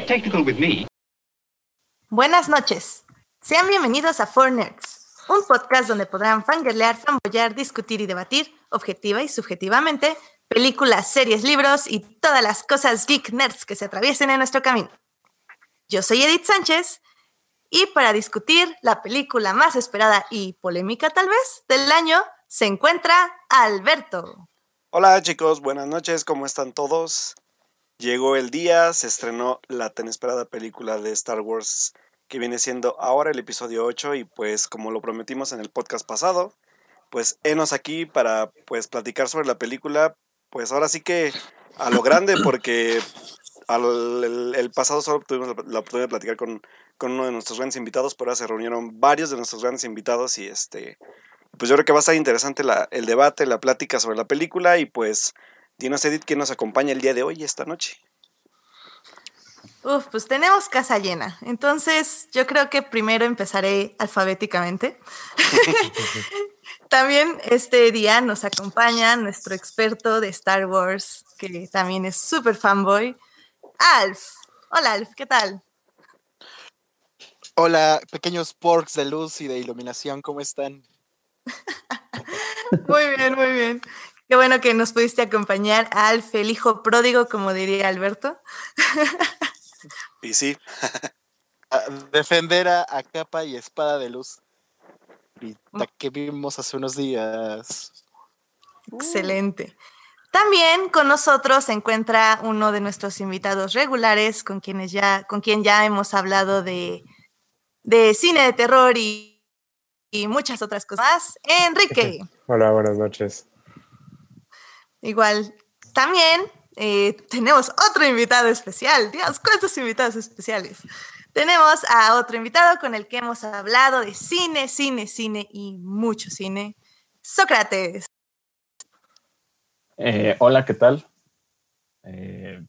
Get technical with me. Buenas noches. Sean bienvenidos a Four Nerds, un podcast donde podrán fangirlear, fanboyar, discutir y debatir, objetiva y subjetivamente, películas, series, libros y todas las cosas geek nerds que se atraviesen en nuestro camino. Yo soy Edith Sánchez y para discutir la película más esperada y polémica tal vez del año se encuentra Alberto. Hola chicos, buenas noches, ¿cómo están todos? Llegó el día, se estrenó la tan esperada película de Star Wars que viene siendo ahora el episodio 8 y pues como lo prometimos en el podcast pasado, pues enos aquí para pues platicar sobre la película, pues ahora sí que a lo grande porque al, el, pasado solo tuvimos la, oportunidad de platicar con, con, uno de nuestros grandes invitados, pero ahora se reunieron varios de nuestros grandes invitados y este, pues yo creo que va a estar interesante el debate, la plática sobre la película y pues Dinos Edith, ¿quién nos acompaña el día de hoy, esta noche? Uf, pues tenemos casa llena. Entonces, yo creo que primero empezaré alfabéticamente. también este día nos acompaña nuestro experto de Star Wars, que también es súper fanboy, Alf. Hola, Alf, ¿qué tal? Hola, pequeños porks de luz y de iluminación, ¿cómo están? muy bien, muy bien. Qué bueno que nos pudiste acompañar, el hijo pródigo, como diría Alberto. y sí. defender a, capa y espada de luz. La que vimos hace unos días. Excelente. También con nosotros se encuentra uno de nuestros invitados regulares, con quienes ya, con quien ya hemos hablado de, de cine de terror y, y muchas otras cosas más. Enrique. Hola, buenas noches. Igual, también eh, tenemos otro invitado especial. Dios, ¿cuántos invitados especiales? Tenemos a otro invitado con el que hemos hablado de cine, cine, cine y mucho cine. Sócrates. Eh, hola, ¿qué tal? Eh,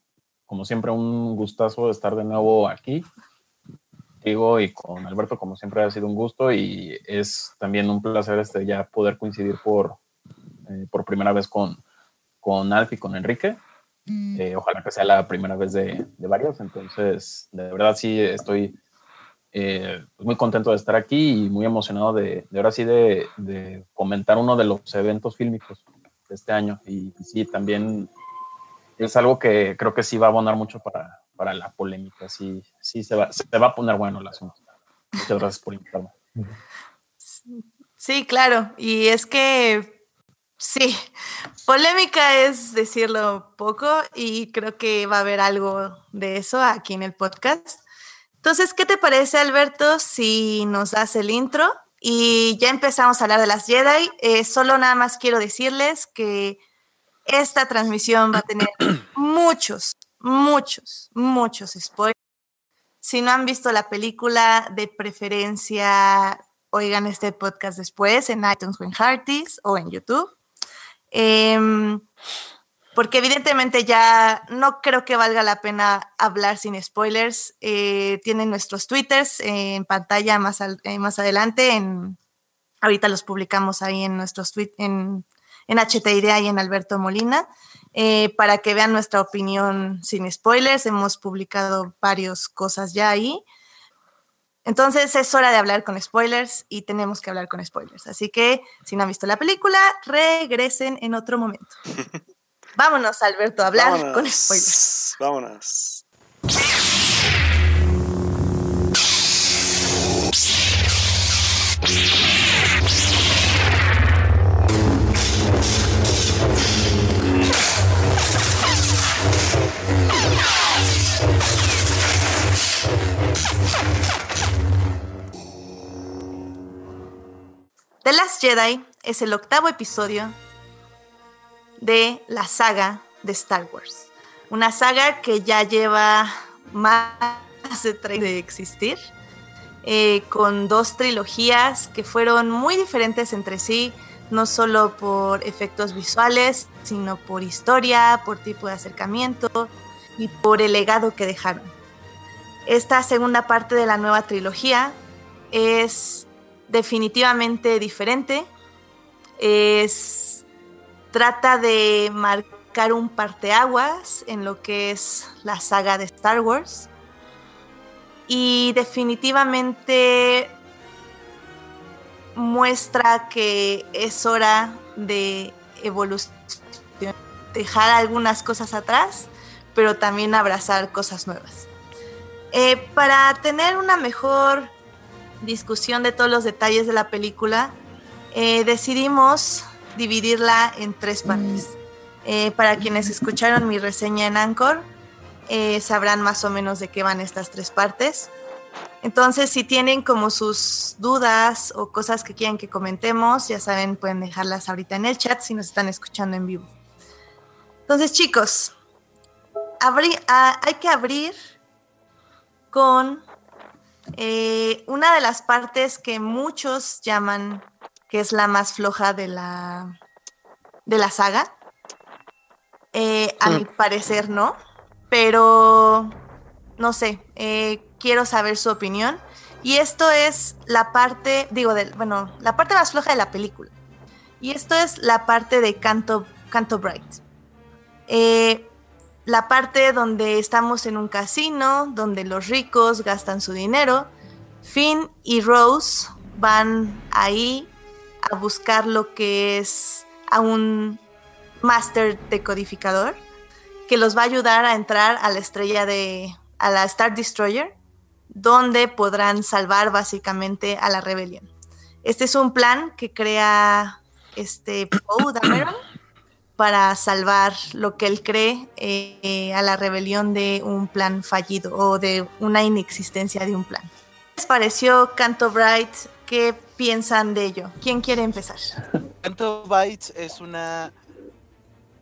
como siempre, un gustazo estar de nuevo aquí. Digo, y con Alberto, como siempre, ha sido un gusto y es también un placer este, ya poder coincidir por, por primera vez con, con Alf y con Enrique. Mm. Eh, ojalá que sea la primera vez de, varios. Entonces, de verdad sí estoy eh, pues muy contento de estar aquí y muy emocionado de, ahora sí de, comentar uno de los eventos fílmicos de este año. Y, sí, también es algo que creo que sí va a abonar mucho para, para la polémica. Sí, sí se va, se va a poner bueno el asunto. Muchas gracias por invitarme. Sí, claro. Y es que Sí, polémica es decirlo poco y creo que va a haber algo de eso aquí en el podcast. Entonces, ¿qué te parece, Alberto, si nos das el intro y ya empezamos a hablar de las Jedi? Eh, solo nada más quiero decirles que esta transmisión va a tener muchos, muchos, muchos spoilers. Si no han visto la película, de preferencia, oigan este podcast después en iTunes o Hearties o en YouTube. Em, porque evidentemente ya no creo que valga la pena hablar sin spoilers. Eh, tienen nuestros twitters en pantalla más, eh, más adelante. Ahorita los publicamos ahí en nuestros tweets, en, en HT Idea y en Alberto Molina, eh, para que vean nuestra opinión sin spoilers. Hemos publicado varias cosas ya ahí. Entonces es hora de hablar con spoilers y tenemos que hablar con spoilers. Así que si no han visto la película, regresen en otro momento. Vámonos, Alberto, a hablar con spoilers. Vámonos. The Last Jedi es el octavo episodio de la saga de Star Wars. Una saga que ya lleva más de 30 de existir, eh, con dos trilogías que fueron muy diferentes entre sí, no solo por efectos visuales, sino por historia, por tipo de acercamiento y por el legado que dejaron. Esta segunda parte de la nueva trilogía es definitivamente diferente. Es, trata de marcar un parteaguas en lo que es la saga de Star Wars. y definitivamente muestra que es hora de dejar algunas cosas atrás, pero también abrazar cosas nuevas. Eh, para tener una mejor discusión de todos los detalles de la película, eh, decidimos dividirla en tres partes. Eh, para quienes escucharon mi reseña en Anchor, sabrán más o menos de qué van estas tres partes. Entonces, si tienen como sus dudas o cosas que quieran que comentemos, ya saben, pueden dejarlas ahorita en el chat si nos están escuchando en vivo. Entonces, chicos, ah, hay que abrir con eh, una de las partes que muchos llaman que es la más floja de la, de la saga. Eh, a mi parecer no, pero no sé, eh, quiero saber su opinión. Y esto es la parte, digo, de, bueno, la parte más floja de la película. Y esto es la parte de Canto, Canto Bright. Eh, la parte donde estamos en un casino, donde los ricos gastan su dinero. Finn y Rose van ahí a buscar lo que es a un máster decodificador que los va a ayudar a entrar a la estrella de, a la Star Destroyer donde podrán salvar básicamente a la rebelión. Este es un plan que crea este Poe para salvar lo que él cree eh, a la rebelión de un plan fallido o de una inexistencia de un plan. ¿Qué les pareció Canto Bright? ¿Qué piensan de ello? ¿Quién quiere empezar? Canto Bright es una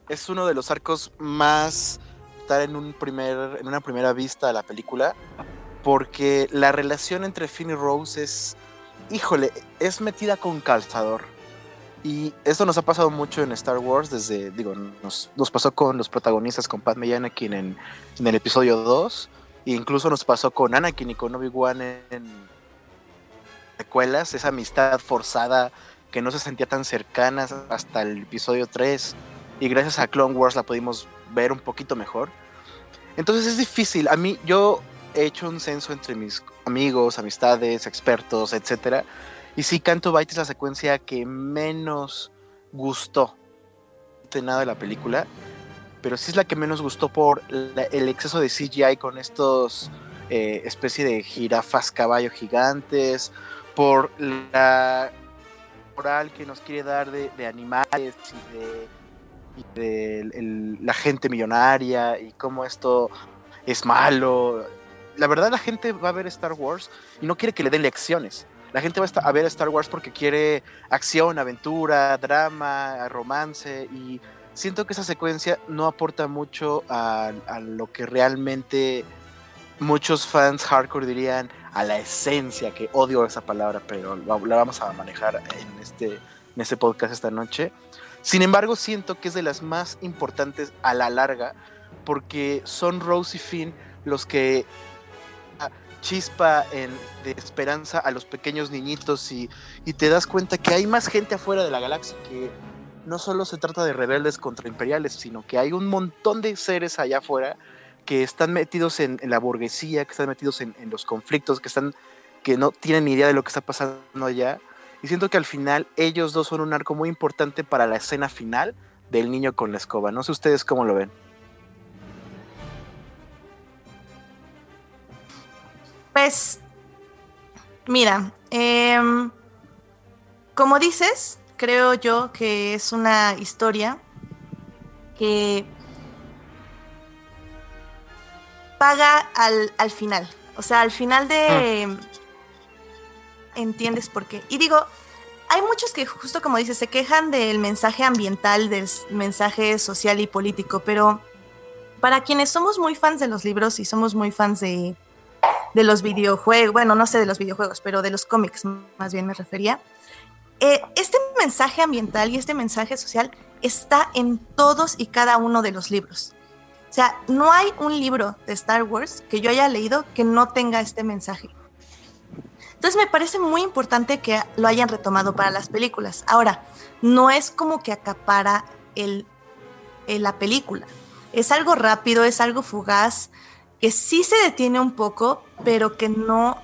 es uno de los arcos más estar en un primer en una primera vista de la película porque la relación entre Finn y Rose es, híjole, es metida con calzador. Y esto nos ha pasado mucho en Star Wars desde, digo, nos, pasó con los protagonistas, con Padme y Anakin en, en el episodio 2, e incluso nos pasó con Anakin y con Obi-Wan en secuelas, esa amistad forzada que no se sentía tan cercana hasta el episodio 3, y gracias a Clone Wars la pudimos ver un poquito mejor. Entonces es difícil, a mí yo he hecho un censo entre mis amigos, amistades, expertos, etcétera. Y sí, Canto Bite es la secuencia que menos gustó de nada de la película, pero sí es la que menos gustó por el exceso de CGI con estos eh, especie de jirafas caballo gigantes, por la moral que nos quiere dar de, animales y de, la gente millonaria y cómo esto es malo la verdad la gente va a ver Star Wars y no quiere que le den lecciones. La gente va a ver Star Wars porque quiere acción, aventura, drama, romance y siento que esa secuencia no aporta mucho a, lo que realmente muchos fans hardcore dirían a la esencia, que odio esa palabra, pero la, vamos a manejar en este, en este podcast esta noche. Sin embargo, siento que es de las más importantes a la larga porque son Rose y Finn los que chispa en, de esperanza a los pequeños niñitos y, te das cuenta que hay más gente afuera de la galaxia, que no solo se trata de rebeldes contra imperiales, sino que hay un montón de seres allá afuera que están metidos en, la burguesía, que están metidos en, los conflictos, que, están, que no tienen ni idea de lo que está pasando allá. Y siento que al final ellos dos son un arco muy importante para la escena final del niño con la escoba. No sé ustedes cómo lo ven. Pues, mira, em, como dices, creo yo que es una historia que paga al, al final. O sea, al final de... Ah. Entiendes por qué. Y digo, hay muchos que justo como dices, se quejan del mensaje ambiental, del mensaje social y político, pero para quienes somos muy fans de los libros y somos muy fans de de los videojuegos, bueno, no sé de los videojuegos, pero de los cómics más bien me refería. Eh, este mensaje ambiental y este mensaje social está en todos y cada uno de los libros. O sea, no hay un libro de Star Wars que yo haya leído que no tenga este mensaje. Entonces me parece muy importante que lo hayan retomado para las películas. Ahora, no es como que acapara el, la película. Es algo rápido, es algo fugaz que sí se detiene un poco, pero que no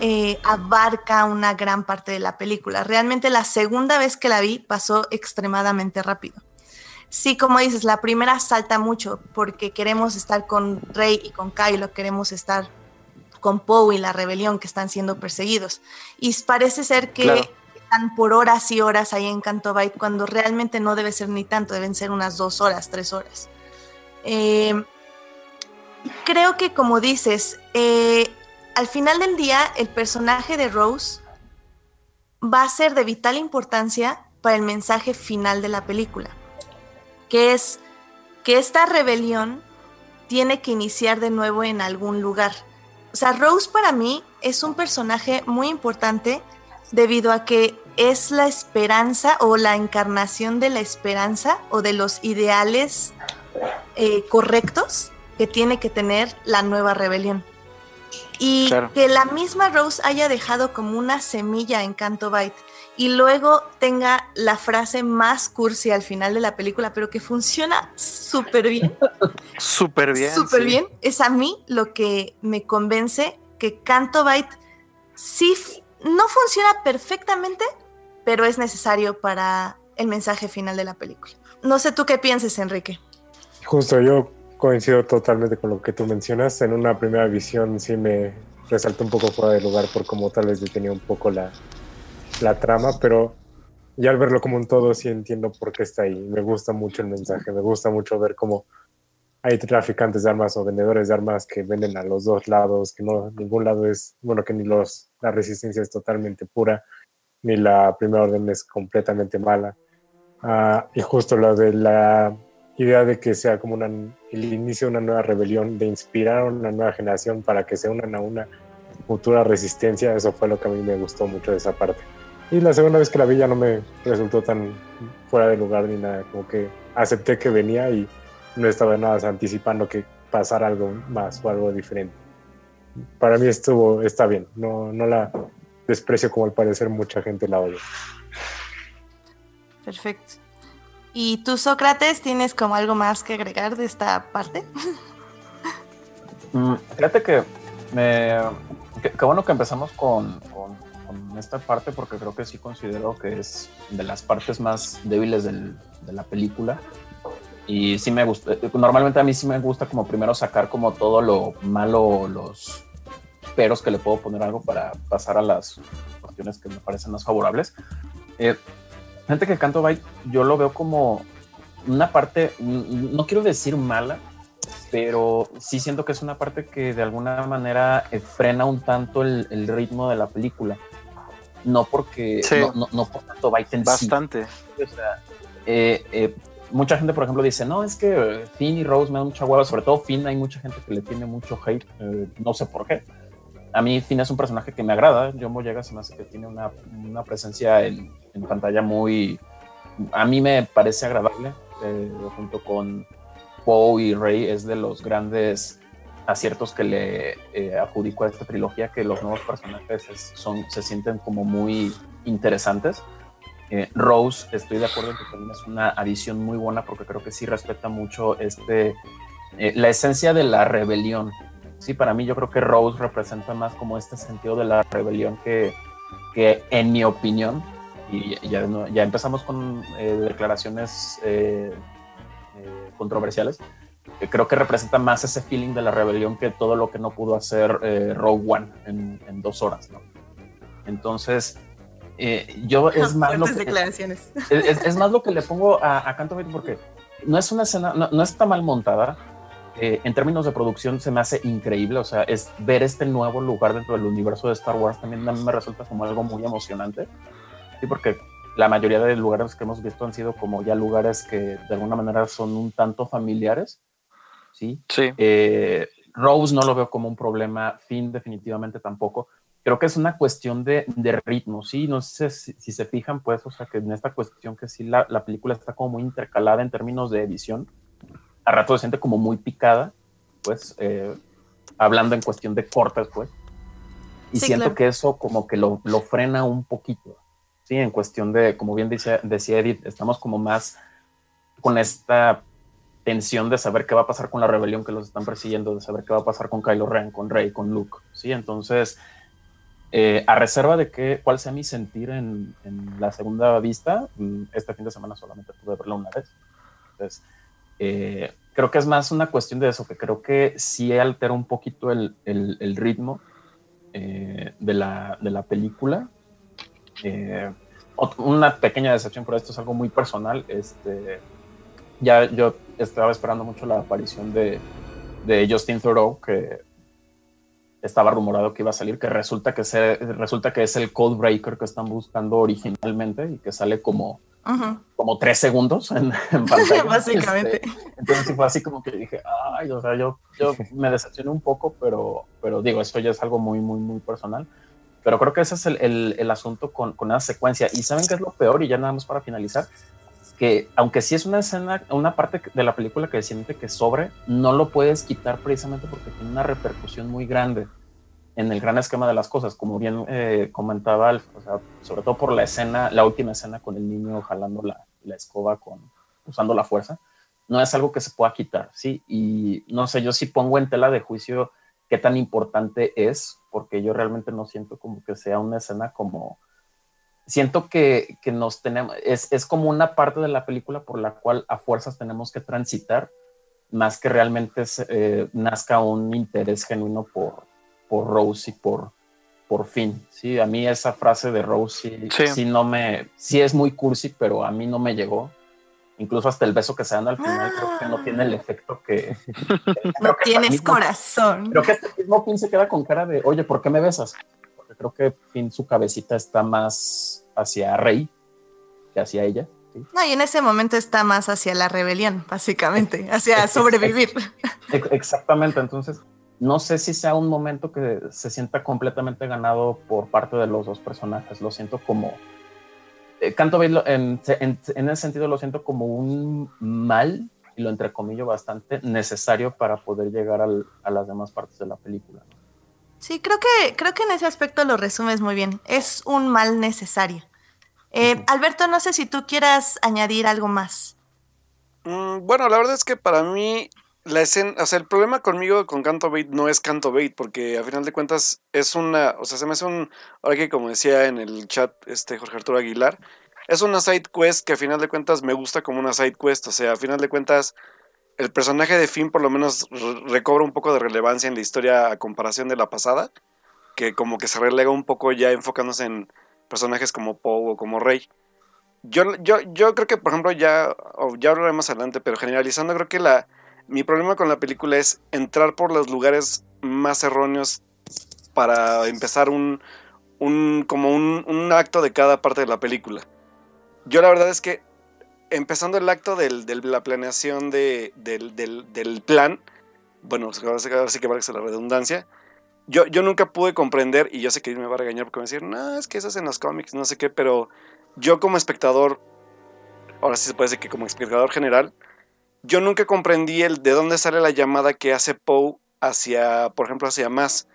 eh, abarca una gran parte de la película. Realmente la segunda vez que la vi pasó extremadamente rápido. Sí, como dices, la primera salta mucho porque queremos estar con Rey y con Kylo, queremos estar con Poe y la rebelión que están siendo perseguidos. Y parece ser que están por horas y horas ahí en Canto Bight cuando realmente no debe ser ni tanto, deben ser unas dos horas, tres horas. Eh, creo que como dices, eh, al final del día el personaje de Rose va a ser de vital importancia para el mensaje final de la película que es que esta rebelión tiene que iniciar de nuevo en algún lugar. O sea, Rose para mí es un personaje muy importante debido a que es la esperanza o la encarnación de la esperanza o de los ideales eh, correctos que tiene que tener la nueva rebelión. Y que la misma Rose haya dejado como una semilla en Canto Bight y luego tenga la frase más cursi al final de la película, pero que funciona súper bien. súper bien. Súper bien. Es a mí lo que me convence que Canto Byte sí no funciona perfectamente, pero es necesario para el mensaje final de la película. No sé tú qué pienses, Enrique. Justo yo coincido totalmente con lo que tú mencionas. En una primera visión sí me resaltó un poco fuera de lugar por cómo tal vez detenía un poco la, la trama, pero ya al verlo como un todo sí entiendo por qué está ahí. Me gusta mucho el mensaje, me gusta mucho ver cómo hay traficantes de armas o vendedores de armas que venden a los dos lados, que no ningún lado es, bueno, que ni los la resistencia es totalmente pura, ni la primera orden es completamente mala. Ah, y justo lo de la idea de que sea como una, el inicio de una nueva rebelión, de inspirar a una nueva generación para que se unan a una futura resistencia, eso fue lo que a mí me gustó mucho de esa parte. Y la segunda vez que la vi ya no me resultó tan fuera de lugar ni nada, como que acepté que venía y no estaba nada anticipando que pasara algo más o algo diferente. Para mí estuvo, está bien, no, no la desprecio como al parecer mucha gente la oye. Perfecto. ¿Y tú, Sócrates, tienes como algo más que agregar de esta parte? Mm, fíjate que me... Qué bueno que empezamos con con esta parte porque creo que sí considero que es de las partes más débiles del, de la película. Y sí me gusta, normalmente a mí sí me gusta como primero sacar como todo lo malo, los peros que le puedo poner algo para pasar a las cuestiones que me parecen más favorables. Eh, gente que canto Byte, yo lo veo como una parte, no quiero decir mala, pero sí siento que es una parte que de alguna manera eh, frena un tanto el, el, ritmo de la película no porque no, no, por tanto Byte Bastante. Eh, eh, mucha gente, por ejemplo, dice, no, es que Finn y Rose me dan mucha hueva, sobre todo Finn, hay mucha gente que le tiene mucho hate, eh, no sé por qué. A mí Finn es un personaje que me agrada, John Boyega se me hace que tiene una, una presencia en, en, pantalla muy, a mí me parece agradable, junto con Poe y Rey, es de los grandes aciertos que le eh, adjudico a esta trilogía, que los nuevos personajes son, se sienten como muy interesantes. Eh, Rose, estoy de acuerdo en que también es una adición muy buena porque creo que sí respeta mucho este, eh, la esencia de la rebelión. Sí, para mí yo creo que Rose representa más como este sentido de la rebelión que, que en mi opinión, y ya, ya empezamos con declaraciones controversiales, creo que representa más ese feeling de la rebelión que todo lo que no pudo hacer eh, Rogue One en, dos horas, ¿no? Entonces, eh, yo es más lo que, declaraciones. Es, más lo que le pongo a, a Canto porque no es una escena, no, está mal montada. Eh, en términos de producción se me hace increíble, o sea, es ver este nuevo lugar dentro del universo de Star Wars también a mí me resulta como algo muy emocionante, sí, porque la mayoría de lugares que hemos visto han sido como ya lugares que de alguna manera son un tanto familiares, ¿sí? Eh, Rose no lo veo como un problema, Finn definitivamente tampoco. Creo que es una cuestión de, ritmo, ¿sí? No sé si, se fijan, pues, o sea, que en esta cuestión que sí la, película está como muy intercalada en términos de edición. A rato se siente como muy picada, pues, eh, hablando en cuestión de cortes, pues. Y siento que eso como que lo, frena un poquito, ¿sí? En cuestión de, como bien dice, decía Edith, estamos como más con esta tensión de saber qué va a pasar con la rebelión que los están persiguiendo, de saber qué va a pasar con Kylo Ren, con Rey, con Luke, ¿sí? Entonces, eh, a reserva de que, cuál sea mi sentir en, la segunda vista, mm, este fin de semana solamente pude verla una vez. Entonces, eh, creo que es más una cuestión de eso, que creo que sí altera un poquito el, el, ritmo eh, de, la, de, la, película. una pequeña decepción, pero esto es algo muy personal. Este, ya yo estaba esperando mucho la aparición de, de Justin Thoreau, que estaba rumorado que iba a salir, que resulta que, se, resulta que es el Codebreaker que están buscando originalmente y que sale como, como tres segundos en, pantalla. Básicamente. Este, entonces fue así como que dije, ay, o sea, yo, yo me decepcioné un poco, pero, pero digo, esto ya es algo muy, muy, muy personal. Pero creo que ese es el, el, el asunto con, con esa secuencia. ¿Y saben qué es lo peor? Y ya nada más para finalizar, que aunque sí es una escena, una parte de la película que siente que sobre, no lo puedes quitar precisamente porque tiene una repercusión muy grande en el gran esquema de las cosas, como bien eh, comentaba, o sea, sobre todo por la escena, la última escena con el niño jalando la, la, escoba con, usando la fuerza, no es algo que se pueda quitar, ¿sí? Y no sé, yo sí pongo en tela de juicio qué tan importante es, porque yo realmente no siento como que sea una escena como siento que, que nos tenemos, es, es, como una parte de la película por la cual a fuerzas tenemos que transitar, más que realmente eh, nazca un interés genuino por, por Rose y por, por Finn. Sí, a mí esa frase de Rose sí, no me, sí es muy cursi, pero a mí no me llegó. Incluso hasta el beso que se dan al final creo que no tiene el efecto que... no tienes corazón. Creo que este mismo Finn se queda con cara de, oye, ¿por qué me besas? creo que fin su cabecita está más hacia Rey que hacia ella. No, y en ese momento está más hacia la rebelión, básicamente, hacia sobrevivir. Exactamente, entonces no sé si sea un momento que se sienta completamente ganado por parte de los dos personajes, lo siento como... Eh, Canto en, en, en, ese sentido lo siento como un mal, y lo entrecomillo bastante, necesario para poder llegar al, a las demás partes de la película. Sí, creo que, creo que en ese aspecto lo resumes muy bien. Es un mal necesario. Eh, Alberto, no sé si tú quieras añadir algo más. Mm, bueno, la verdad es que para mí la escena, o sea, el problema conmigo con Canto Bait no es Canto Bait, porque a final de cuentas es una, o sea, se me hace un, ahora que como decía en el chat este Jorge Arturo Aguilar, es una side quest que a final de cuentas me gusta como una side quest, o sea, a final de cuentas el personaje de Finn por lo menos recobra un poco de relevancia en la historia a comparación de la pasada, que como que se relega un poco ya enfocándose en personajes como Poe o como Rey. Yo, yo, yo creo que, por ejemplo, ya, ya hablaré más adelante, pero generalizando, creo que la, mi problema con la película es entrar por los lugares más erróneos para empezar un, un como un, un acto de cada parte de la película. Yo la verdad es que empezando el acto de la planeación del, plan, bueno, ahora sí que parece la redundancia, yo, yo nunca pude comprender, y yo sé que me va a regañar porque me va a decir, no, es que eso es en los cómics, no sé qué, pero yo como espectador, ahora sí se puede decir que como espectador general, yo nunca comprendí el de dónde sale la llamada que hace Poe hacia, por ejemplo, hacia más.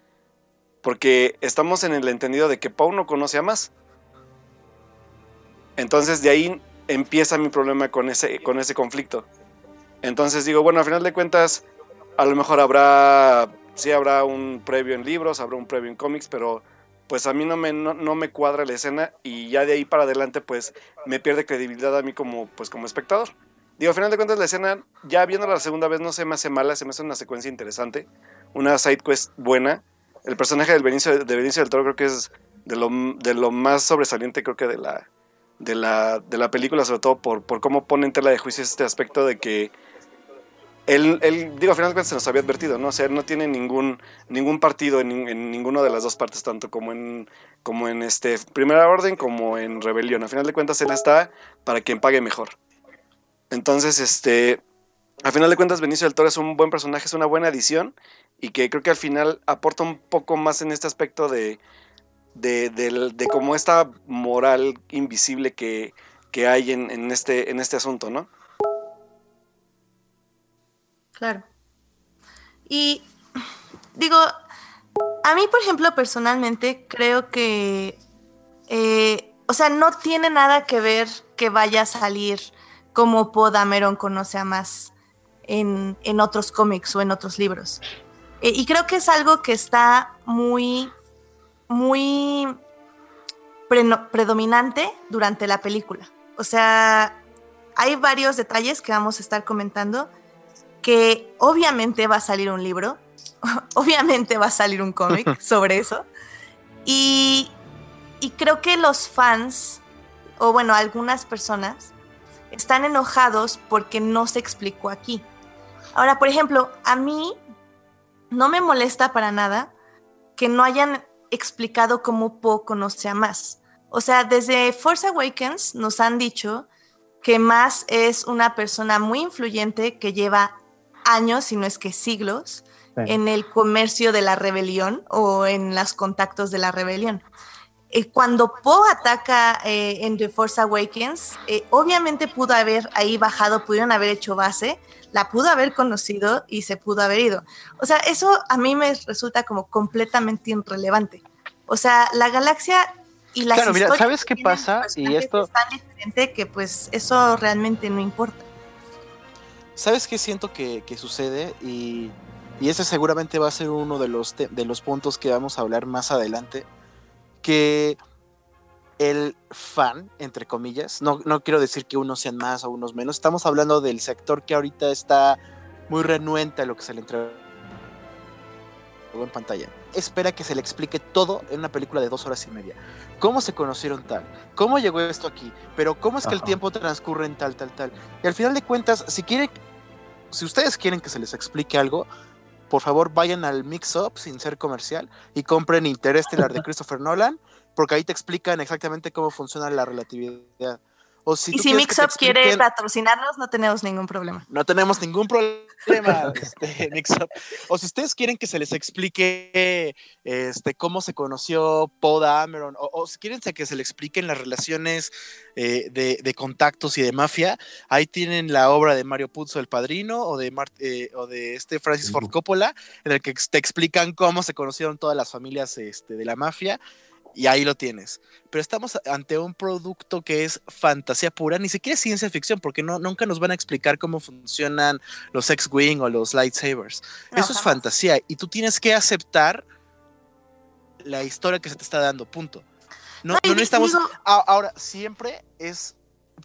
Porque estamos en el entendido de que Poe no conoce a más. Entonces de ahí empieza mi problema con ese, con ese conflicto. Entonces digo, bueno, al final de cuentas, a lo mejor habrá, sí habrá un previo en libros, habrá un previo en cómics, pero pues a mí no me, no, me cuadra la escena y ya de ahí para adelante pues me pierde credibilidad a mí como, pues, como espectador. Digo, al final de cuentas la escena, ya viéndola la segunda vez, no se me hace mala, se me hace una secuencia interesante, una side quest buena. El personaje de Benicio del Toro creo que es de lo, más sobresaliente creo que de la, de la, de la película, sobre todo por, por cómo pone en tela de juicio este aspecto de que él, él digo, al final de cuentas se nos había advertido, ¿no? O sea, él no tiene ningún, ningún partido en, en ninguna de las dos partes, tanto como en, como en este Primera Orden como en Rebelión. Al final de cuentas, él está para quien pague mejor. Entonces, este, al final de cuentas, Benicio del Toro es un buen personaje, es una buena adición y que creo que al final aporta un poco más en este aspecto de, de, de, como esta moral invisible que, hay en, este, en este asunto, ¿no? Claro. Y digo, a mí, por ejemplo, personalmente, creo que, eh, o sea, no tiene nada que ver que vaya a salir como Podameron conoce a más. en, en otros cómics o en otros libros. Eh, y creo que es algo que está muy, muy predominante durante la película. O sea, hay varios detalles que vamos a estar comentando que obviamente va a salir un libro, obviamente va a salir un cómic sobre eso. Y, y creo que los fans, o bueno, algunas personas, están enojados porque no se explicó aquí. Ahora, por ejemplo, a mí no me molesta para nada que no hayan explicado cómo Poe conoce a más. O sea, desde Force Awakens nos han dicho que Más es una persona muy influyente que lleva años, si no es que siglos, en el comercio de la rebelión o en los contactos de la rebelión. Eh, cuando Poe ataca eh, en The Force Awakens, eh, obviamente pudo haber ahí bajado, pudieron haber hecho base, la pudo haber conocido y se pudo haber ido. O sea, eso a mí me resulta como completamente irrelevante. O sea, la galaxia y las claro, mira, ¿sabes qué pasa? Y esto es tan diferente que pues eso realmente no importa. ¿Sabes qué siento que, sucede? Y, y, ese seguramente va a ser uno de los, de los puntos que vamos a hablar más adelante. Que el fan, entre comillas, no, no quiero decir que unos sean más o unos menos, estamos hablando del sector que ahorita está muy renuente a lo que se le entrega en pantalla. Espera que se le explique todo en una película de dos horas y media. ¿Cómo se conocieron tal? ¿Cómo llegó esto aquí? Pero ¿cómo es que el tiempo transcurre en tal, tal, tal? Y al final de cuentas, si quieren, si ustedes quieren que se les explique algo, por favor vayan al Mix Up sin ser comercial y compren Interestelar de Christopher Nolan porque ahí te explican exactamente cómo funciona la relatividad. Y si Mixup quiere patrocinarnos, no tenemos ningún problema. No tenemos ningún problema, este, Mixup. O si ustedes quieren que se les explique este, cómo se conoció Paul Dameron, o, si quieren que se les expliquen las relaciones eh, de, contactos y de mafia, ahí tienen la obra de Mario Puzo, El Padrino, o de, eh, o de este Francis Ford Coppola, en el que te explican cómo se conocieron todas las familias este, de la mafia y ahí lo tienes. Pero estamos ante un producto que es fantasía pura, ni siquiera es ciencia ficción, porque no, nunca nos van a explicar cómo funcionan los X-Wing o los lightsabers. Eso es fantasía y tú tienes que aceptar la historia que se te está dando, punto. No, no, necesitamos. Ahora, siempre es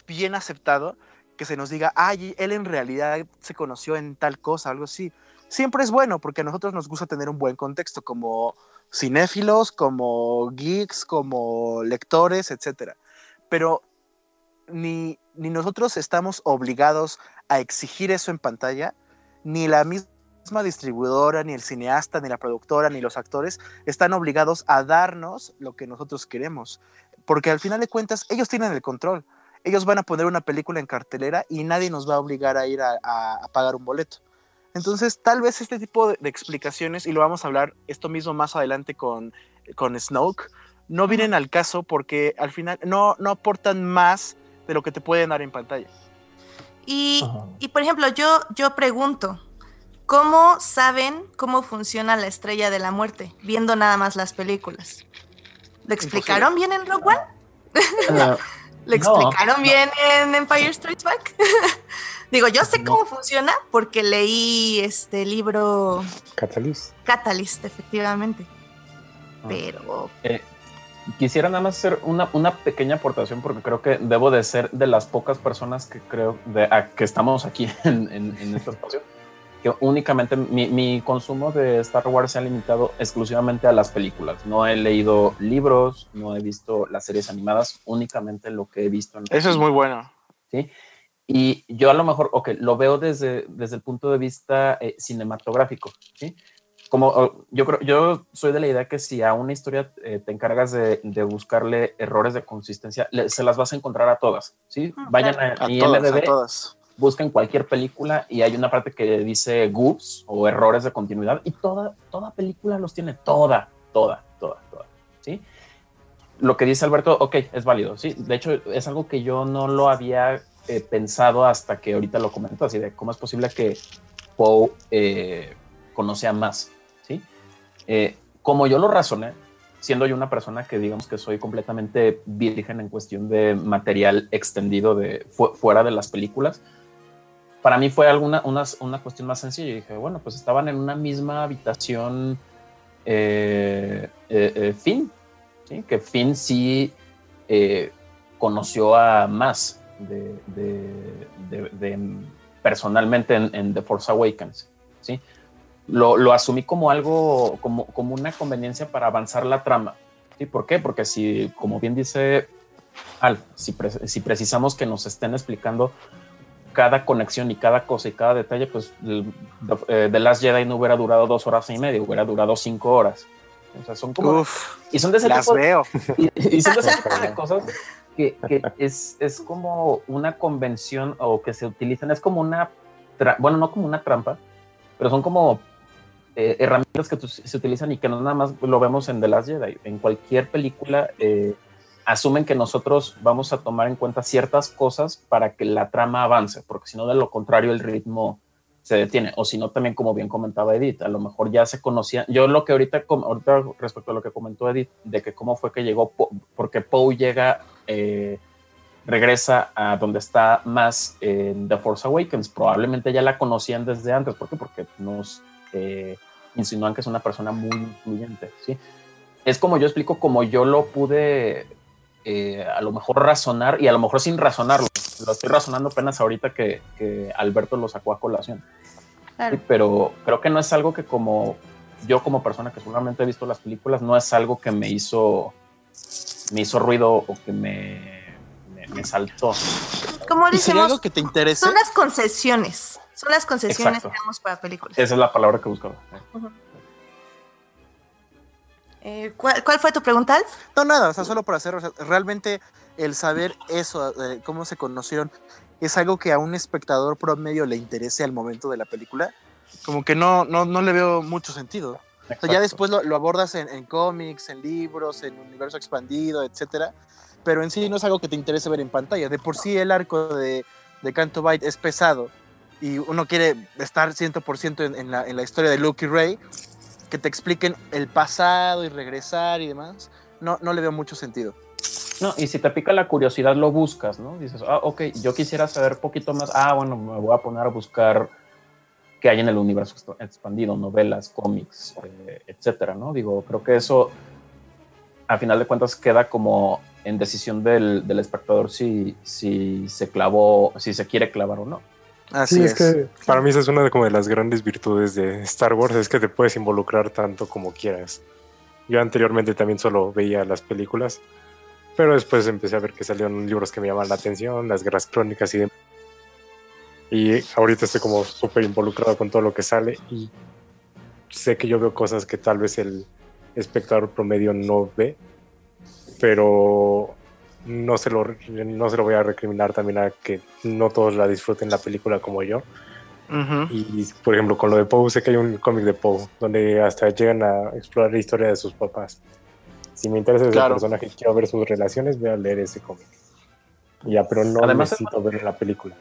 bien aceptado que se nos diga, ay, él en realidad se conoció en tal cosa, algo así. Siempre es bueno, porque a nosotros nos gusta tener un buen contexto, como cinéfilos, como geeks, como lectores, etc. Pero ni, ni nosotros estamos obligados a exigir eso en pantalla, ni la misma distribuidora, ni el cineasta, ni la productora, ni los actores están obligados a darnos lo que nosotros queremos. Porque al final de cuentas, ellos tienen el control. Ellos van a poner una película en cartelera y nadie nos va a obligar a ir a pagar un boleto. Entonces, tal vez este tipo de, explicaciones, y lo vamos a hablar esto mismo más adelante con, con Snoke, no vienen al caso porque al final no, no aportan más de lo que te pueden dar en pantalla. Y, por ejemplo, yo, yo pregunto, ¿cómo saben cómo funciona la estrella de la muerte viendo nada más las películas? ¿Lo explicaron bien en Rogue One? Uh, ¿Lo explicaron bien en Empire Strikes Back? Digo, yo sé cómo funciona porque leí este libro. Catalyst. Catalyst, efectivamente. Ah. Pero. Eh, quisiera nada más hacer una, una, pequeña aportación porque creo que debo de ser de las pocas personas que creo de, que estamos aquí en, en, este espacio que únicamente mi, mi, consumo de Star Wars se ha limitado exclusivamente a las películas. No he leído libros, no he visto las series animadas, únicamente lo que he visto. En Eso es muy bueno. Sí. Y yo a lo mejor, ok, lo veo desde, desde el punto de vista eh, cinematográfico, ¿sí? Como yo creo, yo soy de la idea que si a una historia eh, te encargas de, de, buscarle errores de consistencia, se las vas a encontrar a todas, ¿sí? Ah, Vayan a, a, IMDb, todas, busquen cualquier película y hay una parte que dice goofs o errores de continuidad y toda, toda película los tiene, toda, toda, toda, toda, ¿sí? Lo que dice Alberto, ok, es válido, sí. De hecho, es algo que yo no lo había eh, pensado hasta que ahorita lo comento, así de cómo es posible que Poe eh, conoce más, ¿sí? Eh, como yo lo razoné, siendo yo una persona que digamos que soy completamente virgen en cuestión de material extendido de fuera de las películas, para mí fue alguna, una, una cuestión más sencilla. Y dije, bueno, pues estaban en una misma habitación eh, eh, eh, Finn, ¿sí? que Finn sí conoció a más de, personalmente en, The Force Awakens. ¿sí? Lo, lo, asumí como algo, como, como una conveniencia para avanzar la trama. ¿sí? ¿Por qué? Porque si, como bien dice Al, si, si precisamos que nos estén explicando cada conexión y cada cosa y cada detalle, pues The eh, Last Jedi no hubiera durado dos horas y media, hubiera durado cinco horas. O sea, son como. y son de ese tipo, veo. Y, son de ese tipo de cosas que, que es, es, como una convención o que se utilizan, es como una. Bueno, no como una trampa, pero son como eh, herramientas que se utilizan y que no nada más lo vemos en The Last Jedi. En cualquier película. Eh, asumen que nosotros vamos a tomar en cuenta ciertas cosas para que la trama avance, porque si no, de lo contrario, el ritmo se detiene. O si no, también, como bien comentaba Edith, a lo mejor ya se conocía. Yo lo que ahorita, ahorita respecto a lo que comentó Edith, de que cómo fue que llegó, porque Poe llega, eh, regresa a donde está más en The Force Awakens. Probablemente ya la conocían desde antes. ¿Por qué? Porque nos eh, insinúan que es una persona muy influyente. ¿sí? Es como yo explico, como yo lo pude eh, a lo mejor razonar y a lo mejor sin razonarlo. Lo estoy razonando apenas ahorita que, Alberto lo sacó a colación. pero creo que no es algo que como yo como persona que seguramente he visto las películas, no es algo que me hizo, me hizo ruido o que me, me, saltó. Como decimos, algo que te interese? Son las concesiones. Son las concesiones que damos para películas. Esa es la palabra que buscaba. Eh, ¿cuál, fue tu pregunta, Alf? No, nada, o sea, solo por hacer, realmente el saber eso, cómo se conocieron, es algo que a un espectador promedio le interese al momento de la película, como que no, no, no le veo mucho sentido. O sea, ya después lo, abordas en, cómics, en libros, en universo expandido, etcétera, pero en sí no es algo que te interese ver en pantalla. De por sí el arco de, de Canto Bight es pesado y uno quiere estar 100% en, en, la, en la historia de Luke y Rey, que te expliquen el pasado y regresar y demás, no, no le veo mucho sentido. No, y si te pica la curiosidad, lo buscas, ¿no? Dices, ah, ok, yo quisiera saber poquito más. Ah, bueno, me voy a poner a buscar qué hay en el universo expandido, novelas, cómics, eh, etcétera, ¿no? Digo, creo que eso, a final de cuentas, queda como en decisión del, del espectador si, si se clavó, si se quiere clavar o no. Así sí, es, que para mí esa es una de, como de las grandes virtudes de Star Wars, es que te puedes involucrar tanto como quieras. Yo anteriormente también solo veía las películas, pero después empecé a ver que salieron libros que me llaman la atención, las guerras crónicas y demás. Y ahorita estoy como súper involucrado con todo lo que sale y sé que yo veo cosas que tal vez el espectador promedio no ve, pero no se, lo, no se lo voy a recriminar también a que no todos la disfruten la película como yo. Y por ejemplo, con lo de Poe, sé que hay un cómic de Poe donde hasta llegan a explorar la historia de sus papás. Si me interesa ese personaje y quiero ver sus relaciones, voy a leer ese cómic. Ya, pero no necesito ver la película.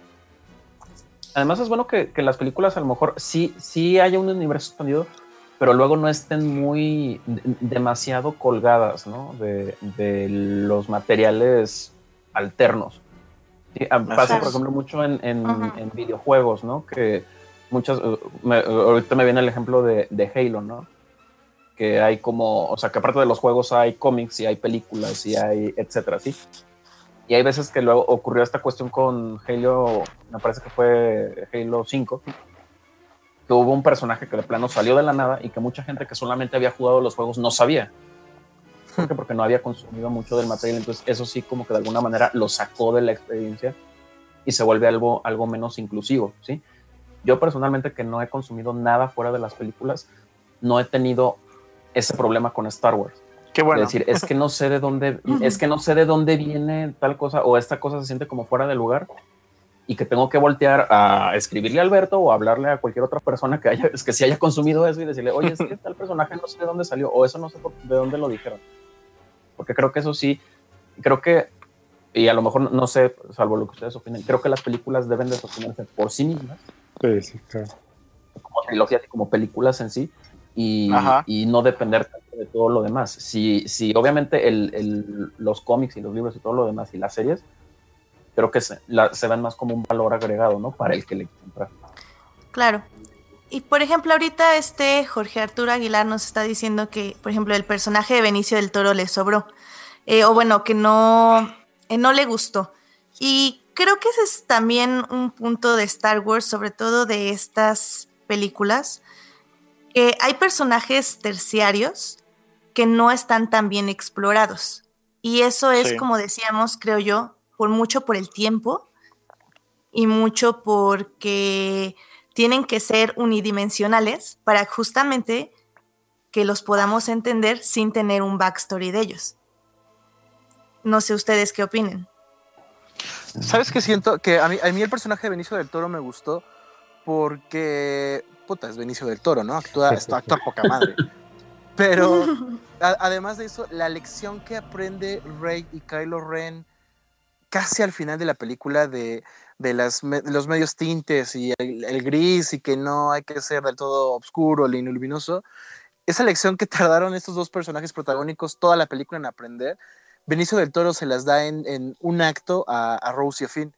Además, es bueno que, que, las películas a lo mejor sí, sí haya un universo expandido, pero luego no estén muy demasiado colgadas ¿no? de, de, los materiales alternos. pasa, por ejemplo, mucho en, en, videojuegos, ¿no? Que muchas, uh, ahorita me viene el ejemplo de, de, Halo, ¿no? Que hay como, o sea, que aparte de los juegos hay cómics y hay películas y hay etcétera, ¿sí? Y hay veces que luego ocurrió esta cuestión con Halo, me parece que fue Halo 5, que hubo un personaje que de plano salió de la nada y que mucha gente que solamente había jugado los juegos no sabía. ¿Por Porque no había consumido mucho del material. Entonces, eso sí, como que de alguna manera lo sacó de la experiencia y se vuelve algo, algo menos inclusivo. ¿sí? Yo personalmente, que no he consumido nada fuera de las películas, no he tenido ese problema con Star Wars. Qué bueno. Es decir, es que no sé de dónde, es que no sé de dónde viene tal cosa o esta cosa se siente como fuera de lugar y que tengo que voltear a escribirle a Alberto o hablarle a cualquier otra persona que haya, que si haya consumido eso y decirle, oye, es que tal personaje no sé de dónde salió o eso no sé de dónde lo dijeron. Porque creo que eso sí, creo que, y a lo mejor no sé, salvo lo que ustedes opinen, creo que las películas deben de sostenerse por sí mismas. Sí, sí, claro. Como trilogías y como películas en sí. Y, y, no depender tanto de todo lo demás. Si, si obviamente el, el, los cómics y los libros y todo lo demás y las series creo que se, la, se dan más como un valor agregado, ¿no? Para el que le compra. Claro. Y por ejemplo, ahorita este Jorge Arturo Aguilar nos está diciendo que, por ejemplo, el personaje de Benicio del Toro le sobró. Eh, o bueno, que no, eh, no le gustó. Y creo que ese es también un punto de Star Wars, sobre todo de estas películas, que hay personajes terciarios que no están tan bien explorados. Y eso es, Sí. como decíamos, creo yo, por mucho por el tiempo y mucho porque tienen que ser unidimensionales para justamente que los podamos entender sin tener un backstory de ellos. No sé ustedes qué opinen. ¿Sabes qué siento? Que a mí, a mí el personaje de Benicio del Toro me gustó porque, puta, es Benicio del Toro, ¿no? Actúa, actúa poca madre. Pero a- además de eso, la lección que aprende Rey y Kylo Ren casi al final de la película de, de los medios tintes y el, gris y que no hay que ser del todo oscuro ni luminoso, esa lección que tardaron estos dos personajes protagónicos toda la película en aprender, Benicio del Toro se las da en, un acto a, a Rose y Finn,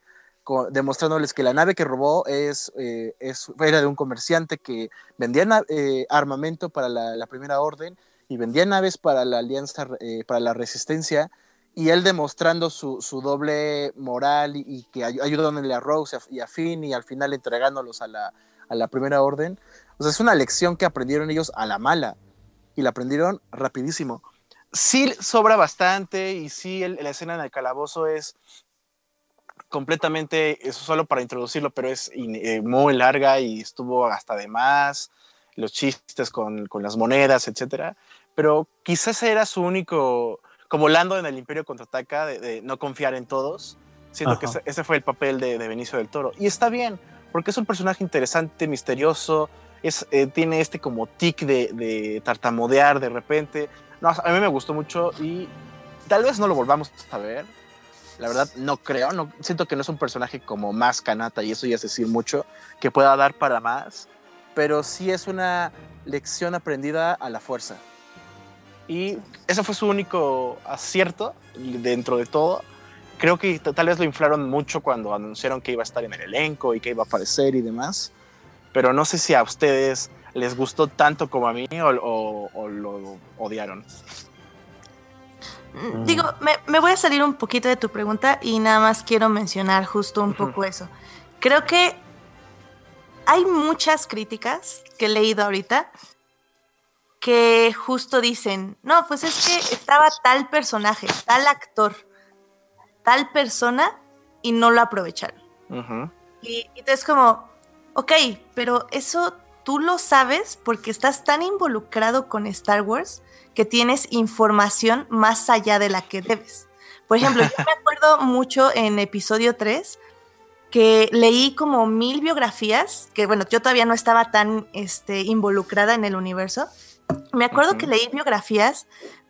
demostrándoles que la nave que robó es, eh, es, era de un comerciante que vendía eh, armamento para la, la Primera Orden y vendía naves para la Alianza, eh, para la Resistencia, y él demostrando su, su doble moral y, que ay- ayudándole a Rose y a- Finn y al final entregándolos a la, a la Primera Orden. O sea, es una lección que aprendieron ellos a la mala y la aprendieron rapidísimo sí sobra bastante y sí la escena en el calabozo es completamente, eso solo para introducirlo, pero es eh, muy larga y estuvo hasta de más, los chistes con, con las monedas, etcétera. Pero quizás era su único, como Lando en el Imperio Contraataca, de, de no confiar en todos. Siento que ese, ese fue el papel de, de Benicio del Toro. Y está bien, porque es un personaje interesante, misterioso, es, eh, tiene este como tic de, de tartamudear de repente. No, a mí me gustó mucho y tal vez no lo volvamos a ver. La verdad, no creo. No, siento que no es un personaje como más canata y eso ya es decir mucho, que pueda dar para más. Pero sí es una lección aprendida a la fuerza. Y ese fue su único acierto dentro de todo. Creo que tal vez lo inflaron mucho cuando anunciaron que iba a estar en el elenco y que iba a aparecer y demás. Pero no sé si a ustedes les gustó tanto como a mí o, o- o lo odiaron. Mm, Digo, me, me voy a salir un poquito de tu pregunta y nada más quiero mencionar justo un poco eso. Creo que hay muchas críticas que he leído ahorita que justo dicen, no, pues es que estaba tal personaje, tal actor, tal persona y no lo aprovecharon. Y, y entonces como, ok, pero eso tú lo sabes porque estás tan involucrado con Star Wars que tienes información más allá de la que debes. Por ejemplo, yo me acuerdo mucho en episodio 3 que leí como mil biografías, que bueno, yo todavía no estaba tan este, involucrada en el universo. Me acuerdo que leí biografías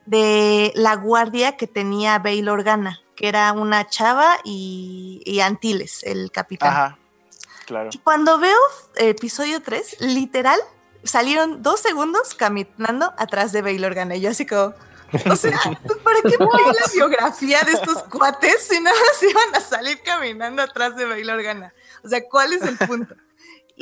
de la guardia que tenía Bail Organa, que era una chava y, y Antilles, el capitán. Ajá, claro. Y cuando veo episodio 3, literal, salieron dos segundos caminando atrás de Bail Organa. Y yo así como, o sea, ¿para qué poner la biografía de estos cuates si nada más iban a salir caminando atrás de Bail Organa? O sea, ¿cuál es el punto?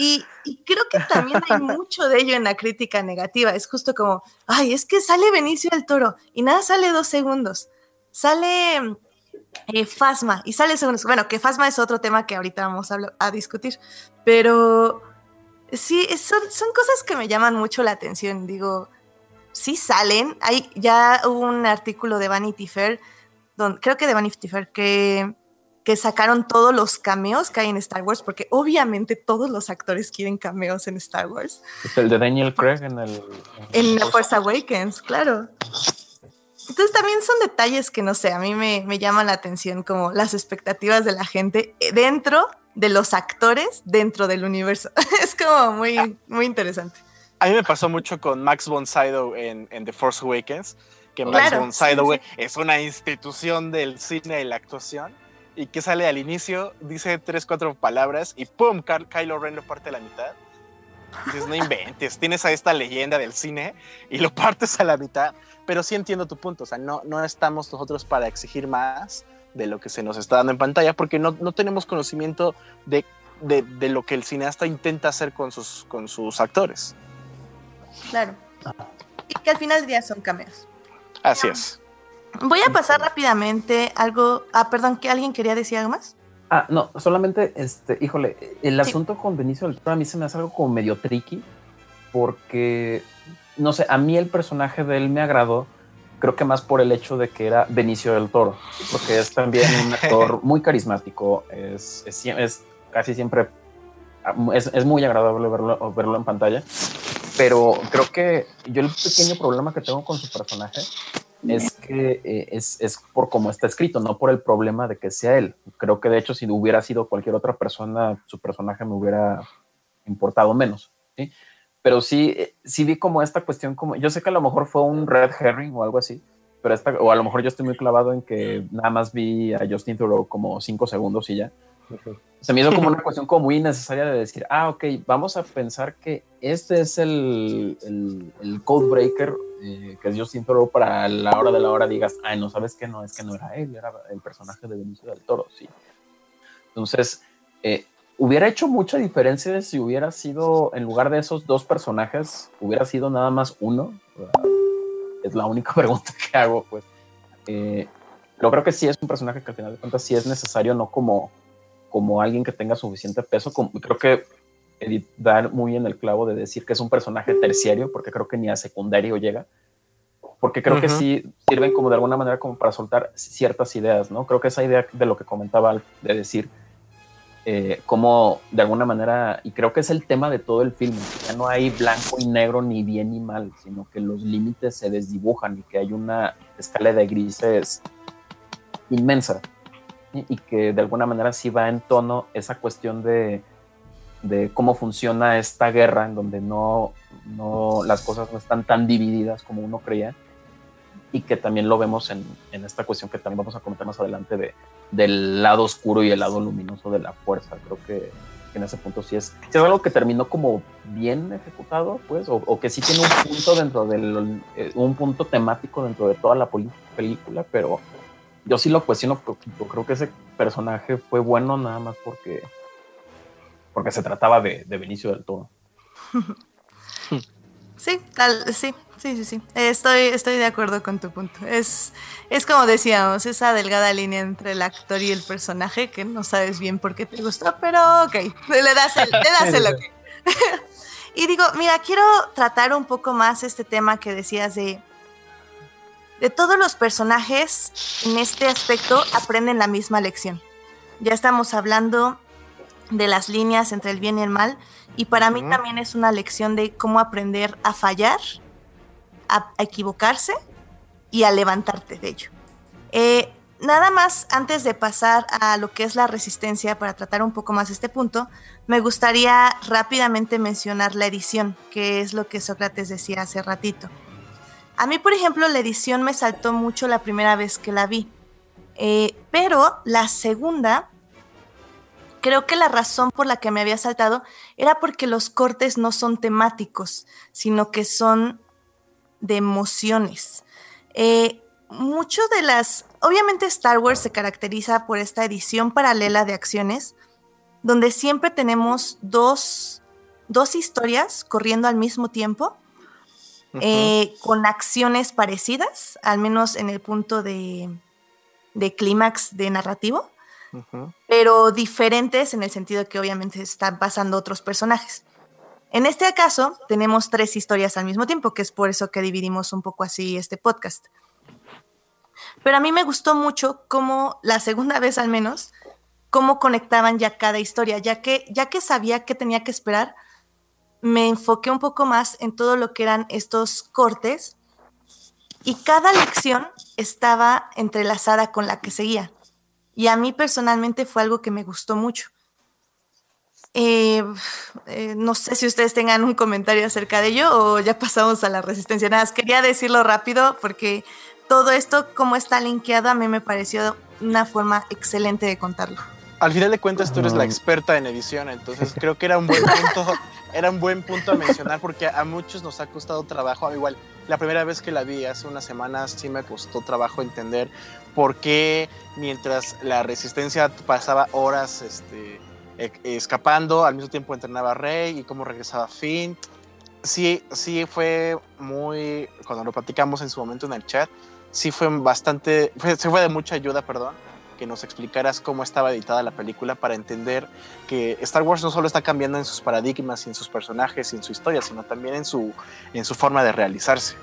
Y, y creo que también hay mucho de ello en la crítica negativa. Es justo como, ay, es que sale Benicio del Toro y nada sale dos segundos. Sale eh, Fasma y sale segundos. Bueno, que Fasma es otro tema que ahorita vamos a, discutir, pero sí, son, son cosas que me llaman mucho la atención. Digo, sí salen. Hay, ya hubo un artículo de Vanity Fair, don- creo que de Vanity Fair, que, que sacaron todos los cameos que hay en Star Wars, porque obviamente todos los actores quieren cameos en Star Wars. Es el de Daniel Craig en el. En The Force Awakens, claro. Entonces también son detalles que no sé, a mí me, me llaman la atención como las expectativas de la gente dentro de los actores dentro del universo. es como muy, muy interesante. A mí me pasó mucho con Max von Sydow en, en The Force Awakens, que Max Claro, von sí, Sydow sí. es una institución del cine y la actuación, y que sale al inicio, dice tres, cuatro palabras, y ¡pum! Car- Kylo Ren lo parte a la mitad. Dices, no inventes, tienes a esta leyenda del cine y lo partes a la mitad, pero sí entiendo tu punto, o sea, no, no estamos nosotros para exigir más, de lo que se nos está dando en pantalla, porque no, no tenemos conocimiento de, de, de, lo que el cineasta intenta hacer con sus, con sus actores. Claro. Y que al final del día son cameos. Así es. Voy a pasar rápidamente algo. Ah, perdón, que alguien quería decir algo más. Ah, no, solamente, este, híjole, el sí. asunto con Benicio del Toro a mí se me hace algo como medio tricky, porque, no sé, a mí el personaje de él me agradó, creo que más por el hecho de que era Benicio del Toro, porque es también un actor muy carismático, es, es, es casi siempre, es, es, muy agradable verlo, verlo en pantalla, pero creo que yo el pequeño problema que tengo con su personaje es que eh, es, es, por cómo está escrito, no por el problema de que sea él. Creo que de hecho si hubiera sido cualquier otra persona, su personaje me hubiera importado menos. ¿sí? Pero sí, sí vi como esta cuestión, como yo sé que a lo mejor fue un red herring o algo así, pero esta, o a lo mejor yo estoy muy clavado en que nada más vi a Justin Thoreau como cinco segundos y ya. Se me hizo como una cuestión como muy necesaria de decir, ah, ok, vamos a pensar que este es el, el, el code breaker eh, que Justin Thoreau para la hora de la hora digas, ay, no sabes que no, es que no era él, era el personaje de Benicio del Toro, sí. Entonces, eh, hubiera hecho mucha diferencia si hubiera sido, en lugar de esos dos personajes, hubiera sido nada más uno. Es la única pregunta que hago, pues. Eh, pero creo que sí es un personaje que al final de cuentas sí es necesario, no como como alguien que tenga suficiente peso. Como, creo que Edith da muy en el clavo de decir que es un personaje terciario, porque creo que ni a secundario llega. Porque creo uh -huh. que sí sirven como de alguna manera como para soltar ciertas ideas, ¿no? Creo que esa idea de lo que comentaba de decir eh, como de alguna manera, y creo que es el tema de todo el film, ya no hay blanco y negro ni bien ni mal, sino que los límites se desdibujan y que hay una escala de grises inmensa y que de alguna manera sí va en tono esa cuestión de, de cómo funciona esta guerra en donde no, no, las cosas no están tan divididas como uno creía y que también lo vemos en, en esta cuestión que también vamos a comentar más adelante de, del lado oscuro y el lado luminoso de la fuerza. Creo que, en ese punto sí es, sí es algo que terminó como bien ejecutado, pues, o, o que sí tiene un punto dentro del, eh, un punto temático dentro de toda la película, pero yo sí lo cuestiono, creo que ese personaje fue bueno nada más porque, porque se trataba de, de Benicio del Toro. Sí, tal, sí, sí, sí, sí. Estoy, estoy de acuerdo con tu punto. Es, es como decíamos, esa delgada línea entre el actor y el personaje que no sabes bien por qué te gustó, pero ok, le das el, le das el ok. y digo, mira, quiero tratar un poco más este tema que decías de de todos los personajes en este aspecto aprenden la misma lección. Ya estamos hablando de las líneas entre el bien y el mal y para mí también es una lección de cómo aprender a fallar, a, a equivocarse y a levantarte de ello. Eh, nada más antes de pasar a lo que es la resistencia para tratar un poco más este punto, me gustaría rápidamente mencionar la edición, que es lo que Sócrates decía hace ratito. A mí, por ejemplo, la edición me saltó mucho la primera vez que la vi. Eh, pero la segunda, creo que la razón por la que me había saltado era porque los cortes no son temáticos, sino que son de emociones. Eh, mucho de las... Obviamente Star Wars se caracteriza por esta edición paralela de acciones, donde siempre tenemos dos, dos historias corriendo al mismo tiempo Uh -huh. eh, con acciones parecidas, al menos en el punto de, de clímax de narrativo, pero diferentes en el sentido que obviamente están pasando otros personajes. En este caso, tenemos tres historias al mismo tiempo, que es por eso que dividimos un poco así este podcast. Pero a mí me gustó mucho cómo, la segunda vez al menos, cómo conectaban ya cada historia, ya que, ya que sabía que tenía que esperar, me enfoqué un poco más en todo lo que eran estos cortes y cada lección estaba entrelazada con la que seguía. Y a mí personalmente fue algo que me gustó mucho. Eh, eh, no sé si ustedes tengan un comentario acerca de ello o ya pasamos a la resistencia. Nada, quería decirlo rápido porque todo esto, como está linkeado, a mí me pareció una forma excelente de contarlo. Al final de cuentas, tú eres la experta en edición, entonces creo que era un buen punto era un buen punto a mencionar porque a muchos nos ha costado trabajo, igual la primera vez que la vi hace unas semanas sí me costó trabajo entender por qué mientras la resistencia pasaba horas este, e, escapando, al mismo tiempo entrenaba a Rey y cómo regresaba Finn. Sí, sí fue muy, cuando lo platicamos en su momento en el chat, sí fue bastante, fue, se fue de mucha ayuda, perdón, que nos explicaras cómo estaba editada la película para entender que Star Wars no solo está cambiando en sus paradigmas y en sus personajes y en su historia, sino también en su, en su forma de realizarse.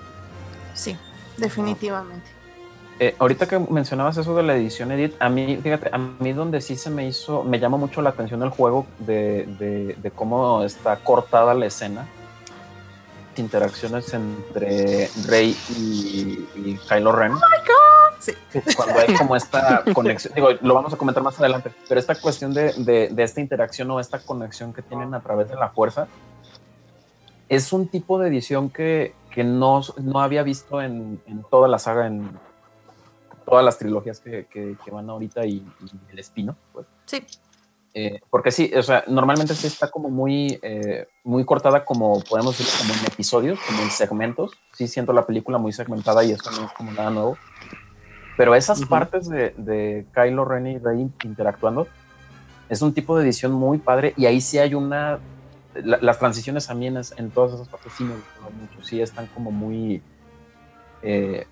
Sí, definitivamente. Eh, ahorita que mencionabas eso de la edición edit, a mí, fíjate, a mí donde sí se me hizo, me llama mucho la atención el juego de, de, cómo está cortada la escena, interacciones entre Rey y, y Kylo Ren. Oh my God. Cuando hay como esta conexión, digo, lo vamos a comentar más adelante, pero esta cuestión de, de, esta interacción o esta conexión que tienen a través de la fuerza, es un tipo de edición que, que no, no, había visto en, en, toda la saga, en todas las trilogías que, que, van ahorita y, El Espino. Pues. Sí. Eh, porque sí, o sea, normalmente sí está como muy, eh, muy cortada, como podemos decir, como en episodios, como en segmentos. Sí siento la película muy segmentada y eso no es como nada nuevo. Pero esas partes de, de, Kylo Ren y Rey interactuando es un tipo de edición muy padre y ahí sí hay una... las transiciones también en todas esas partes sí me gustan mucho, sí están como muy... Eh,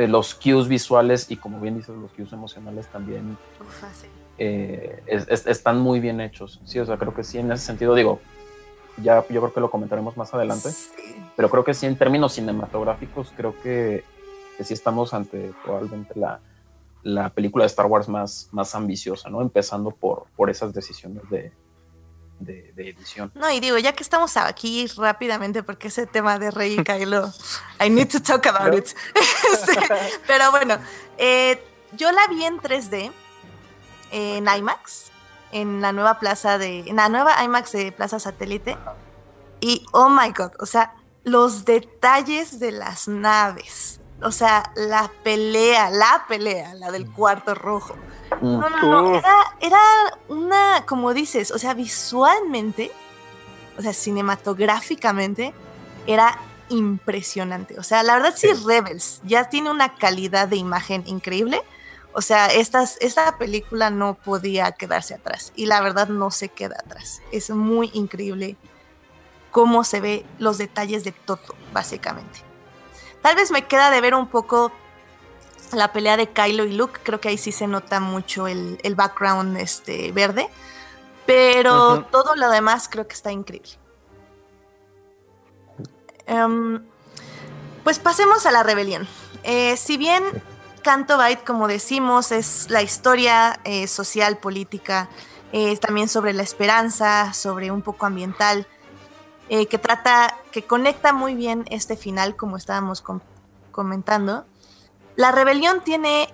eh, los cues visuales y como bien dices los cues emocionales también eh, están muy bien hechos. Sí, o sea, creo que sí, en ese sentido digo, ya yo creo que lo comentaremos más adelante, pero creo que sí en términos cinematográficos creo que que sí estamos ante probablemente la, la película de Star Wars más, más ambiciosa, ¿no? Empezando por, por esas decisiones de, de, edición. No, y digo, ya que estamos aquí rápidamente, porque ese tema de Rey y Kylo, I need to talk about it. pero bueno, eh, yo la vi en 3D, en IMAX, en la nueva plaza de, en la nueva IMAX de Plaza Satélite, y oh my god, o sea, los detalles de las naves, o sea, la pelea, la pelea, la del cuarto rojo. No, no, no, era, una, como dices, o sea, visualmente, o sea, cinematográficamente, era impresionante. O sea, la verdad sí, Rebels ya tiene una calidad de imagen increíble. O sea, estas, esta película no podía quedarse atrás y la verdad no se queda atrás. Es muy increíble cómo se ve los detalles de todo, básicamente. Tal vez me queda de ver un poco la pelea de Kylo y Luke. Creo que ahí sí se nota mucho el, background este, verde. Pero todo lo demás creo que está increíble. Em, pues pasemos a la rebelión. Eh, si bien Canto Bight, como decimos, es la historia eh, social, política, eh, también sobre la esperanza, sobre un poco ambiental. Que trata, que conecta muy bien este final, como estábamos comentando. La rebelión tiene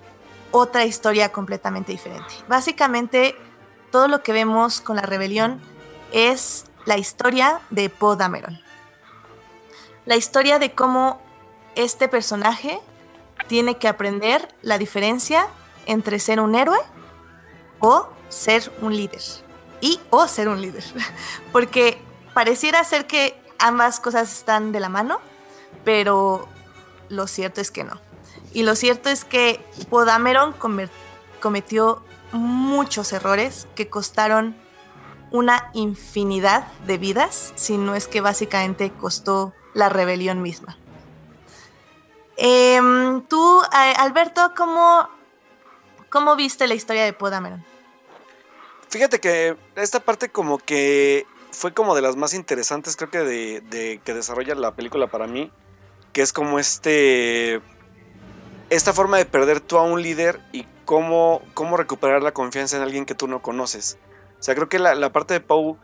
otra historia completamente diferente. Básicamente, todo lo que vemos con la rebelión es la historia de Poe Dameron. La historia de cómo este personaje tiene que aprender la diferencia entre ser un héroe o ser un líder. Y o ser un líder. Porque pareciera ser que ambas cosas están de la mano, pero lo cierto es que no. Y lo cierto es que Podameron cometió muchos errores que costaron una infinidad de vidas, si no es que básicamente costó la rebelión misma. Em, tú, Alberto, ¿cómo, ¿cómo viste la historia de Podameron? Fíjate que esta parte como que fue como de las más interesantes, creo que de, que desarrolla la película para mí, que es como este esta forma de perder tú a un líder y cómo, cómo recuperar la confianza en alguien que tú no conoces. O sea, creo que la, parte de Poe,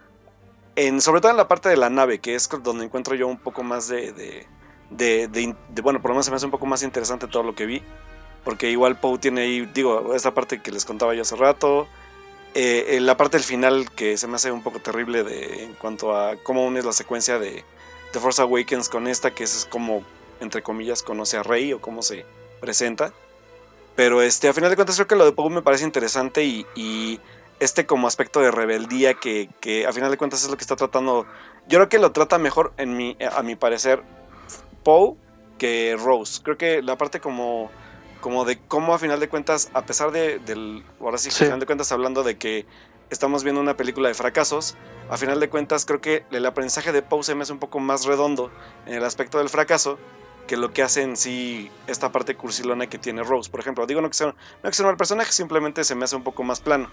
en, sobre todo en la parte de la nave, que es donde encuentro yo un poco más de, de, de, bueno, por lo menos se me hace un poco más interesante todo lo que vi, porque igual Poe tiene ahí, digo, esta parte que les contaba yo hace rato, eh, la parte del final que se me hace un poco terrible de, en cuanto a cómo unes la secuencia de The Force Awakens con esta, que es como, entre comillas, conoce a Rey o cómo se presenta. Pero este, a final de cuentas creo que lo de Poe me parece interesante y, este como aspecto de rebeldía que, que, a final de cuentas es lo que está tratando. Yo creo que lo trata mejor, en mi, a mi parecer, Poe que Rose. Creo que la parte como, como de cómo a final de cuentas, a pesar de, del, ahora sí, Sí. a final de cuentas hablando de que estamos viendo una película de fracasos, a final de cuentas creo que el aprendizaje de Poe se me hace un poco más redondo en el aspecto del fracaso que lo que hace en sí esta parte cursilona que tiene Rose. Por ejemplo, digo no que sea, no que sea un personaje, simplemente se me hace un poco más plano.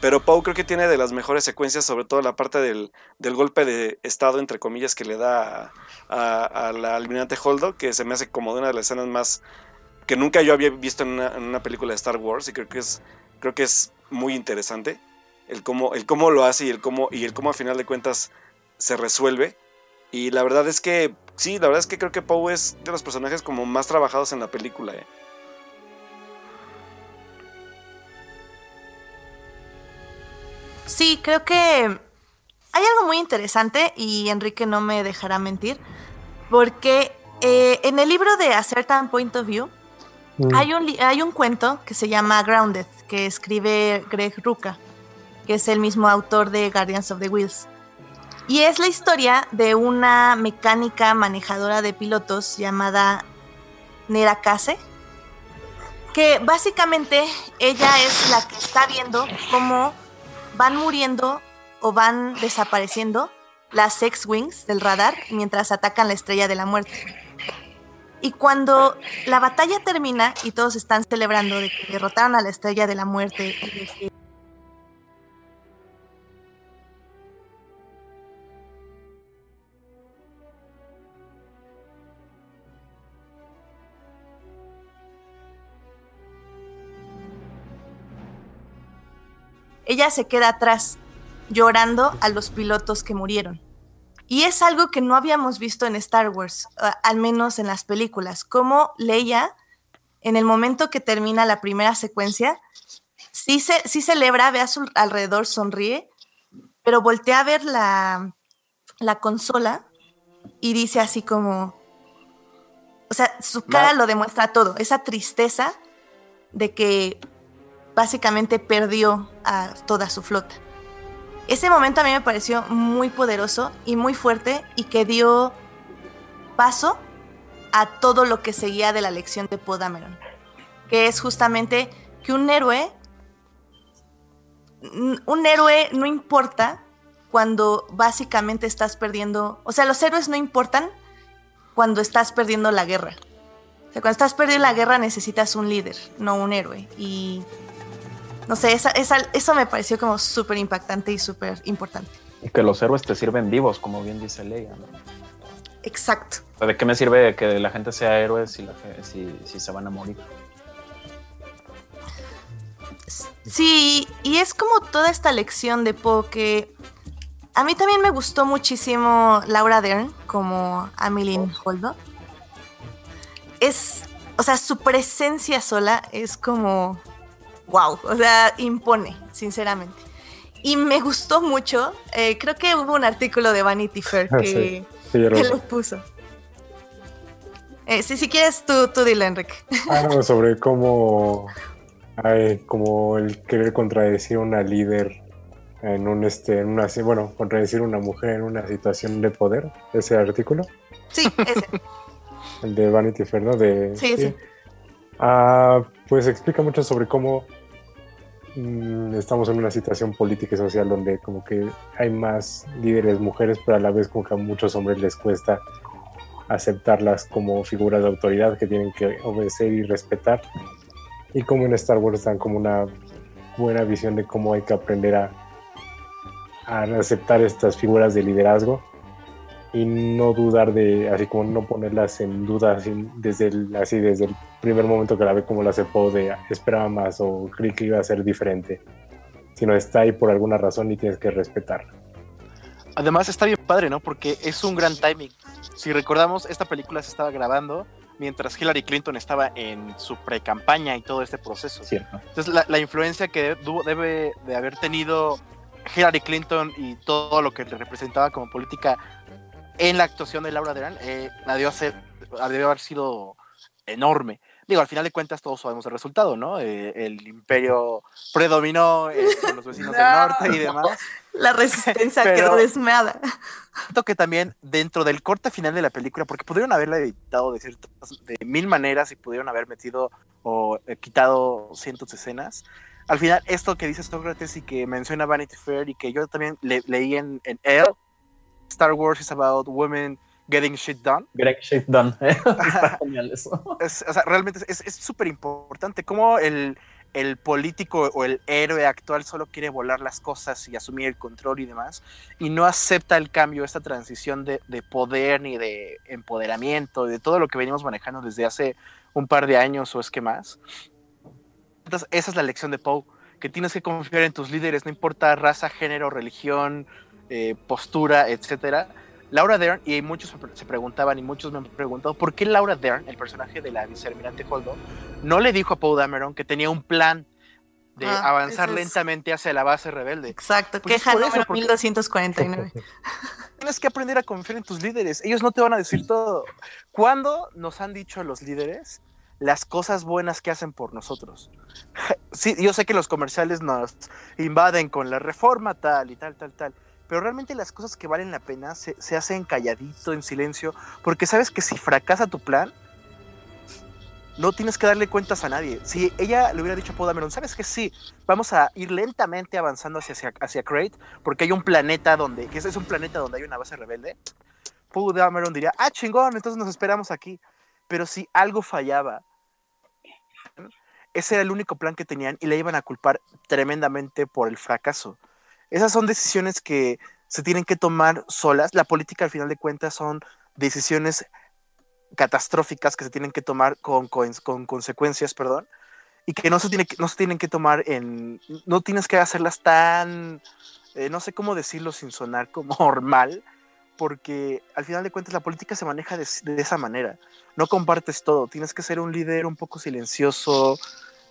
Pero Poe creo que tiene de las mejores secuencias, sobre todo la parte del, del golpe de estado, entre comillas, que le da a, la almirante Holdo, que se me hace como de una de las escenas más que nunca yo había visto en una, en una película de Star Wars y creo que es, creo que es muy interesante el cómo, el cómo lo hace y el cómo, y el cómo a final de cuentas se resuelve. Y la verdad es que, sí, la verdad es que creo que Poe es de los personajes como más trabajados en la película. eh. Sí, creo que hay algo muy interesante y Enrique no me dejará mentir, porque eh, en el libro de A Certain Point of View Mm. hay un, hay un cuento que se llama Grounded, que escribe Greg Rucka, que es el mismo autor de Guardians of the Wheels. Y es la historia de una mecánica manejadora de pilotos llamada Nera Case, que básicamente ella es la que está viendo cómo van muriendo o van desapareciendo las X-Wings del radar mientras atacan la estrella de la muerte. Y cuando la batalla termina y todos están celebrando de que derrotaron a la estrella de la muerte ella se queda atrás, llorando a los pilotos que murieron. Y es algo que no habíamos visto en Star Wars, al menos en las películas, como Leia, en el momento que termina la primera secuencia, sí, se, sí celebra, ve a su alrededor, sonríe, pero voltea a ver la, la consola y dice así como, o sea, su cara lo demuestra todo, esa tristeza de que básicamente perdió a toda su flota. Ese momento a mí me pareció muy poderoso y muy fuerte y que dio paso a todo lo que seguía de la lección de Poe Dameron, que es justamente que un héroe, un héroe no importa cuando básicamente estás perdiendo, o sea, los héroes no importan cuando estás perdiendo la guerra. O sea, cuando estás perdiendo la guerra necesitas un líder, no un héroe. Y no sé, esa- esa- eso me pareció como súper impactante y súper importante. Y que los héroes te sirven vivos, como bien dice Leia. ¿no? Exacto. ¿De qué me sirve que la gente sea héroes si, la si, si se van a morir? Sí, y es como toda esta lección de Poe que a mí también me gustó muchísimo Laura Dern como Ameline Holdo. Es, o sea, su presencia sola es como, wow, o sea, impone, sinceramente. Y me gustó mucho, eh, creo que hubo un artículo de Vanity Fair Ah, que, sí, sí, lo que lo puso. Eh, sí, si quieres tú, tú dile, Enrique. Ah, no, sobre cómo hay como el querer contradecir a una líder en un este en una si- bueno contradecir a una mujer en una situación de poder ese artículo Sí, ese. el de Vanity Fair ¿no? de Sí, sí. Ah, pues explica mucho sobre cómo estamos en una situación política y social donde como que hay más líderes mujeres pero a la vez como que a muchos hombres les cuesta aceptarlas como figuras de autoridad que tienen que obedecer y respetar. Y como en Star Wars dan como una buena visión de cómo hay que aprender a, a aceptar estas figuras de liderazgo y no dudar de, así como no ponerlas en duda así, desde, el, así desde el primer momento que la ve como la aceptó de esperaba más o creí que iba a ser diferente, sino está ahí por alguna razón y tienes que respetarla. Además está bien padre, ¿no? Porque es un gran timing. Si recordamos, esta película se estaba grabando mientras Hillary Clinton estaba en su pre-campaña y todo este proceso. ¿Cierto? Entonces la, la influencia que debe de haber tenido Hillary Clinton y todo lo que representaba como política en la actuación de Laura Dern, eh, la debió haber sido enorme. Digo, al final de cuentas todos sabemos el resultado, ¿no? Eh, el imperio predominó eh, con los vecinos del norte y demás. La resistencia quedó desmeada. Siento que también dentro del corte final de la película, porque pudieron haberla editado de, ciertas, de mil maneras y pudieron haber metido o eh, quitado cientos de escenas, al final esto que dice Sócrates y que menciona Vanity Fair y que yo también leí en, en él, Star Wars is about women getting shit done. Getting shit done. Está genial eso. Es, o sea, realmente es súper importante cómo el, el, político o el héroe actual solo quiere volar las cosas y asumir el control y demás, y no acepta el cambio, esta transición de, de poder ni de empoderamiento, de todo lo que venimos manejando desde hace un par de años o es que más. Entonces, esa es la lección de Poe, que tienes que confiar en tus líderes, no importa raza, género, religión, eh, postura, etcétera Laura Dern, y muchos se preguntaban y muchos me han preguntado, ¿por qué Laura Dern, el personaje de la vicealmirante Holdo, no le dijo a Paul Dameron que tenía un plan de ah, avanzar lentamente hacia la base rebelde? Exacto, pues queja número 1249. Tienes que aprender a confiar en tus líderes, ellos no te van a decir todo. ¿Cuándo nos han dicho los líderes las cosas buenas que hacen por nosotros? Sí, yo sé que los comerciales nos invaden con la reforma tal y tal, tal, tal pero realmente las cosas que valen la pena se, hacen calladito, en silencio, porque sabes que si fracasa tu plan, no tienes que darle cuentas a nadie. Si ella le hubiera dicho a Podameron, ¿sabes que Sí, vamos a ir lentamente avanzando hacia, hacia, Crate, porque hay un planeta donde, que es un planeta donde hay una base rebelde. Podameron diría, ah, chingón, entonces nos esperamos aquí. Pero si algo fallaba, ese era el único plan que tenían y le iban a culpar tremendamente por el fracaso. Esas son decisiones que se tienen que tomar solas. La política, al final de cuentas, son decisiones catastróficas que se tienen que tomar con, con, consecuencias, perdón, y que no se, tiene, no se tienen que tomar en... No tienes que hacerlas tan... Eh, no sé cómo decirlo sin sonar como normal, porque al final de cuentas la política se maneja de, esa manera. No compartes todo, tienes que ser un líder un poco silencioso,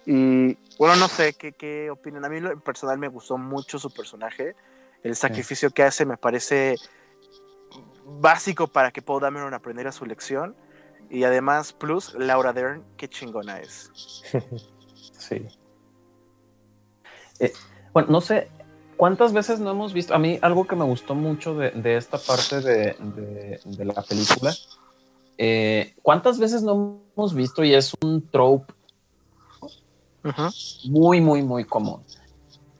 y bueno, no sé qué, qué opinan. A mí en personal me gustó mucho su personaje. El sacrificio que hace me parece básico para que Paul Dameron aprendiera su lección. Y además, plus, Laura Dern, qué chingona es. sí. Eh, bueno, no sé, ¿cuántas veces no hemos visto? A mí algo que me gustó mucho de, de esta parte de, de, de la película, eh, ¿cuántas veces no hemos visto y es un trope muy, muy, muy común.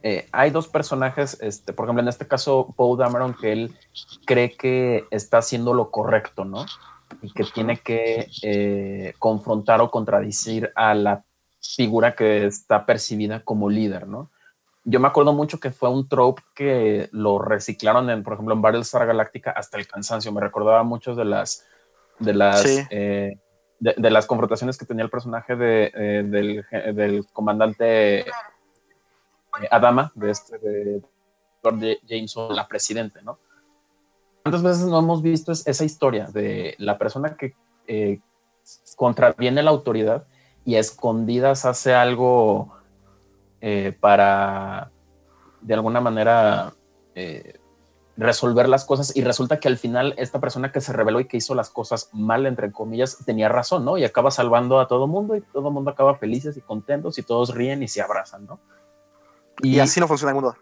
Eh, hay dos personajes, este, por ejemplo, en este caso, Paul Dameron, que él cree que está haciendo lo correcto, ¿no? Y que tiene que eh, confrontar o contradecir a la figura que está percibida como líder, ¿no? Yo me acuerdo mucho que fue un trope que lo reciclaron, en, por ejemplo, en Battlestar Galáctica hasta el cansancio. Me recordaba mucho de las, de las eh, de, las confrontaciones que tenía el personaje de, eh, del, comandante eh, Adama, de este, de Jameson, la presidente, ¿no? ¿Cuántas veces no hemos visto esa historia de la persona que eh, contraviene la autoridad y a escondidas hace algo para, de alguna manera, resolver las cosas y resulta que al final esta persona que se reveló y que hizo las cosas mal, entre comillas, tenía razón, ¿no? Y acaba salvando a todo mundo y todo mundo acaba felices y contentos y todos ríen y se abrazan, ¿no? Y, así no funciona el mundo.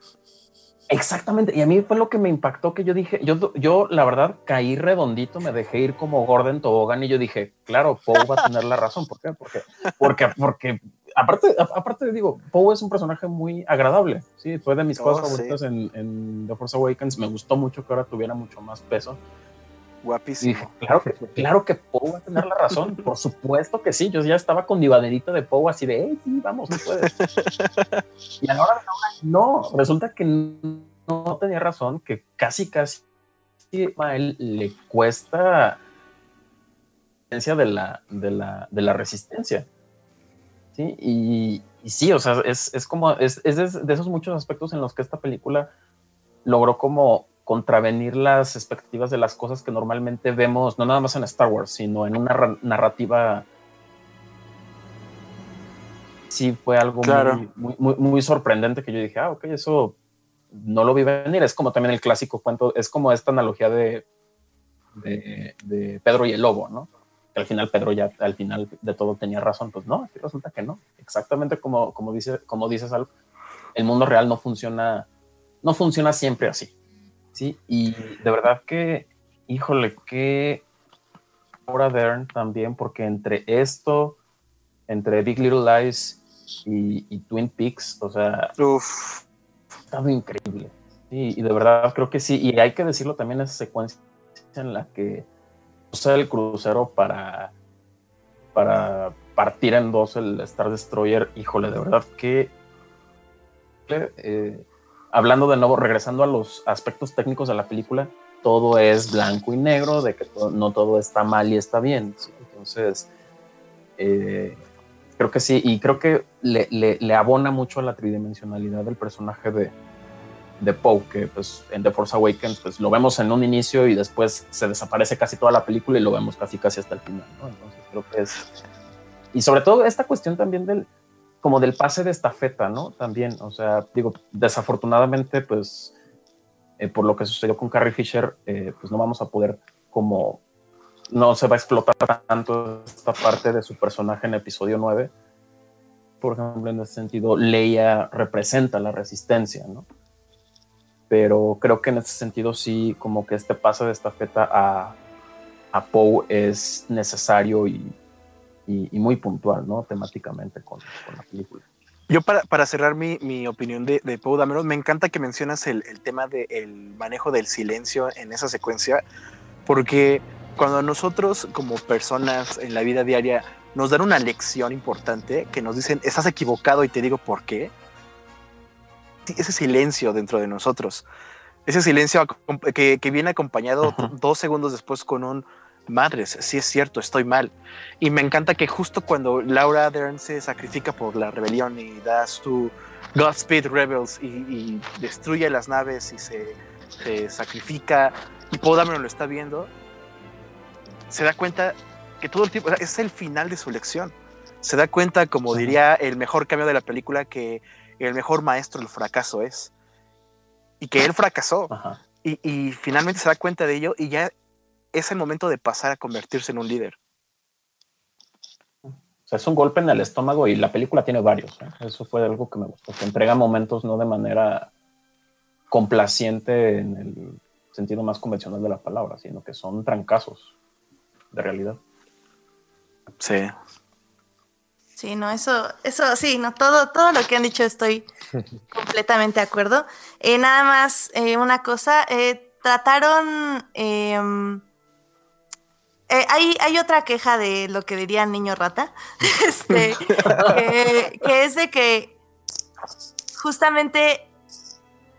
Exactamente, y a mí fue lo que me impactó que yo dije, yo, yo la verdad caí redondito, me dejé ir como Gordon Tobogán y yo dije, claro, Poe va a tener la razón, ¿por qué? Porque, porque, porque aparte, aparte digo, Poe es un personaje muy agradable, sí, fue de mis cosas oh, favoritas en, The Force Awakens, me gustó mucho que ahora tuviera mucho más peso. Guapísimo. claro que, claro que Poe va a tener la razón, por supuesto que sí, yo ya estaba con mi de Poe así de, hey, sí, vamos, tú puedes. y a la hora de no, resulta que no tenía razón, que casi, casi a él le cuesta de la, de la, de la resistencia. ¿Sí? Y, sí, o sea, es, como, es, de, esos muchos aspectos en los que esta película logró como contravenir las expectativas de las cosas que normalmente vemos, no nada más en Star Wars, sino en una narrativa. Sí, fue algo muy, muy, sorprendente que yo dije, ah, ok, eso no lo vi venir. Es como también el clásico cuento, es como esta analogía de, de, de Pedro y el lobo, ¿no? Que al final Pedro ya al final de todo tenía razón, pues no, aquí resulta que no. Exactamente como, como, dice, como dices, Al, el mundo real no funciona, no funciona siempre así. Sí, y de verdad que, híjole, que ahora Dern también, porque entre esto, entre Big Little Lies y, Twin Peaks, o sea, Uf. estado increíble. y de verdad creo que sí, y hay que decirlo también esa secuencia en la que usa el crucero para, para partir en dos el Star Destroyer, híjole, de verdad que eh, hablando de nuevo, regresando a los aspectos técnicos de la película, todo es blanco y negro, de que no todo está mal y está bien. Entonces, eh, creo que sí, y creo que le, le, abona mucho a la tridimensionalidad del personaje de, de Poe, que pues en The Force Awakens pues lo vemos en un inicio y después se desaparece casi toda la película y lo vemos casi casi hasta el final, Entonces creo que es... Y sobre todo esta cuestión también del, como del pase de estafeta, ¿no? También, o sea, digo, desafortunadamente pues eh, por lo que sucedió con Carrie Fisher, eh, pues no vamos a poder como... No se va a explotar tanto esta parte de su personaje en episodio 9. Por ejemplo, en ese sentido, Leia representa la resistencia, ¿no? Pero creo que en ese sentido sí, como que este paso de estafeta a, a Poe es necesario y, y, muy puntual, ¿no? Temáticamente con, con la película. Yo para, para cerrar mi, mi, opinión de, de Poe Dameron, me encanta que mencionas el, el tema del manejo del silencio en esa secuencia, porque cuando nosotros como personas en la vida diaria nos dan una lección importante, que nos dicen, estás equivocado y te digo por qué, ese silencio dentro de nosotros. Ese silencio que, viene acompañado dos segundos después con un madres, sí es cierto, estoy mal. Y me encanta que justo cuando Laura Dern se sacrifica por la rebelión y da su Godspeed Rebels y, destruye las naves y se, sacrifica y Poe lo está viendo, se da cuenta que todo el tiempo es el final de su lección. Se da cuenta, como diría el mejor cambio de la película, que el mejor maestro del fracaso es. Y que él fracasó. Y, finalmente se da cuenta de ello y ya es el momento de pasar a convertirse en un líder. O sea, es un golpe en el estómago y la película tiene varios. ¿eh? Eso fue algo que me gustó, que entrega momentos no de manera complaciente en el sentido más convencional de la palabra, sino que son trancazos de realidad. Sí, Sí, no, eso, eso sí, no, todo, todo lo que han dicho estoy completamente de acuerdo. Eh, nada más, eh, una cosa, eh, trataron, em, hay, hay, otra queja de lo que diría niño rata, este, que, es de que justamente,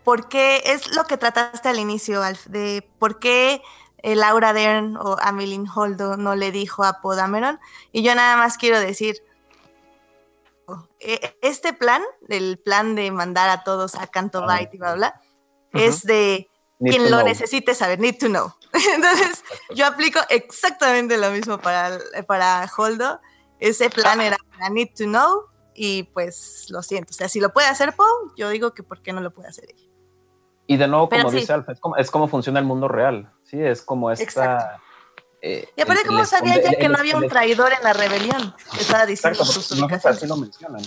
¿por qué es lo que trataste al inicio, Alf, de por qué Laura Dern o Ameline Holdo no le dijo a Podameron? Y yo nada más quiero decir, este plan, el plan de mandar a todos a Canto Byte y bla, bla, es de quien lo necesite saber, need to know. Entonces, yo aplico exactamente lo mismo para, para Holdo. Ese plan era para need to know y pues lo siento. O sea, si lo puede hacer Poe, yo digo que ¿por qué no lo puede hacer ella? Y de nuevo, como dice Alfa, es como, funciona el mundo real. Sí, es como esta. Eh, y aparte, ¿cómo sabía ya que no había un traidor en la rebelión? Estaba diciendo sus no así lo mencionan.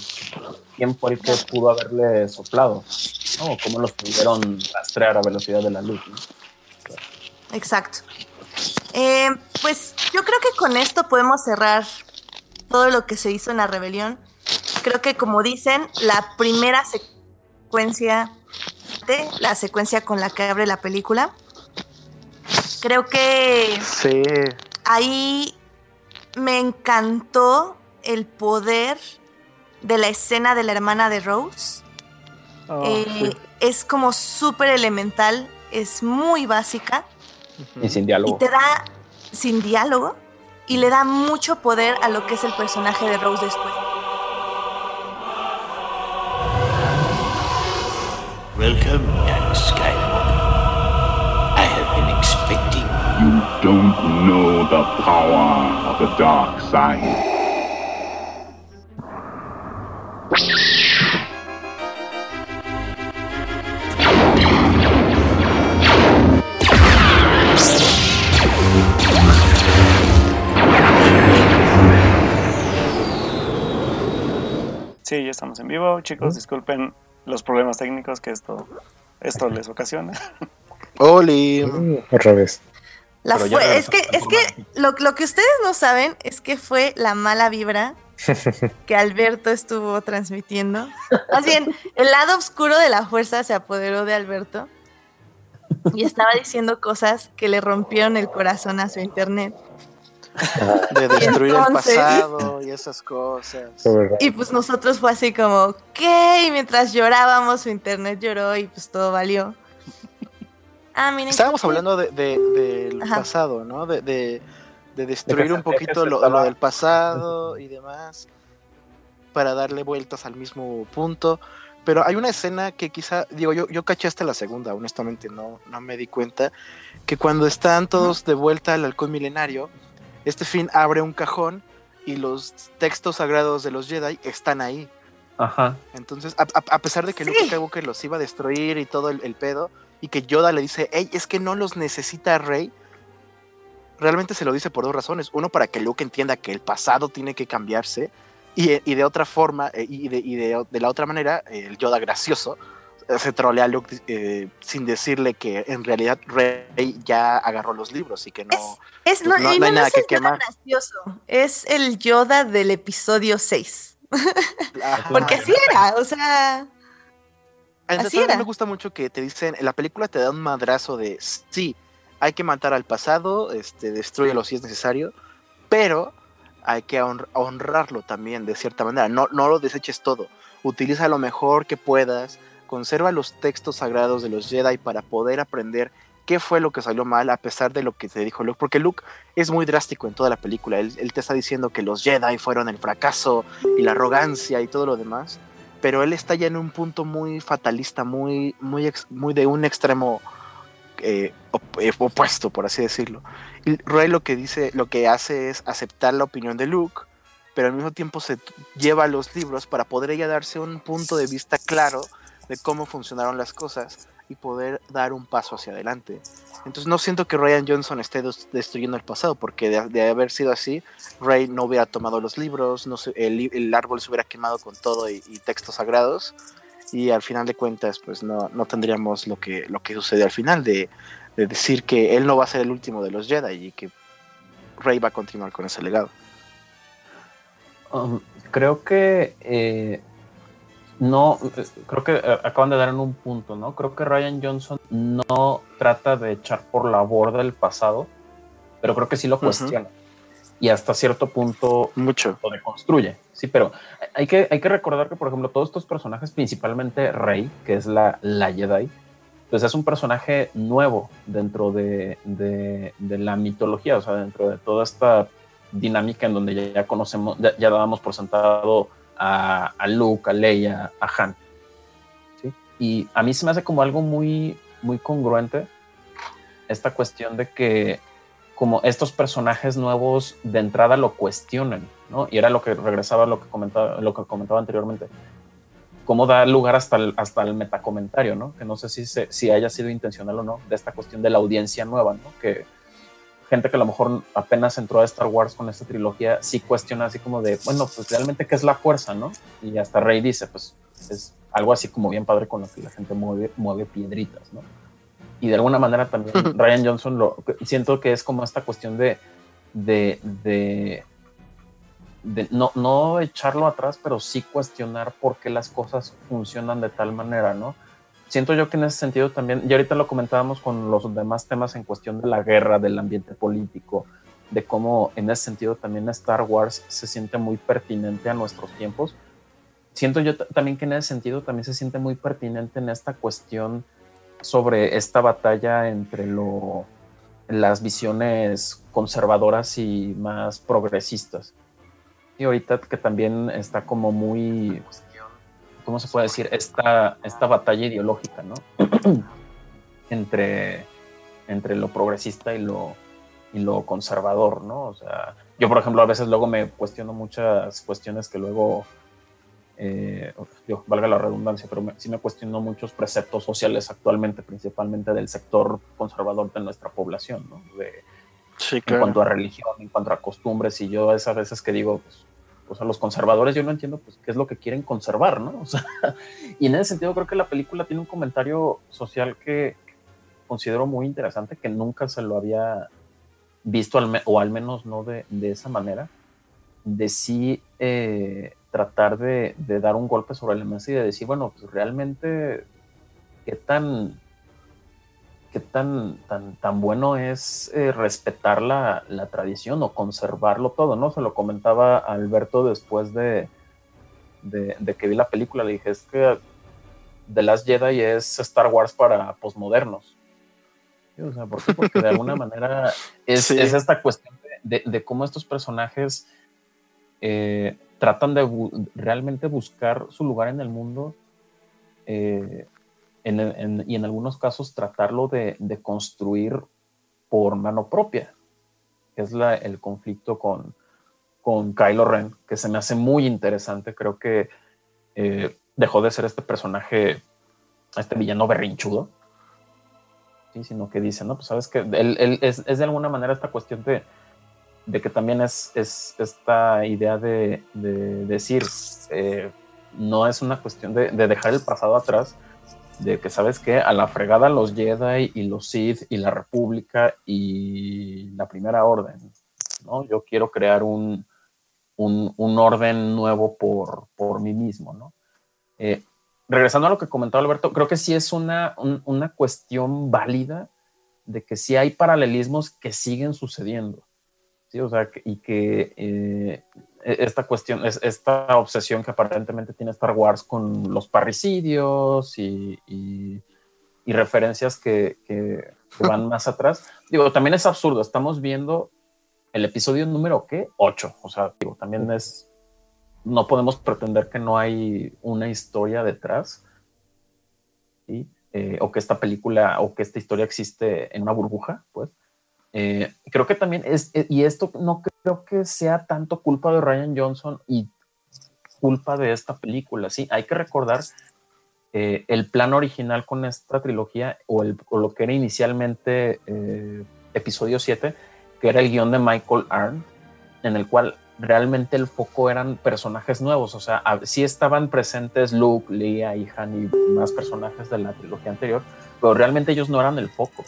¿Quién fue el que pudo haberle soplado? ¿No? ¿Cómo los pudieron rastrear a velocidad de la luz? Exacto. Eh, pues yo creo que con esto podemos cerrar todo lo que se hizo en la rebelión. Creo que como dicen, la primera secuencia de la secuencia con la que abre la película Creo que sí. ahí me encantó el poder de la escena de la hermana de Rose. Oh, eh, es como súper elemental, es muy básica. Y sin diálogo. Y te da, sin diálogo, y le da mucho poder a lo que es el personaje de Rose después. Welcome, don't know the power of the dark side. Sí, ya estamos en vivo, chicos. Disculpen los problemas técnicos que esto, esto les ocasiona. Oli, otra vez. La fue- es que, es que lo, lo que ustedes no saben es que fue la mala vibra que Alberto estuvo transmitiendo. Más bien, el lado oscuro de la fuerza se apoderó de Alberto y estaba diciendo cosas que le rompieron el corazón a su internet. De destruir entonces- el pasado y esas cosas. Y pues nosotros fue así como, ¿qué? Y mientras llorábamos, su internet lloró y pues todo valió. Ah, miren. Estábamos hablando de, de- del Ajá. pasado, ¿no? De, de- de destruir un poquito lo, lo del pasado y demás para darle vueltas al mismo punto. Pero hay una escena que quizá, digo, yo, yo caché hasta la segunda, honestamente no, no me di cuenta, que cuando están todos de vuelta al halcón milenario, este fin abre un cajón y los textos sagrados de los Jedi están ahí. Ajá. Entonces, a, a- a pesar de que Sí. Luke Skywalker los iba a destruir y todo el, el pedo, y que Yoda le dice, hey, es que no los necesita Rey, realmente se lo dice por dos razones. Uno, para que Luke entienda que el pasado tiene que cambiarse, y, y de otra forma, eh, y, de, y de- de la otra manera, eh, el Yoda gracioso eh, se trolea a Luke eh, sin decirle que en realidad Rey ya agarró los libros y que no... Es, no, pues no- y no hay no, nada es que quemar. gracioso, es el Yoda del episodio 6. Ajá. Porque así era, o sea, Entonces, Así a mí era. me gusta mucho que te dicen, en la película te da un madrazo de, sí, hay que matar al pasado, este, destruyelo si es necesario, pero hay que honr- honrarlo también de cierta manera, no, no lo deseches todo, utiliza lo mejor que puedas, conserva los textos sagrados de los Jedi para poder aprender qué fue lo que salió mal a pesar de lo que te dijo Luke, porque Luke es muy drástico en toda la película, él, él te está diciendo que los Jedi fueron el fracaso y la arrogancia y todo lo demás, pero él está ya en un punto muy fatalista, muy, muy, muy de un extremo eh, eh, opuesto, por así decirlo. Y lo que dice, lo que hace es aceptar la opinión de Luke, pero al mismo tiempo se lleva los libros para poder ella darse un punto de vista claro de cómo funcionaron las cosas y poder dar un paso hacia adelante. Entonces no siento que Ryan Johnson esté des- destruyendo el pasado, porque de, haber sido así, Rey no hubiera tomado los libros, el, árbol se hubiera quemado con todo y, textos sagrados, y al final de cuentas, pues no, no tendríamos lo que, lo que sucedió al final, de, de decir que él no va a ser el último de los Jedi y que Rey va a continuar con ese legado. Um, creo que eh, no, eh, creo que eh, acaban de dar en un punto, ¿no? Creo que Ryan Johnson no trata de echar por la borda el pasado, pero creo que sí lo cuestiona. Y hasta cierto punto Mucho. lo deconstruye, sí, pero hay que, hay que recordar que, por ejemplo, todos estos personajes, principalmente Rey, que es la, la Jedi, pues es un personaje nuevo dentro de, de- de la mitología, o sea, dentro de toda esta dinámica en donde ya, ya conocemos, ya, ya dábamos por sentado a, a Luke, a Leia, a Han. ¿sí? Y a mí se me hace como algo muy, muy congruente esta cuestión de que como estos personajes nuevos de entrada lo cuestionan, ¿no? Y era lo que regresaba lo que comentaba, lo que comentaba anteriormente. Cómo da lugar hasta el, hasta el metacomentario, ¿no? Que no sé si, se- si haya sido intencional o no, de esta cuestión de la audiencia nueva, ¿no? Que gente que a lo mejor apenas entró a Star Wars con esta trilogía, sí cuestiona así como de, bueno, pues realmente qué es la fuerza, ¿no? Y hasta Rey dice, pues es algo así como bien padre con lo que la gente mueve, mueve piedritas, ¿no? Y de alguna manera también Ryan Johnson lo siento que es como esta cuestión de, de, de, de no, no echarlo atrás, pero sí cuestionar por qué las cosas funcionan de tal manera, ¿no? Siento yo que en ese sentido también, y ahorita lo comentábamos con los demás temas en cuestión de la guerra, del ambiente político, de cómo en ese sentido también Star Wars se siente muy pertinente a nuestros tiempos. Siento yo también que en ese sentido también se siente muy pertinente en esta cuestión sobre esta batalla entre lo, las visiones conservadoras y más progresistas. Y ahorita que también está como muy, ¿cómo se puede decir? Esta, esta batalla ideológica, ¿no? entre, entre lo progresista y lo, y lo conservador, ¿no? O sea, yo, por ejemplo, a veces luego me cuestiono muchas cuestiones que luego, eh, digo, valga la redundancia, pero me- sí me cuestiono muchos preceptos sociales actualmente, principalmente del sector conservador de nuestra población, ¿no? De, Sí, en cuanto a religión, en cuanto a costumbres, y yo esas veces que digo, pues, o sea, los conservadores yo no entiendo pues qué es lo que quieren conservar, ¿no? O sea, y en ese sentido creo que la película tiene un comentario social que considero muy interesante, que nunca se lo había visto, o al menos no de, de esa manera, de sí eh, tratar de, de, dar un golpe sobre la mesa y de decir, bueno, pues realmente, ¿qué tan qué tan, tan, tan bueno es eh, respetar la, la, tradición o conservarlo todo, ¿no? Se lo comentaba a Alberto después de, de, de, que vi la película, le dije, es que The Last Jedi es Star Wars para posmodernos. O sea, ¿por qué? Porque de alguna manera es, sí. es, esta cuestión de, de, cómo estos personajes eh, tratan de bu realmente buscar su lugar en el mundo eh, en, en, y en algunos casos tratarlo de, construir por mano propia, es el conflicto con, con Kylo Ren, que se me hace muy interesante. Creo que eh, dejó de ser este personaje, este villano berrinchudo, ¿sí? sino que dice, no, pues sabes que es, de alguna manera esta cuestión de, de que también es, es esta idea de, de decir, eh, no es una cuestión de dejar el pasado atrás, de que sabes que a la fregada los Jedi y los Sith y la República y la Primera Orden, ¿no? Yo quiero crear un, un, un orden nuevo por, por mí mismo, ¿no? Eh, regresando a lo que comentó Alberto, creo que sí es una, un, una cuestión válida de que sí hay paralelismos que siguen sucediendo, ¿sí? O sea, y que eh, esta cuestión, es esta obsesión que aparentemente tiene Star Wars con los parricidios y, y, referencias que, que, que, van más atrás. Digo, también es absurdo, estamos viendo el episodio número, ¿qué? 8. O sea, digo, también es, no podemos pretender que no hay una historia detrás, ¿sí? Eh, o que esta película o que esta historia existe en una burbuja, pues. Eh, creo que también es, eh, y esto no creo que sea tanto culpa de Ryan Johnson y culpa de esta película, sí, hay que recordar eh, el plan original con esta trilogía o, lo que era inicialmente eh, episodio 7, que era el guion de Michael Arndt, en el cual realmente el foco eran personajes nuevos, o sea, sí estaban presentes Luke, Leia y Han y más personajes de la trilogía anterior, pero realmente ellos no eran el foco.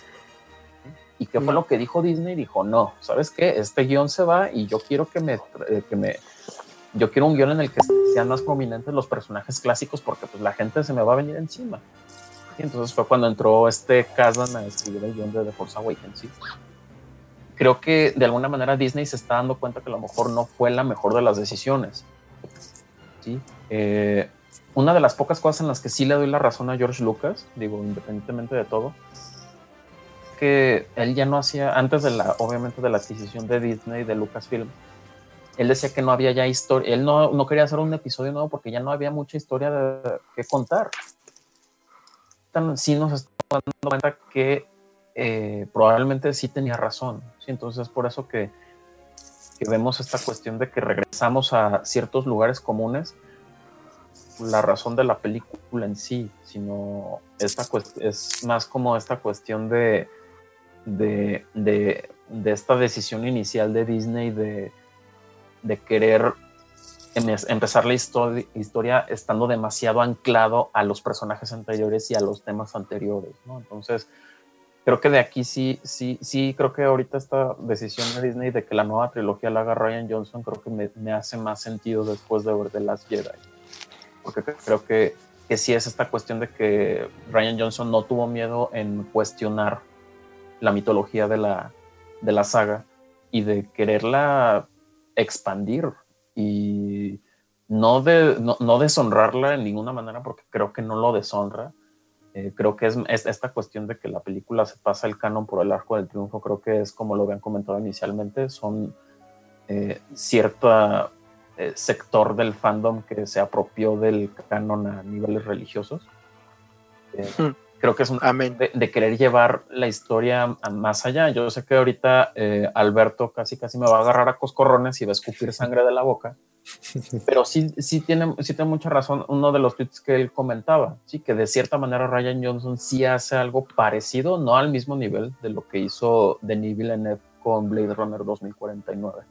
¿Y qué fue lo que dijo Disney? Dijo, no, ¿sabes qué? Este guion se va y yo quiero que me, eh, que me, yo quiero un guion en el que sean más prominentes los personajes clásicos porque pues la gente se me va a venir encima. Y entonces fue cuando entró este Kazan a escribir el guion de The Force Awakens. ¿sí? Creo que de alguna manera Disney se está dando cuenta que a lo mejor no fue la mejor de las decisiones. ¿sí? Eh, una de las pocas cosas en las que sí le doy la razón a George Lucas, digo, independientemente de todo, él ya no hacía, antes de la, obviamente de la adquisición de Disney, de Lucasfilm, él decía que no había ya historia, él no, no, quería hacer un episodio nuevo porque ya no había mucha historia de, que contar. Sí nos estamos dando cuenta que eh, probablemente sí tenía razón. ¿sí? Entonces por eso que, que vemos esta cuestión de que regresamos a ciertos lugares comunes la razón de la película en sí, sino esta es más como esta cuestión de, de, de, de esta decisión inicial de Disney de, de querer em empezar la historia, estando demasiado anclado a los personajes anteriores y a los temas anteriores, ¿no? Entonces, creo que de aquí sí, sí, sí, creo que ahorita esta decisión de Disney de que la nueva trilogía la haga Ryan Johnson, creo que me, me hace más sentido después de ver The Last Jedi. Porque creo que, que sí es esta cuestión de que Ryan Johnson no tuvo miedo en cuestionar la mitología de la, de la saga y de quererla expandir y no, de, no, no, deshonrarla en ninguna manera porque creo que no lo deshonra. Eh, creo que es, es, esta cuestión de que la película se pasa el canon por el arco del triunfo, creo que es como lo habían comentado inicialmente, son eh, cierto eh, sector del fandom que se apropió del canon a niveles religiosos. Hmm creo que es un de, de, querer llevar la historia más allá. Yo sé que ahorita eh, Alberto casi casi me va a agarrar a coscorrones y va a escupir sangre de la boca, pero sí, sí, tiene, sí tiene mucha razón uno de los tweets que él comentaba, sí, que de cierta manera Ryan Johnson sí hace algo parecido, no al mismo nivel de lo que hizo Denis Villeneuve con Blade Runner 2049,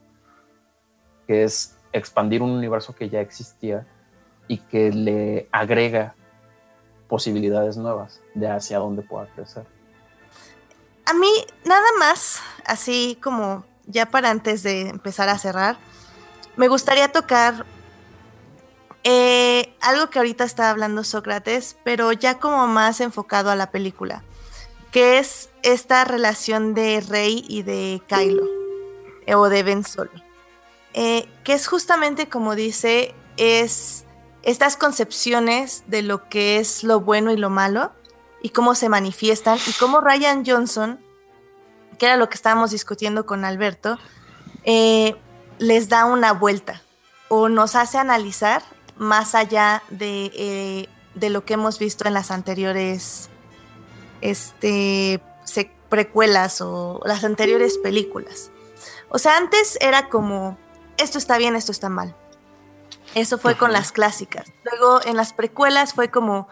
que es expandir un universo que ya existía y que le agrega posibilidades nuevas de hacia dónde pueda crecer. A mí, nada más, así como ya para antes de empezar a cerrar, me gustaría tocar eh, algo que ahorita está hablando Sócrates, pero ya como más enfocado a la película, que es esta relación de Rey y de Kylo, eh, o de Ben Solo, eh, que es justamente como dice, es estas concepciones de lo que es lo bueno y lo malo, y cómo se manifiestan, y cómo Ryan Johnson, que era lo que estábamos discutiendo con Alberto, les da una vuelta o nos hace analizar más allá de, de lo que hemos visto en las anteriores este, precuelas o las anteriores películas. O sea, antes era como, esto está bien, esto está mal. Eso fue con las clásicas. Luego en las precuelas fue como,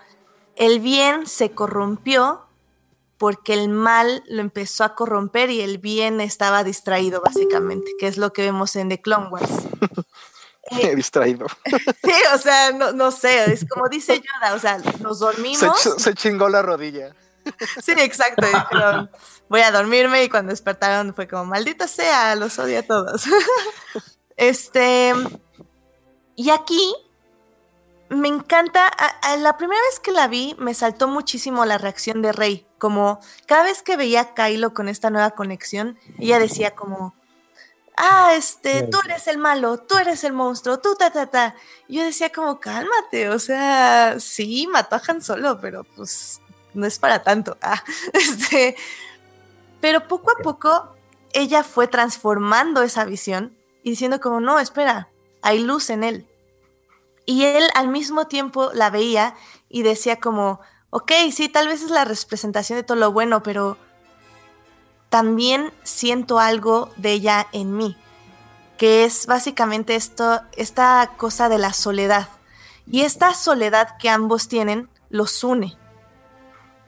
el bien se corrompió porque el mal lo empezó a corromper y el bien estaba distraído, básicamente, que es lo que vemos en The Clone Wars. He distraído. Sí, o sea, no, sé, es como dice Yoda, o sea, nos dormimos. Se, chingó la rodilla. Sí, exacto. voy a dormirme y cuando despertaron fue como, maldita sea, los odio a todos. Este, y aquí me encanta, la primera vez que la vi me saltó muchísimo la reacción de Rey, como cada vez que veía a Kylo con esta nueva conexión, ella decía como, ah, este, tú eres el malo, tú eres el monstruo, tú, ta, ta, ta. yo decía como, cálmate, o sea, sí, mató a Han Solo, pero pues no es para tanto. Ah, este, pero poco a poco ella fue transformando esa visión y diciendo como, no, espera, hay luz en él. Y él al mismo tiempo la veía y decía como, ok, sí, tal vez es la representación de todo lo bueno, pero también siento algo de ella en mí, que es básicamente esto, esta cosa de la soledad. Y esta soledad que ambos tienen los une.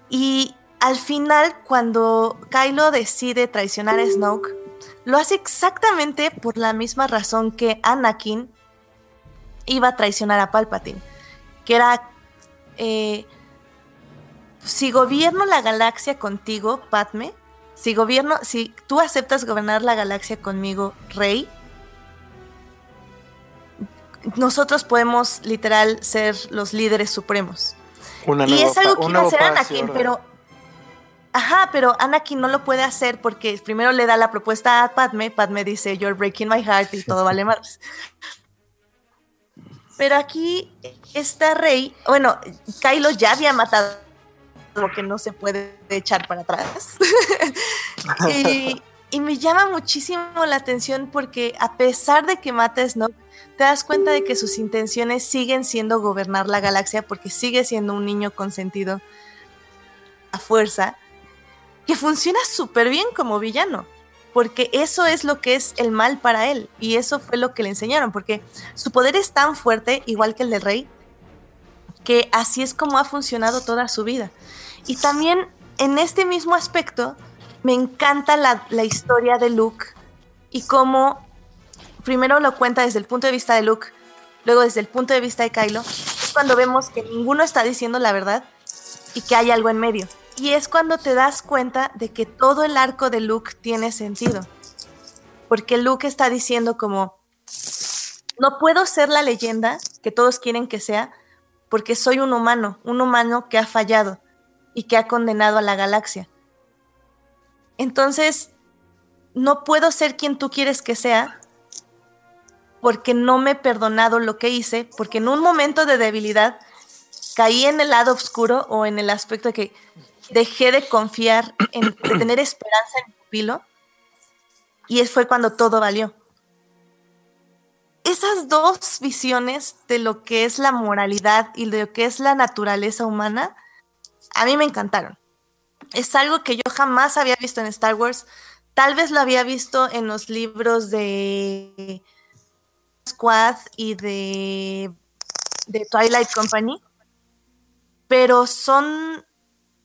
Y al final, cuando Kylo decide traicionar a Snoke, lo hace exactamente por la misma razón que Anakin iba a traicionar a Palpatine, que era, eh, si gobierno la galaxia contigo, Padme, si gobierno, si tú aceptas gobernar la galaxia conmigo, Rey, nosotros podemos literal ser los líderes supremos. y es algo que iba a hacer Anakin, pero Ajá, pero Anakin no lo puede hacer porque primero le da la propuesta a Padme, Padme dice, You're breaking my heart y todo vale más. Pero aquí está Rey, bueno, Kylo ya había matado lo que no se puede echar para atrás. y, me llama muchísimo la atención porque a pesar de que mata a Snoke, te das cuenta de que sus intenciones siguen siendo gobernar la galaxia porque sigue siendo un niño consentido a fuerza, que funciona súper bien como villano, porque eso es lo que es el mal para él y eso fue lo que le enseñaron, porque su poder es tan fuerte, igual que el del rey, que así es como ha funcionado toda su vida. Y también en este mismo aspecto me encanta la, historia de Luke y cómo primero lo cuenta desde el punto de vista de Luke, luego desde el punto de vista de Kylo, es cuando vemos que ninguno está diciendo la verdad y que hay algo en medio. Y es cuando te das cuenta de que todo el arco de Luke tiene sentido. Porque Luke está diciendo como, no puedo ser la leyenda que todos quieren que sea, porque soy un humano, un humano que ha fallado y que ha condenado a la galaxia. Entonces, no puedo ser quien tú quieres que sea porque no me he perdonado lo que hice, porque en un momento de debilidad caí en el lado oscuro o en el aspecto de que dejé de confiar, en, de tener esperanza en mi pupilo, y fue cuando todo valió. Esas dos visiones de lo que es la moralidad y de lo que es la naturaleza humana a mí me encantaron. Es algo que yo jamás había visto en Star Wars. Tal vez lo había visto en los libros de Squad y de, de Twilight Company, pero son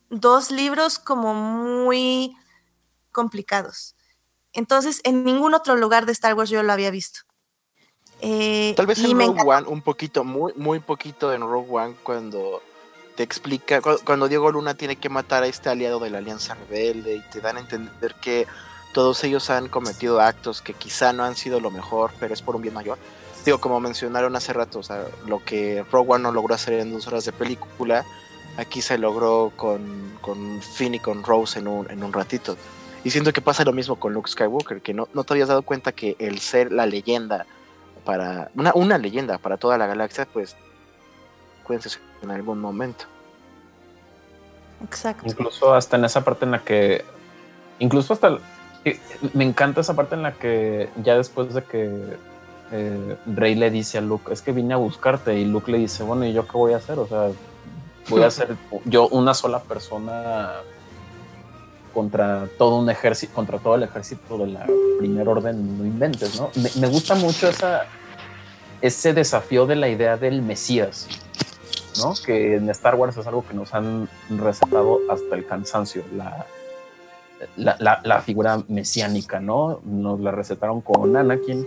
dos libros como muy complicados. Entonces, en ningún otro lugar de Star Wars yo lo había visto. Eh, Tal vez en Rogue One, un poquito, muy, muy poquito en Rogue One, cuando te explica, cu- cuando Diego Luna tiene que matar a este aliado de la Alianza Rebelde y te dan a entender que todos ellos han cometido actos que quizá no han sido lo mejor, pero es por un bien mayor. Digo, como mencionaron hace rato, o sea, lo que Rogue One no logró hacer en dos horas de película, aquí se logró con, con Finn y con Rose en un, en un ratito. Y siento que pasa lo mismo con Luke Skywalker, que no, no te habías dado cuenta que el ser la leyenda para una, una leyenda para toda la galaxia, pues cuéntense en algún momento. Exacto. Incluso hasta en esa parte en la que. Incluso hasta. eh, me encanta esa parte en la que ya después de que eh, Rey le dice a Luke, es que vine a buscarte, y Luke le dice, bueno, ¿y yo qué voy a hacer? O sea, voy a ser yo una sola persona contra todo un ejército, contra todo el ejército de la primer orden, no inventes, ¿no? Me, gusta mucho esa, ese desafío de la idea del Mesías, ¿no? Que en Star Wars es algo que nos han recetado hasta el cansancio, la, la, la- la figura mesiánica, ¿no? Nos la recetaron con Anakin,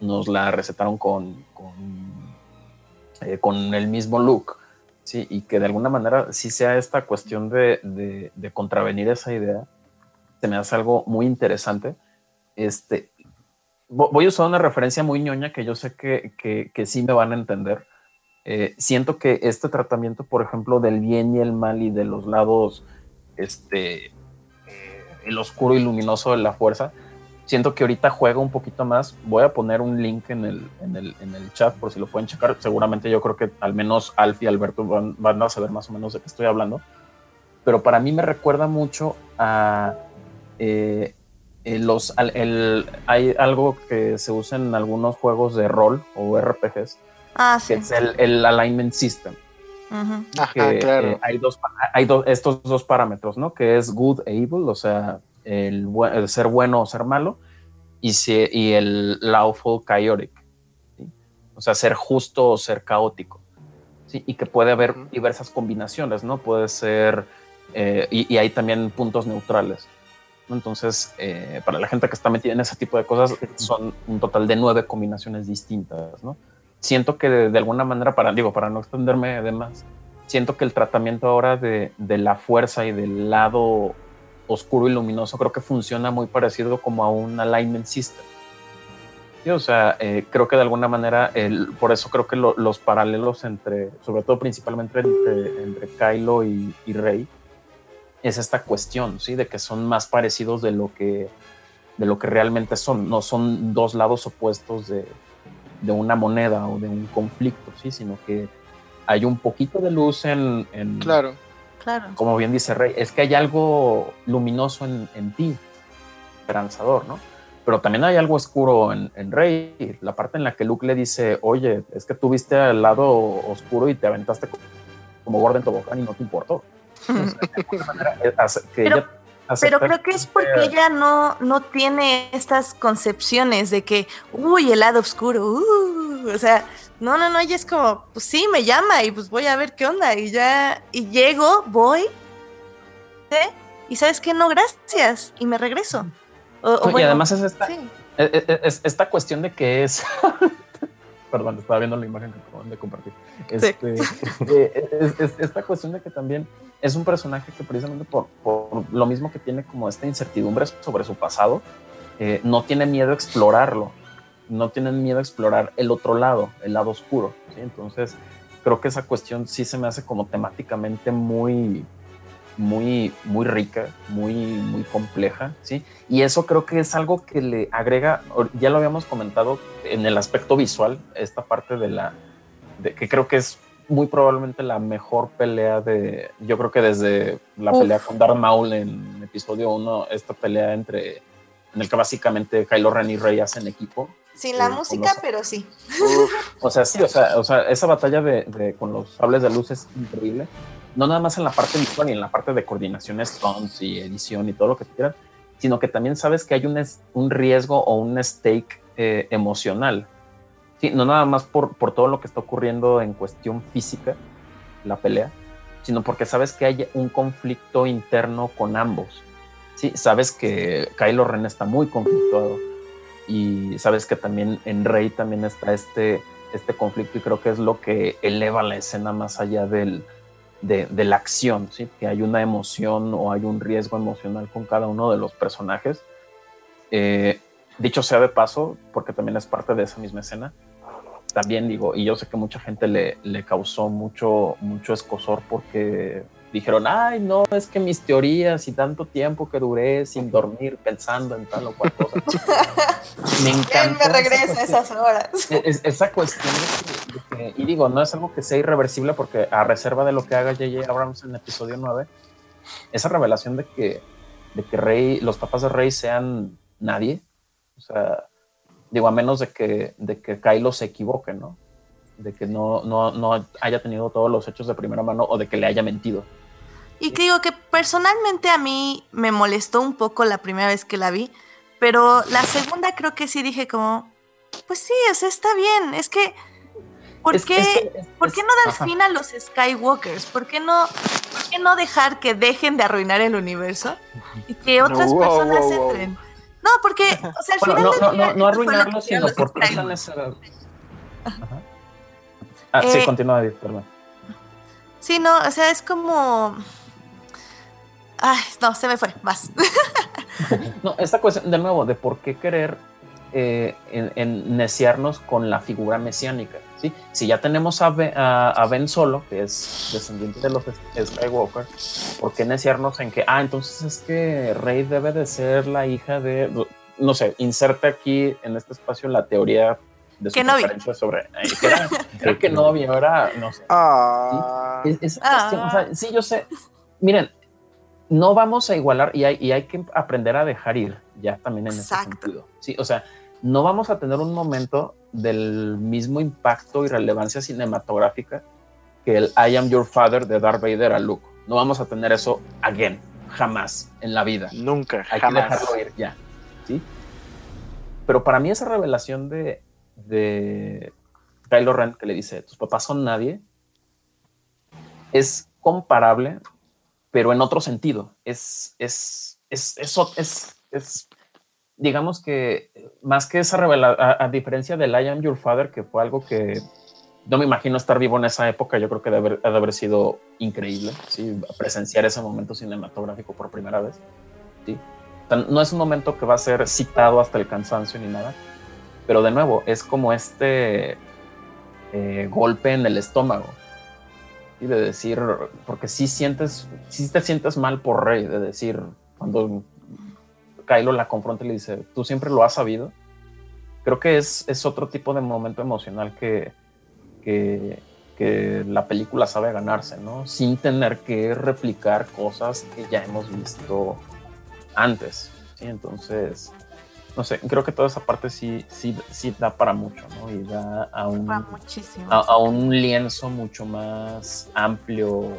nos la recetaron con, con, eh, con el mismo Luke, ¿sí? Y que de alguna manera sí sea esta cuestión de, de- contravenir esa idea, se me hace algo muy interesante. Este, vo- voy a usar una referencia muy ñoña que yo sé que, que, que sí me van a entender. Eh, siento que este tratamiento, por ejemplo, del bien y el mal y de los lados, este, eh, el oscuro y luminoso de la fuerza, siento que ahorita juega un poquito más. Voy a poner un link en el, en el, en el chat por si lo pueden checar. Seguramente yo creo que al menos Alf y Alberto van, van a saber más o menos de qué estoy hablando. Pero para mí me recuerda mucho a eh, eh, los, al- el, hay algo que se usa en algunos juegos de rol o RPGs, Ah, que sí. es el, el alignment system. Ujú. Ajá, que, claro. eh, hay dos, hay dos, estos dos parámetros, ¿no? Que es good e evil, o sea, el, ser bueno o ser malo, y, si- y el lawful chaotic, ¿sí? o sea, ser justo o ser caótico, ¿sí? Y que puede haber diversas combinaciones, ¿no? Puede ser, eh, y, y hay también puntos neutrales. Entonces, eh, para la gente que está metida en ese tipo de cosas, son un total de nueve combinaciones distintas, ¿no? Siento que de, de alguna manera, para, digo, para no extenderme de más, siento que el tratamiento ahora de, de la fuerza y del lado oscuro y luminoso creo que funciona muy parecido como a un alignment system. Sí, o sea, eh, creo que de alguna manera, el- por eso creo que lo- los paralelos entre, sobre todo principalmente entre, entre Kylo y, y Rey, es esta cuestión, ¿sí? De que son más parecidos de lo que, de lo que realmente son. No son dos lados opuestos de, de una moneda o de un conflicto, ¿sí? Sino que hay un poquito de luz en, en- Claro. Claro. como bien dice Rey, es que hay algo luminoso en, en ti, esperanzador, ¿no? Pero también hay algo oscuro en, en Rey, la parte en la que Luke le dice, oye, es que tú viste al lado oscuro y te aventaste co- como gordo en tobogán y no te importó. De manera, eh, que Pero- ella Pero creo que es que- porque ella no, no tiene estas concepciones de que, uy, el lado oscuro, uh, o sea, no, no, no, ella es como, pues sí, me llama y pues voy a ver qué onda y ya, y llego, voy, ¿eh? y sabes que no, gracias, y me regreso. O- y bueno, además es esta, sí. es- es- es esta cuestión de que es. Perdón, estaba viendo la imagen que acaban de compartir. Este, eh, es- es- esta cuestión de que también es un personaje que precisamente por, por lo mismo que tiene como esta incertidumbre sobre su pasado, eh, no tiene miedo a explorarlo, no tienen miedo a explorar el otro lado, el lado oscuro. ¿sí? Entonces, creo que esa cuestión sí se me hace como temáticamente muy, muy, muy rica, muy, muy compleja, ¿sí? Y eso creo que es algo que le agrega, ya lo habíamos comentado en el aspecto visual, esta parte de la, de, que creo que es muy probablemente la mejor pelea de, yo creo que desde la Uf. pelea con Darth Maul en episodio 1, esta pelea entre, en el que básicamente Kylo Ren y Rey hacen equipo. Sin la eh, música, los- pero sí. Uf, o sea, sí, o sea, o sea esa batalla de, de- con los sables de luz es increíble. No nada más en la parte visual y en la parte de coordinación, stunts y edición y todo lo que tú quieras, sino que también sabes que hay un, un riesgo o un stake eh, emocional. Sí, no nada más por, por todo lo que está ocurriendo en cuestión física, la pelea, sino porque sabes que hay un conflicto interno con ambos. Sí, sabes que Kylo Ren está muy conflictuado y sabes que también en Rey también está este, este conflicto y creo que es lo que eleva la escena más allá del, de, la acción, ¿sí? que hay una emoción o hay un riesgo emocional con cada uno de los personajes. Eh, dicho sea de paso, porque también es parte de esa misma escena, también digo, y yo sé que mucha gente le, le causó mucho, mucho escosor porque dijeron, ay, no, es que mis teorías y tanto tiempo que duré sin dormir pensando en tal o cual cosa. me encanta. me regresa esas horas? Es, esa cuestión de que, y digo, no es algo que sea irreversible porque a reserva de lo que haga J.J. Abrams en el episodio 9, esa revelación de que, de que Rey, los papás de Rey sean nadie, o sea, digo, a menos de que, de que Kylo se equivoque, ¿no? De que no, no, no haya tenido todos los hechos de primera mano o de que le haya mentido. Y que digo que personalmente a mí me molestó un poco la primera vez que la vi, pero la segunda creo que sí dije como, pues sí, o sea, está bien, es que, ¿por, Es- qué, es que- es- ¿por qué no dar ajá. fin a los Skywalkers? ¿Por qué, no, ¿Por qué no dejar que dejen de arruinar el universo y que otras wow, personas wow, wow. entren? No, porque, o sea, al Bueno, final no, no, no, arruinarlo, sino por qué. Ajá. Ah, sí, Eh, continúa, perdón. Sí, no, o sea, es como... Ay, no, se me fue, vas. No, esta cuestión, de nuevo, de por qué querer eh, en, en neciarnos con la figura mesiánica. ¿sí? Si ya tenemos a, Be- a- a Ben Solo, que es descendiente de los Skywalker, ¿por qué neciarnos en que, ah, entonces es que Rey debe de ser la hija de, no sé, inserte aquí en este espacio la teoría de su preferencia sobre, eh, que era, creo que no, era, no sé. Ah, Es- esa Ah. cuestión, o sea, sí, yo sé. Miren, no vamos a igualar y hay, y hay que aprender a dejar ir ya también en ese sentido. Sí, o sea, no vamos a tener un momento del mismo impacto y relevancia cinematográfica que el I am your father de Darth Vader a Luke. No vamos a tener eso again, jamás en la vida. nunca, Hay que jamás. dejarlo ir ya. ¿sí? Pero para mí esa revelación de, de Kylo Ren que le dice, tus papás son nadie, es comparable, pero en otro sentido. Es, es, es, es, es, digamos que más que esa revelación, a, a diferencia del I am your father, que fue algo que no me imagino estar vivo en esa época, yo creo que debe haber, ha de haber sido increíble, ¿sí? presenciar ese momento cinematográfico por primera vez. ¿sí? No es un momento que va a ser citado hasta el cansancio ni nada, pero de nuevo es como este eh, golpe en el estómago y de decir, porque si sientes, si te sientes mal por Rey, de decir, cuando Kylo la confronta y le dice, tú siempre lo has sabido, creo que es, es otro tipo de momento emocional que, que, que la película sabe ganarse, ¿no? Sin tener que replicar cosas que ya hemos visto antes, ¿sí? Entonces, no sé, creo que toda esa parte sí, sí, sí da para mucho, ¿no? Y da a un, a, a un lienzo mucho más amplio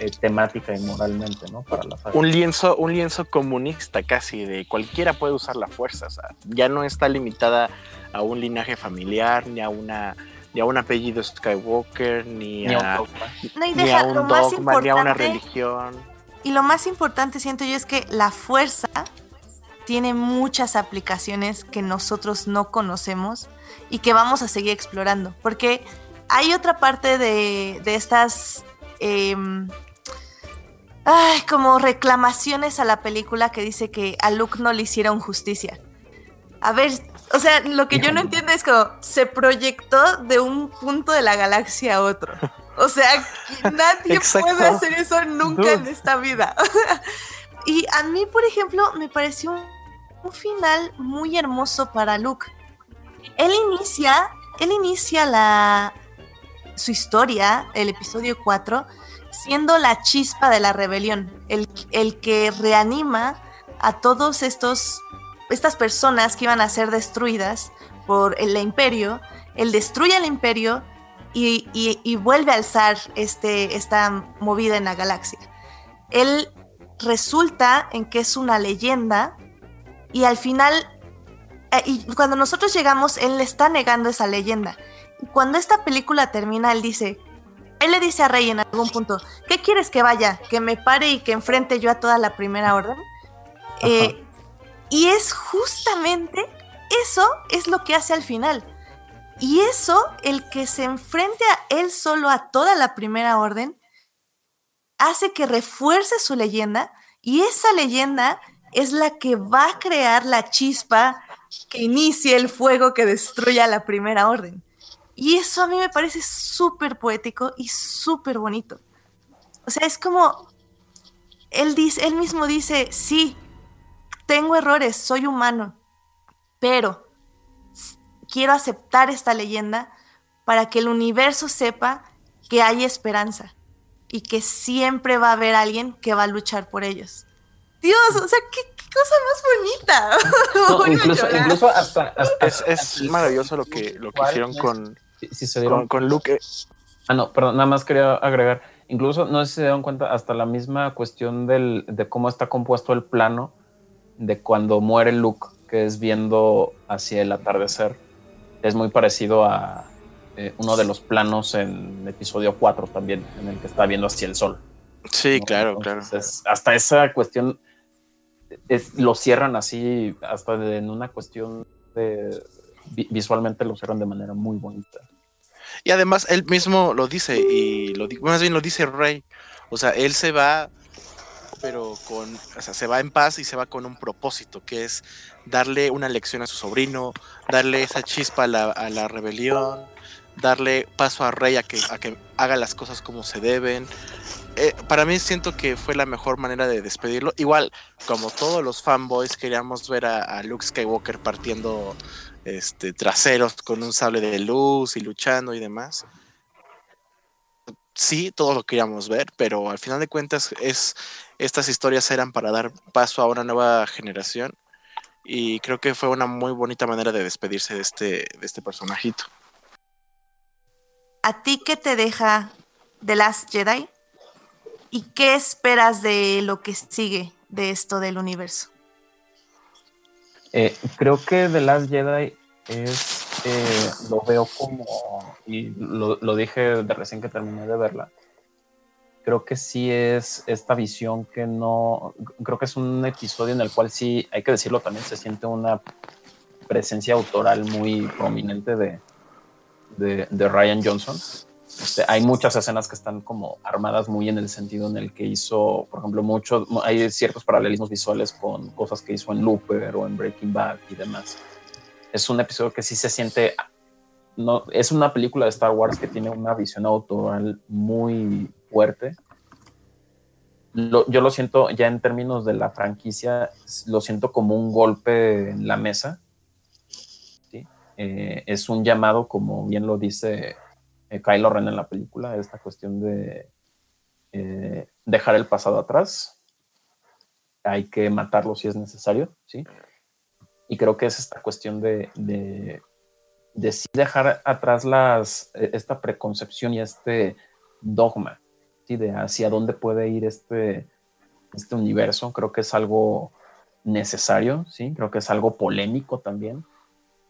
eh, temática y moralmente, ¿no? Para la. Un lienzo, un lienzo comunista casi, de cualquiera puede usar la fuerza, o sea, ya no está limitada a un linaje familiar, ni a una ni a un apellido Skywalker, ni, Ni a un a, dogma. No, y ni deja, a lo un dogma, ni a una religión. Y lo más importante, siento yo, es que la fuerza tiene muchas aplicaciones que nosotros no conocemos y que vamos a seguir explorando. Porque hay otra parte de, de estas em, ay, como reclamaciones a la película que dice que a Luke no le hicieron justicia. A ver, o sea, lo que yo no entiendo es como se proyectó de un punto de la galaxia a otro. O sea, nadie Exacto. puede hacer eso nunca Dude. en esta vida. y a mí, por ejemplo, me pareció un, final muy hermoso para Luke. Él inicia, él inicia la su historia, el episodio 4, siendo la chispa de la rebelión, el, el que reanima a todos estos estas personas que iban a ser destruidas por el imperio, él destruye el imperio y, y- y vuelve a alzar este, esta movida en la galaxia. Él resulta en que es una leyenda y al final, eh, y cuando nosotros llegamos, él le está negando esa leyenda. Y cuando esta película termina, él dice, él le dice a Rey en algún punto, ¿qué quieres que vaya? ¿Que me pare y que enfrente yo a toda la primera orden? Eh, y es justamente eso es lo que hace al final. Y eso, el que se enfrente a él solo a toda la primera orden, hace que refuerce su leyenda y esa leyenda es la que va a crear la chispa que inicie el fuego que destruya la primera orden. Y eso a mí me parece súper poético y súper bonito. O sea, es como, él, dice, él mismo dice, sí, tengo errores, soy humano, pero quiero aceptar esta leyenda para que el universo sepa que hay esperanza y que siempre va a haber alguien que va a luchar por ellos. Dios, o sea, qué, cosa más bonita. incluso, hasta, es, maravilloso lo que, lo que hicieron con, con, Luke. Ah, no, perdón, nada más quería agregar. Incluso, no sé si se dieron cuenta, hasta la misma cuestión del, de cómo está compuesto el plano de cuando muere Luke, que es viendo hacia el atardecer. Es muy parecido a eh, uno de los planos en episodio 4 también, en el que está viendo hacia el sol. Sí, claro, claro. hasta esa cuestión lo cierran así, hasta en una cuestión de visualmente lo cierran de manera muy bonita. Y además él mismo lo dice, y lo más bien lo dice Rey. O sea, él se va, pero con, o sea, se va en paz y se va con un propósito, que es darle una lección a su sobrino, darle esa chispa a la, a la rebelión, darle paso a Rey a que, a que haga las cosas como se deben. Eh, para mí siento que fue la mejor manera de despedirlo. Igual, como todos los fanboys, queríamos ver a, Luke Skywalker partiendo este, traseros con un sable de luz y luchando y demás. Sí, todos lo queríamos ver, pero al final de cuentas es, estas historias eran para dar paso a una nueva generación y creo que fue una muy bonita manera de despedirse de este, de este personajito. ¿A ti qué te deja The Last Jedi? ¿Y qué esperas de lo que sigue de esto del universo? Eh, creo que The Last Jedi es, eh, lo veo como, y lo, dije de recién que terminé de verla, creo que sí es esta visión que no, creo que es un episodio en el cual sí, hay que decirlo también, se siente una presencia autoral muy prominente de, de, de Ryan Johnson este, hay muchas escenas que están como armadas muy en el sentido en el que hizo, por ejemplo, mucho, hay ciertos paralelismos visuales con cosas que hizo en Looper o en Breaking Bad y demás. Es un episodio que sí se siente, no, es una película de Star Wars que tiene una visión autoral muy fuerte. yo lo siento ya en términos de la franquicia, lo siento como un golpe en la mesa. Eh, es un llamado, como bien lo dice eh, Kylo Ren en la película, esta cuestión de eh, dejar el pasado atrás. Hay que matarlo si es necesario, ¿sí? Y creo que es esta cuestión de, de, dejar atrás las, e, esta preconcepción y este dogma, ¿sí? De hacia dónde puede ir este, este universo. Creo que es algo necesario, ¿sí? Creo que es algo polémico también.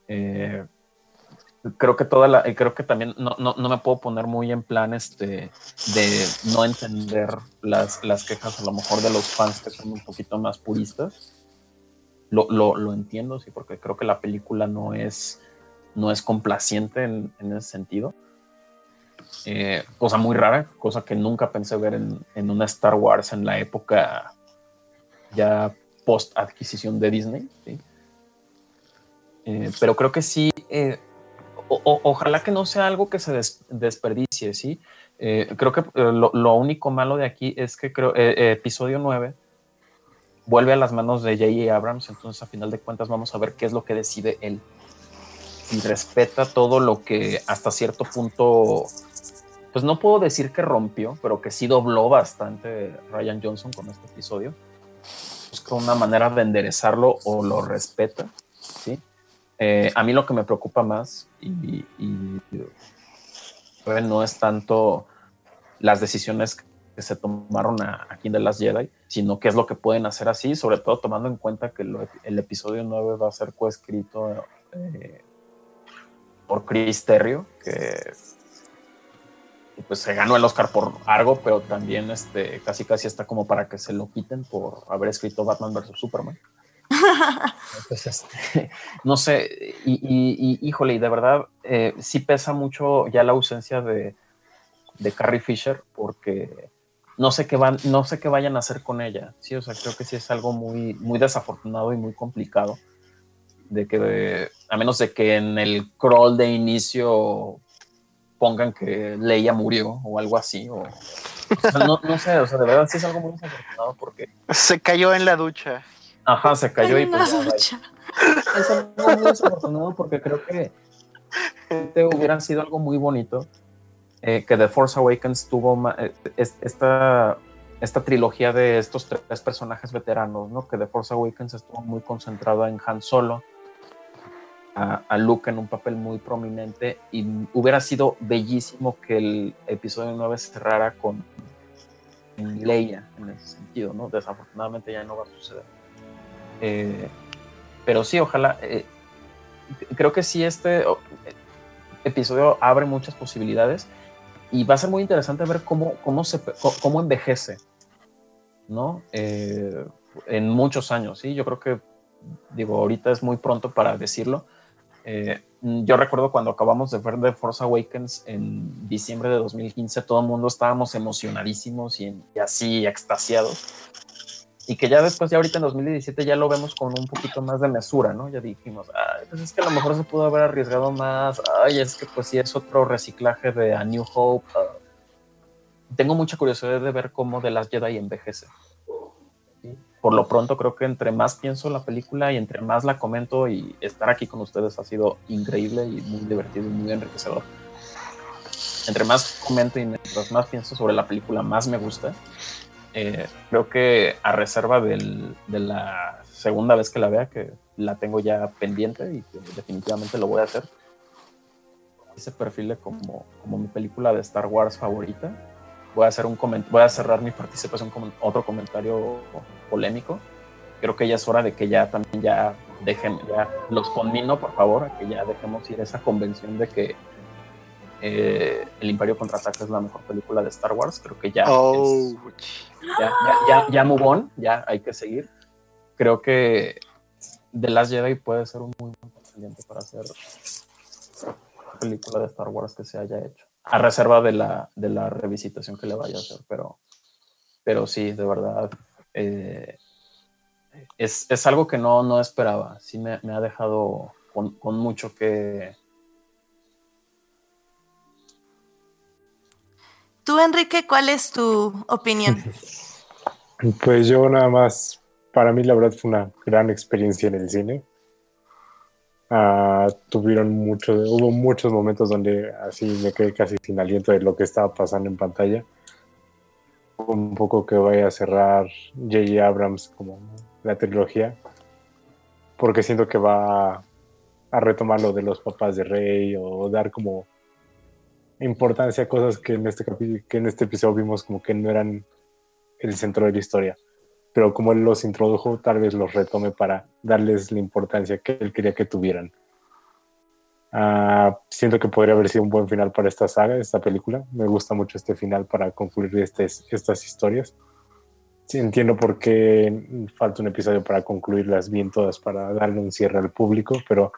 Eh, creo que toda la, creo que también no, no, no, me puedo poner muy en plan este de no entender las, las quejas a lo mejor de los fans que son un poquito más puristas. Lo, lo, lo entiendo, sí, porque creo que la película no es, no es complaciente en, en ese sentido. Eh, cosa muy rara, cosa que nunca pensé ver en, en una Star Wars en la época ya post adquisición de Disney. Eh, pero creo que sí, eh, ojalá que no sea algo que se desperdicie, ¿sí? Eh, creo que eh, lo, único malo de aquí es que creo eh, episodio 9 vuelve a las manos de J.J. Abrams, entonces a final de cuentas vamos a ver qué es lo que decide él. Y respeta todo lo que hasta cierto punto, pues no puedo decir que rompió, pero que sí dobló bastante Ryan Johnson con este episodio. Busca una manera de enderezarlo o lo respeta. Eh, a mí lo que me preocupa más y, no es tanto las decisiones que se tomaron aquí en The Last Jedi, sino qué es lo que pueden hacer así, sobre todo tomando en cuenta que el episodio 9 va a ser coescrito eh, por Chris Terrio, que pues se ganó el Oscar por algo, pero también este, casi casi está como para que se lo quiten por haber escrito Batman vs. Superman. Este, no sé, y, híjole, y de verdad eh, sí pesa mucho ya la ausencia de, de Carrie Fisher porque no sé qué van, no sé qué vayan a hacer con ella. Sí, o sea, creo que sí es algo muy, muy desafortunado y muy complicado. De que, a menos de que en el crawl de inicio pongan que Leia murió o algo así, o, no, no, sé, o sea, de verdad sí es algo muy desafortunado porque. Se cayó en la ducha. Ajá, se cayó y pues. Es algo muy desafortunado porque creo que hubiera sido algo muy bonito eh, que The Force Awakens tuvo eh, esta, esta trilogía de estos tres personajes veteranos, ¿no? Que The Force Awakens estuvo muy concentrada en Han Solo, a, Luke en un papel muy prominente y hubiera sido bellísimo que el episodio 9 cerrara con Leia en ese sentido, ¿no? Desafortunadamente ya no va a suceder. Eh, pero sí, ojalá. creo que sí, este episodio abre muchas posibilidades y va a ser muy interesante ver cómo, cómo, se, cómo envejece, ¿no? Eh, en muchos años, ¿sí? Yo creo que, digo, ahorita es muy pronto para decirlo. Eh, yo recuerdo cuando acabamos de ver The Force Awakens en diciembre de 2015, todo el mundo estábamos emocionadísimos y, y así extasiados y que ya después, ya ahorita en 2017, ya lo vemos con un poquito más de mesura, ¿no? Ya dijimos, ay, pues es que a lo mejor se pudo haber arriesgado más, ay, es que pues sí es otro reciclaje de A New Hope. Ah, tengo mucha curiosidad de ver cómo The Last Jedi envejece. Por lo pronto, creo que entre más pienso la película y entre más la comento y estar aquí con ustedes ha sido increíble y muy divertido y muy enriquecedor. Entre más comento y mientras más pienso sobre la película, más me gusta. Eh, creo que a reserva del, de la segunda vez que la vea, que la tengo ya pendiente y que definitivamente lo voy a hacer, se perfile como, como mi película de Star Wars favorita. Voy a, hacer un voy a cerrar mi participación con otro comentario polémico. Creo que ya es hora de que ya también ya dejen, ya los conmino por favor, a que ya dejemos ir esa convención de que eh, El Imperio Contraataca es la mejor película de Star Wars. Creo que ya, oh. ya, ya, ya, move on, ya hay que seguir. Creo que The Last Jedi puede ser un muy buen contendiente para hacer la película de Star Wars que se haya hecho. A reserva de la, de la revisitación que le vaya a hacer, pero, pero sí, de verdad. Eh, es, es, algo que no, no esperaba. Sí me, me ha dejado con, con mucho que, Tú, Enrique, ¿cuál es tu opinión? Pues yo nada más, para mí la verdad fue una gran experiencia en el cine. Uh, tuvieron mucho, hubo muchos momentos donde así me quedé casi sin aliento de lo que estaba pasando en pantalla. Un poco que vaya a cerrar J.J. Abrams como la trilogía, porque siento que va a retomar lo de los papás de Rey o dar como importancia a cosas que en este que en este episodio vimos como que no eran el centro de la historia. Pero como él los introdujo, tal vez los retome para darles la importancia que él quería que tuvieran. Uh, siento que podría haber sido un buen final para esta saga, esta película. Me gusta mucho este final para concluir este, estas historias. Sí, entiendo por qué falta un episodio para concluirlas bien todas, para darle un cierre al público, pero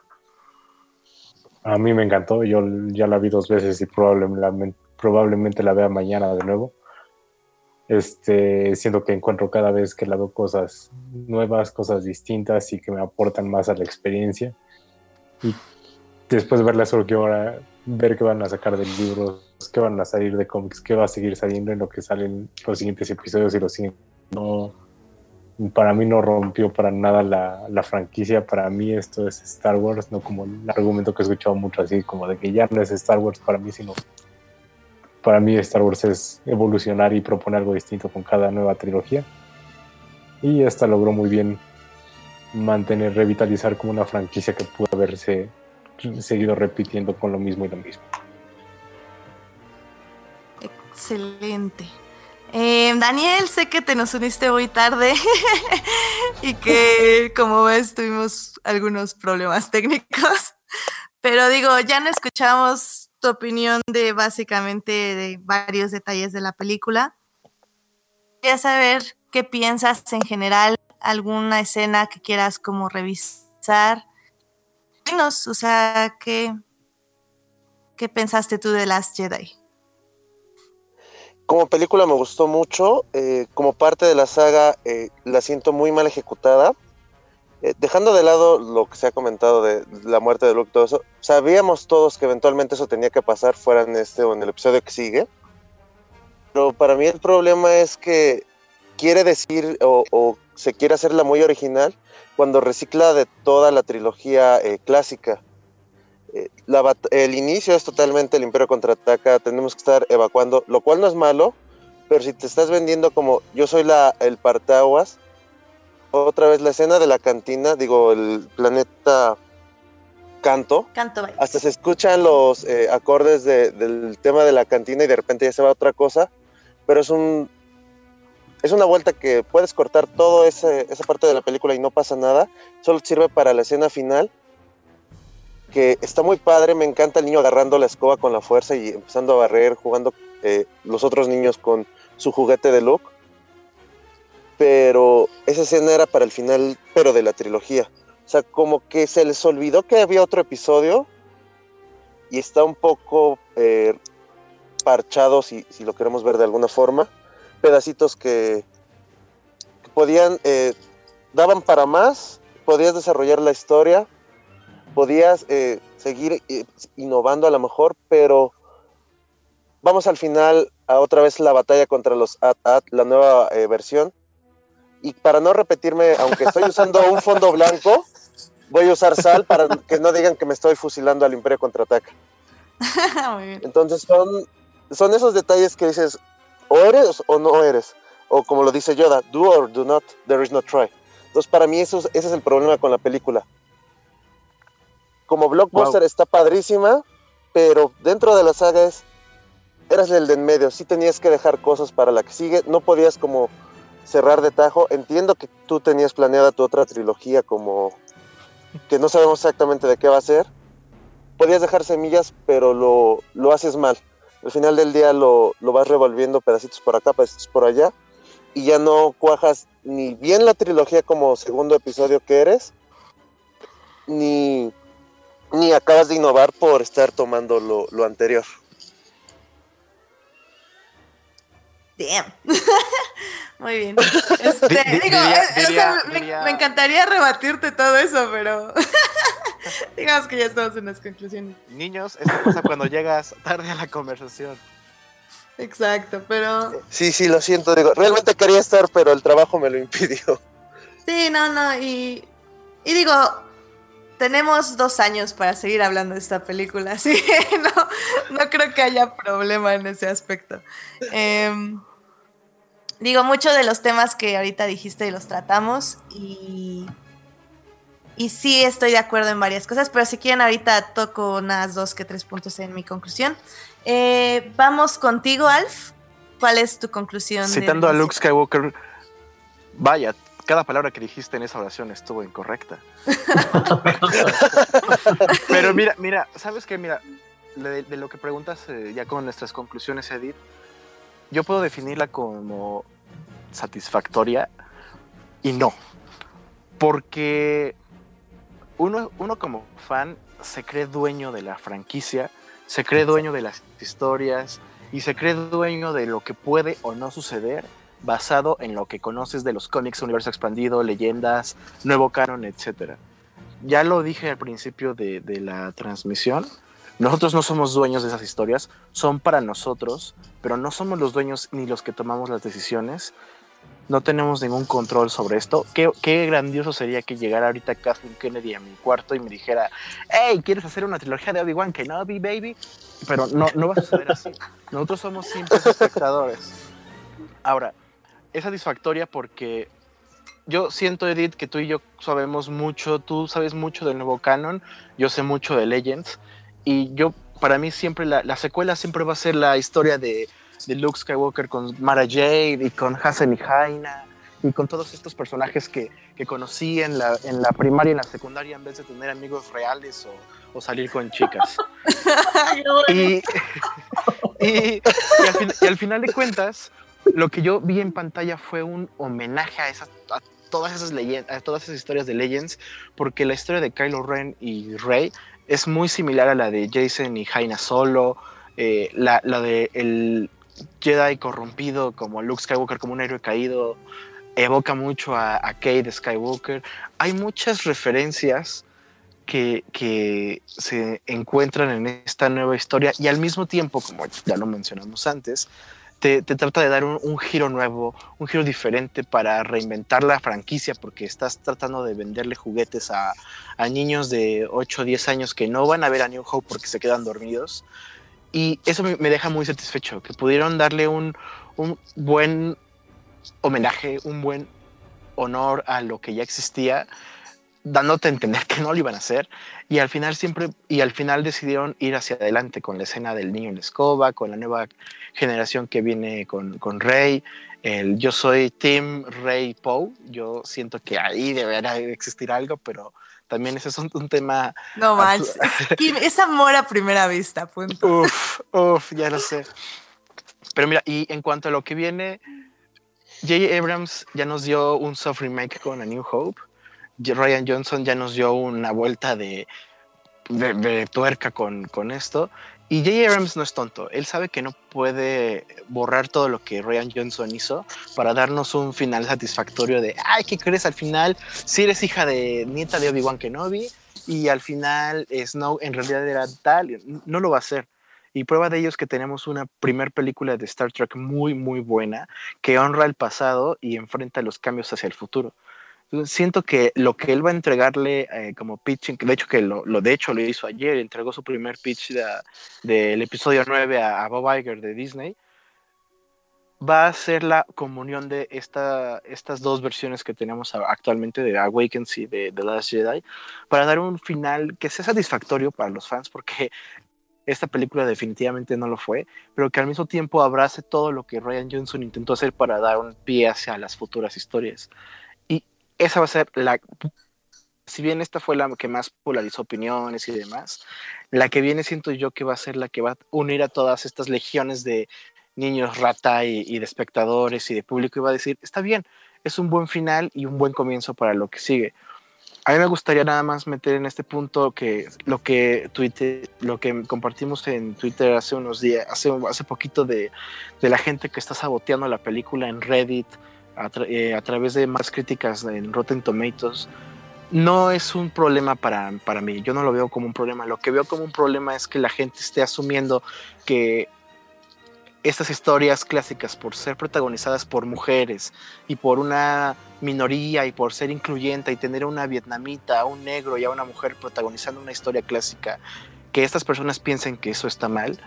a mí me encantó, yo ya la vi dos veces y probablemente, probablemente la vea mañana de nuevo. Este, siento que encuentro cada vez que la veo cosas nuevas, cosas distintas y que me aportan más a la experiencia. Y después de verla solo quiero ahora ver qué van a sacar del libro, qué van a salir de cómics, qué va a seguir saliendo en lo que salen los siguientes episodios y los siguientes. No, para mí no rompió para nada la, franquicia. Para mí esto es Star Wars, no como el argumento que he escuchado mucho así, como de que ya no es Star Wars para mí, sino para mí Star Wars es evolucionar y proponer algo distinto con cada nueva trilogía. Y esta logró muy bien mantener, revitalizar como una franquicia que pudo haberse seguido repitiendo con lo mismo y lo mismo. Excelente. Eh, Daniel, sé que te nos uniste muy tarde y que, como ves, tuvimos algunos problemas técnicos. Pero digo, ya no escuchamos tu opinión de básicamente de varios detalles de la película. Quería saber qué piensas en general alguna escena que quieras como revisar. Dinos, o sea, ¿qué, qué pensaste tú de Last Jedi? Como película me gustó mucho, eh, como parte de la saga eh, la siento muy mal ejecutada. Eh, dejando de lado lo que se ha comentado de la muerte de Luke, todo eso, sabíamos todos que eventualmente eso tenía que pasar, fuera en este o en el episodio que sigue. Pero para mí el problema es que quiere decir o, o se quiere hacerla muy original cuando recicla de toda la trilogía eh, clásica. La el inicio es totalmente el Imperio contraataca, tenemos que estar evacuando, lo cual no es malo, pero si te estás vendiendo como yo soy la, el partaguas, otra vez la escena de la cantina, digo, el planeta Canto, Canto hasta se escuchan los eh, acordes de- del tema de la cantina y de repente ya se va a otra cosa, pero es un es una vuelta que puedes cortar toda esa parte de la película y no pasa nada, solo sirve para la escena final, que está muy padre, me encanta el niño agarrando la escoba con la fuerza y empezando a barrer, jugando eh, los otros niños con su juguete de Luke, pero esa escena era para el final, pero de la trilogía. O sea, como que se les olvidó que había otro episodio y está un poco eh, parchado, si, si lo queremos ver de alguna forma. Pedacitos que, que podían, eh, daban para más, podías desarrollar la historia, podías eh, seguir eh, innovando a lo mejor, pero vamos al final a otra vez la batalla contra los AT-AT, la nueva eh, versión. Y para no repetirme, aunque estoy usando un fondo blanco, voy a usar sal para que no digan que me estoy fusilando al Imperio Contraataca. Entonces son, son esos detalles que dices, o eres o no eres. O como lo dice Yoda, do or do not, there is no try. Entonces para mí eso, es- ese es el problema con la película. Como blockbuster está padrísima, pero dentro de la saga es, eras el de en medio, sí tenías que dejar cosas para la que sigue, no podías como cerrar de tajo. Entiendo que tú tenías planeada tu otra trilogía como que no sabemos exactamente de qué va a ser. Podías dejar semillas, pero lo, lo haces mal. Al final del día lo, lo vas revolviendo pedacitos por acá, pedacitos por allá, y ya no cuajas ni bien la trilogía como segundo episodio que eres, ni, acabas de innovar por estar tomando lo, lo anterior. Damn. Muy bien. Este, Di- di- digo, diría- o sea, diría- me, diría- me encantaría rebatirte todo eso, pero digamos que ya estamos en las conclusiones. Niños, esto pasa cuando llegas tarde a la conversación. Exacto, pero Sí, sí, lo siento, digo, realmente quería estar, pero el trabajo me lo impidió. sí, no, no, y, y digo, tenemos dos años para seguir hablando de esta película, así que no, no creo que haya problema en ese aspecto. Em, digo, muchos de los temas que ahorita dijiste los tratamos y, y sí estoy de acuerdo en varias cosas, pero si quieren ahorita toco unas dos que tres puntos en mi conclusión. Eh, vamos contigo, Alf. ¿Cuál es tu conclusión? Citando a Luke Skywalker, vaya, cada palabra que dijiste en esa oración estuvo incorrecta. Pero mira, mira, ¿sabes qué? Mira, de, de lo que preguntas eh, ya con nuestras conclusiones, Edith, yo puedo definirla como satisfactoria y no. Porque uno, uno como fan se cree dueño de la franquicia, se cree dueño de las historias y se cree dueño de lo que puede o no suceder basado en lo que conoces de los cómics, universo expandido, leyendas, nuevo canon, etc. Ya lo dije al principio de, de la transmisión, nosotros no somos dueños de esas historias, son para nosotros, pero no somos los dueños ni los que tomamos las decisiones. No tenemos ningún control sobre esto. Qué, qué grandioso sería que llegara ahorita Kathleen Kennedy a mi cuarto y me dijera, hey, ¿quieres hacer una trilogía de Obi-Wan Kenobi, baby? Pero no, no va a suceder así. Nosotros somos simples espectadores. Ahora, es satisfactoria porque yo siento, Edith, que tú y yo sabemos mucho, tú sabes mucho del nuevo canon, yo sé mucho de Legends, y yo, para mí siempre, la, la secuela siempre va a ser la historia de, de Luke Skywalker con Mara Jade y con Hasan y Jaina y con todos estos personajes que, que conocí en la, en la primaria y en la secundaria en vez de tener amigos reales o, o salir con chicas. y, y, y al fin- y al final de cuentas, lo que yo vi en pantalla fue un homenaje a, a todas esas leyendas, todas esas historias de Legends, porque la historia de Kylo Ren y Rey es muy similar a la de Jason y Jaina Solo, eh, la, la de el Jedi corrompido como Luke Skywalker, como un héroe caído, evoca mucho a, a Kate Skywalker. Hay muchas referencias que, que, se encuentran en esta nueva historia y al mismo tiempo, como ya lo mencionamos antes, te, trata de dar un, giro nuevo, un giro diferente para reinventar la franquicia porque estás tratando de venderle juguetes a, niños de 8 o 10 años que no van a ver a New Hope porque se quedan dormidos. Y eso me, deja muy satisfecho, que pudieron darle un buen homenaje, un buen honor a lo que ya existía, dándote a entender que no lo iban a hacer. Y al final siempre, y al final decidieron ir hacia adelante con la escena del niño en la escoba, con la nueva generación que viene con, con Rey. El, yo soy Tim Rey Poe. Yo siento que ahí deberá existir algo, pero también ese es un, un tema. No más. Es, es, amor a primera vista, punto. Uf, uf, ya lo sé. Pero mira, y en cuanto a lo que viene, J. Abrams ya nos dio un soft remake con A New Hope. Ryan Johnson ya nos dio una vuelta de, tuerca con, esto. Y J. Abrams no es tonto. Él sabe que no puede borrar todo lo que Ryan Johnson hizo para darnos un final satisfactorio de, ay, ¿qué crees al final? Si eres hija de nieta de Obi-Wan Kenobi y al final Snow en realidad era tal, no lo va a hacer. Y prueba de ello es que tenemos una primer película de Star Trek muy, muy buena que honra el pasado y enfrenta los cambios hacia el futuro. Siento que lo que él va a entregarle eh, como pitching, de hecho que lo, de hecho lo hizo ayer, entregó su primer pitch del de, de episodio 9 a, Bob Iger de Disney, va a ser la comunión de esta, estas dos versiones que tenemos actualmente de Awakens y de The Last Jedi, para dar un final que sea satisfactorio para los fans, porque esta película definitivamente no lo fue, pero que al mismo tiempo abrace todo lo que Ryan Johnson intentó hacer para dar un pie hacia las futuras historias. Esa va a ser la, si bien esta fue la que más polarizó opiniones y demás, la que viene siento yo que va a ser la que va a unir a todas estas legiones de niños rata y, y de espectadores y de público y va a decir, está bien, es un buen final y un buen comienzo para lo que sigue a mí me gustaría nada más meter en este punto que lo que Twitter, lo que compartimos en Twitter hace unos días, hace, hace poquito de, de la gente que está saboteando la película en Reddit eh, a, través de más críticas en Rotten Tomatoes. No es un problema para, para mí, yo no lo veo como un problema. Lo que veo como un problema es que la gente esté asumiendo que estas historias clásicas por ser protagonizadas por mujeres y por una minoría y por ser incluyente y tener a una vietnamita, a un negro y a una mujer protagonizando una historia clásica, que estas personas piensen que eso está mal,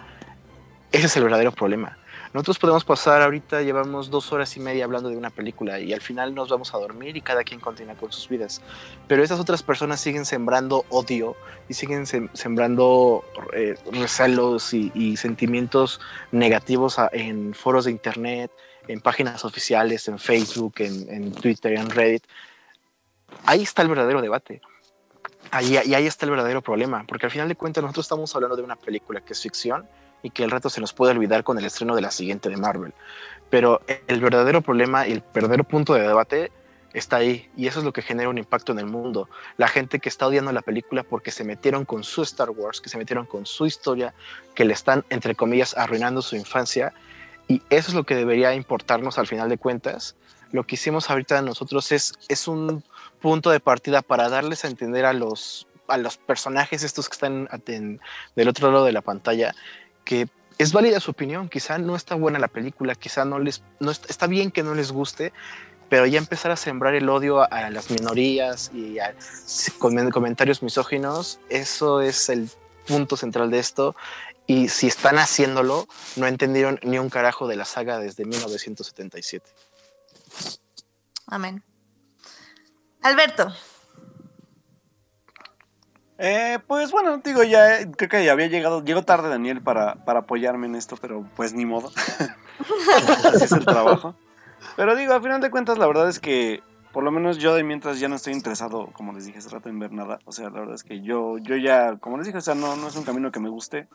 ese es el verdadero problema. Nosotros podemos pasar ahorita, llevamos dos horas y media hablando de una película y al final nos vamos a dormir y cada quien continúa con sus vidas. Pero esas otras personas siguen sembrando odio y siguen sem sembrando eh, y, y, sentimientos negativos a, en foros de internet, en páginas oficiales, en Facebook, en, en Twitter, en Reddit. Ahí está el verdadero debate. Ahí, y ahí está el verdadero problema, porque al final de cuentas nosotros estamos hablando de una película que es ficción y que el reto se nos puede olvidar con el estreno de la siguiente de Marvel. Pero el verdadero problema y el verdadero punto de debate está ahí y eso es lo que genera un impacto en el mundo. La gente que está odiando la película porque se metieron con su Star Wars, que se metieron con su historia, que le están, entre comillas, arruinando su infancia. Y eso es lo que debería importarnos al final de cuentas. Lo que hicimos ahorita nosotros es, es un punto de partida para darles a entender a los, a los personajes estos que están en, del otro lado de la pantalla que es válida su opinión, quizá no está buena la película, quizá no les, no está, bien que no les guste, pero ya empezar a sembrar el odio a, las minorías y a, comentarios misóginos, eso es el punto central de esto. Y si están haciéndolo, no entendieron ni un carajo de la saga desde 1977. Amén. Alberto, eh, pues bueno, digo, ya creo que ya había llegado, llegó tarde Daniel para, para apoyarme en esto, pero pues ni modo. Así es el trabajo. Pero digo, al final de cuentas, la verdad es que por lo menos yo de mientras ya no estoy interesado, como les dije hace rato, en ver nada. O sea, la verdad es que yo, yo ya, como les dije, o sea, no, no es un camino que me guste.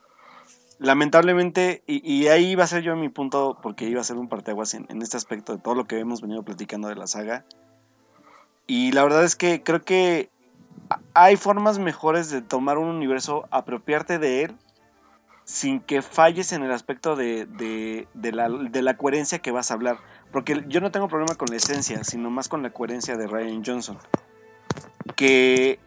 Lamentablemente, y, y ahí iba a ser yo mi punto, porque iba a ser un parteaguas en, en este aspecto de todo lo que hemos venido platicando de la saga Y la verdad es que creo que hay formas mejores de tomar un universo, apropiarte de él, sin que falles en el aspecto de, de, la, de la coherencia que vas a hablar. Porque yo no tengo problema con la esencia, sino más con la coherencia de Ryan Johnson. Que,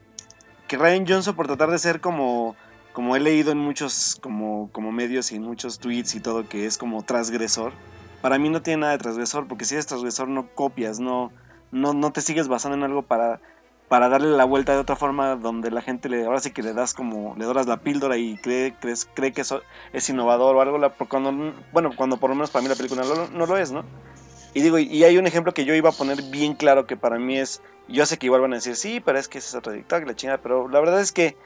que Ryan Johnson, por tratar de ser como, como he leído en muchos como, como medios y en muchos tweets y todo, que es como transgresor, para mí no tiene nada de transgresor, porque si eres transgresor no copias, no, no, no te sigues basando en algo para, para darle la vuelta de otra forma donde la gente le, ahora sí que le das como, le doras la píldora y cree, crees, cree que eso es innovador o algo, la, cuando, bueno, cuando por lo menos para mí la película no, lo es, ¿no? Y digo, y hay un ejemplo que yo iba a poner bien claro que para mí es, yo sé que igual van a decir, sí, pero es que es otro TikTok, la chingada, pero la verdad es que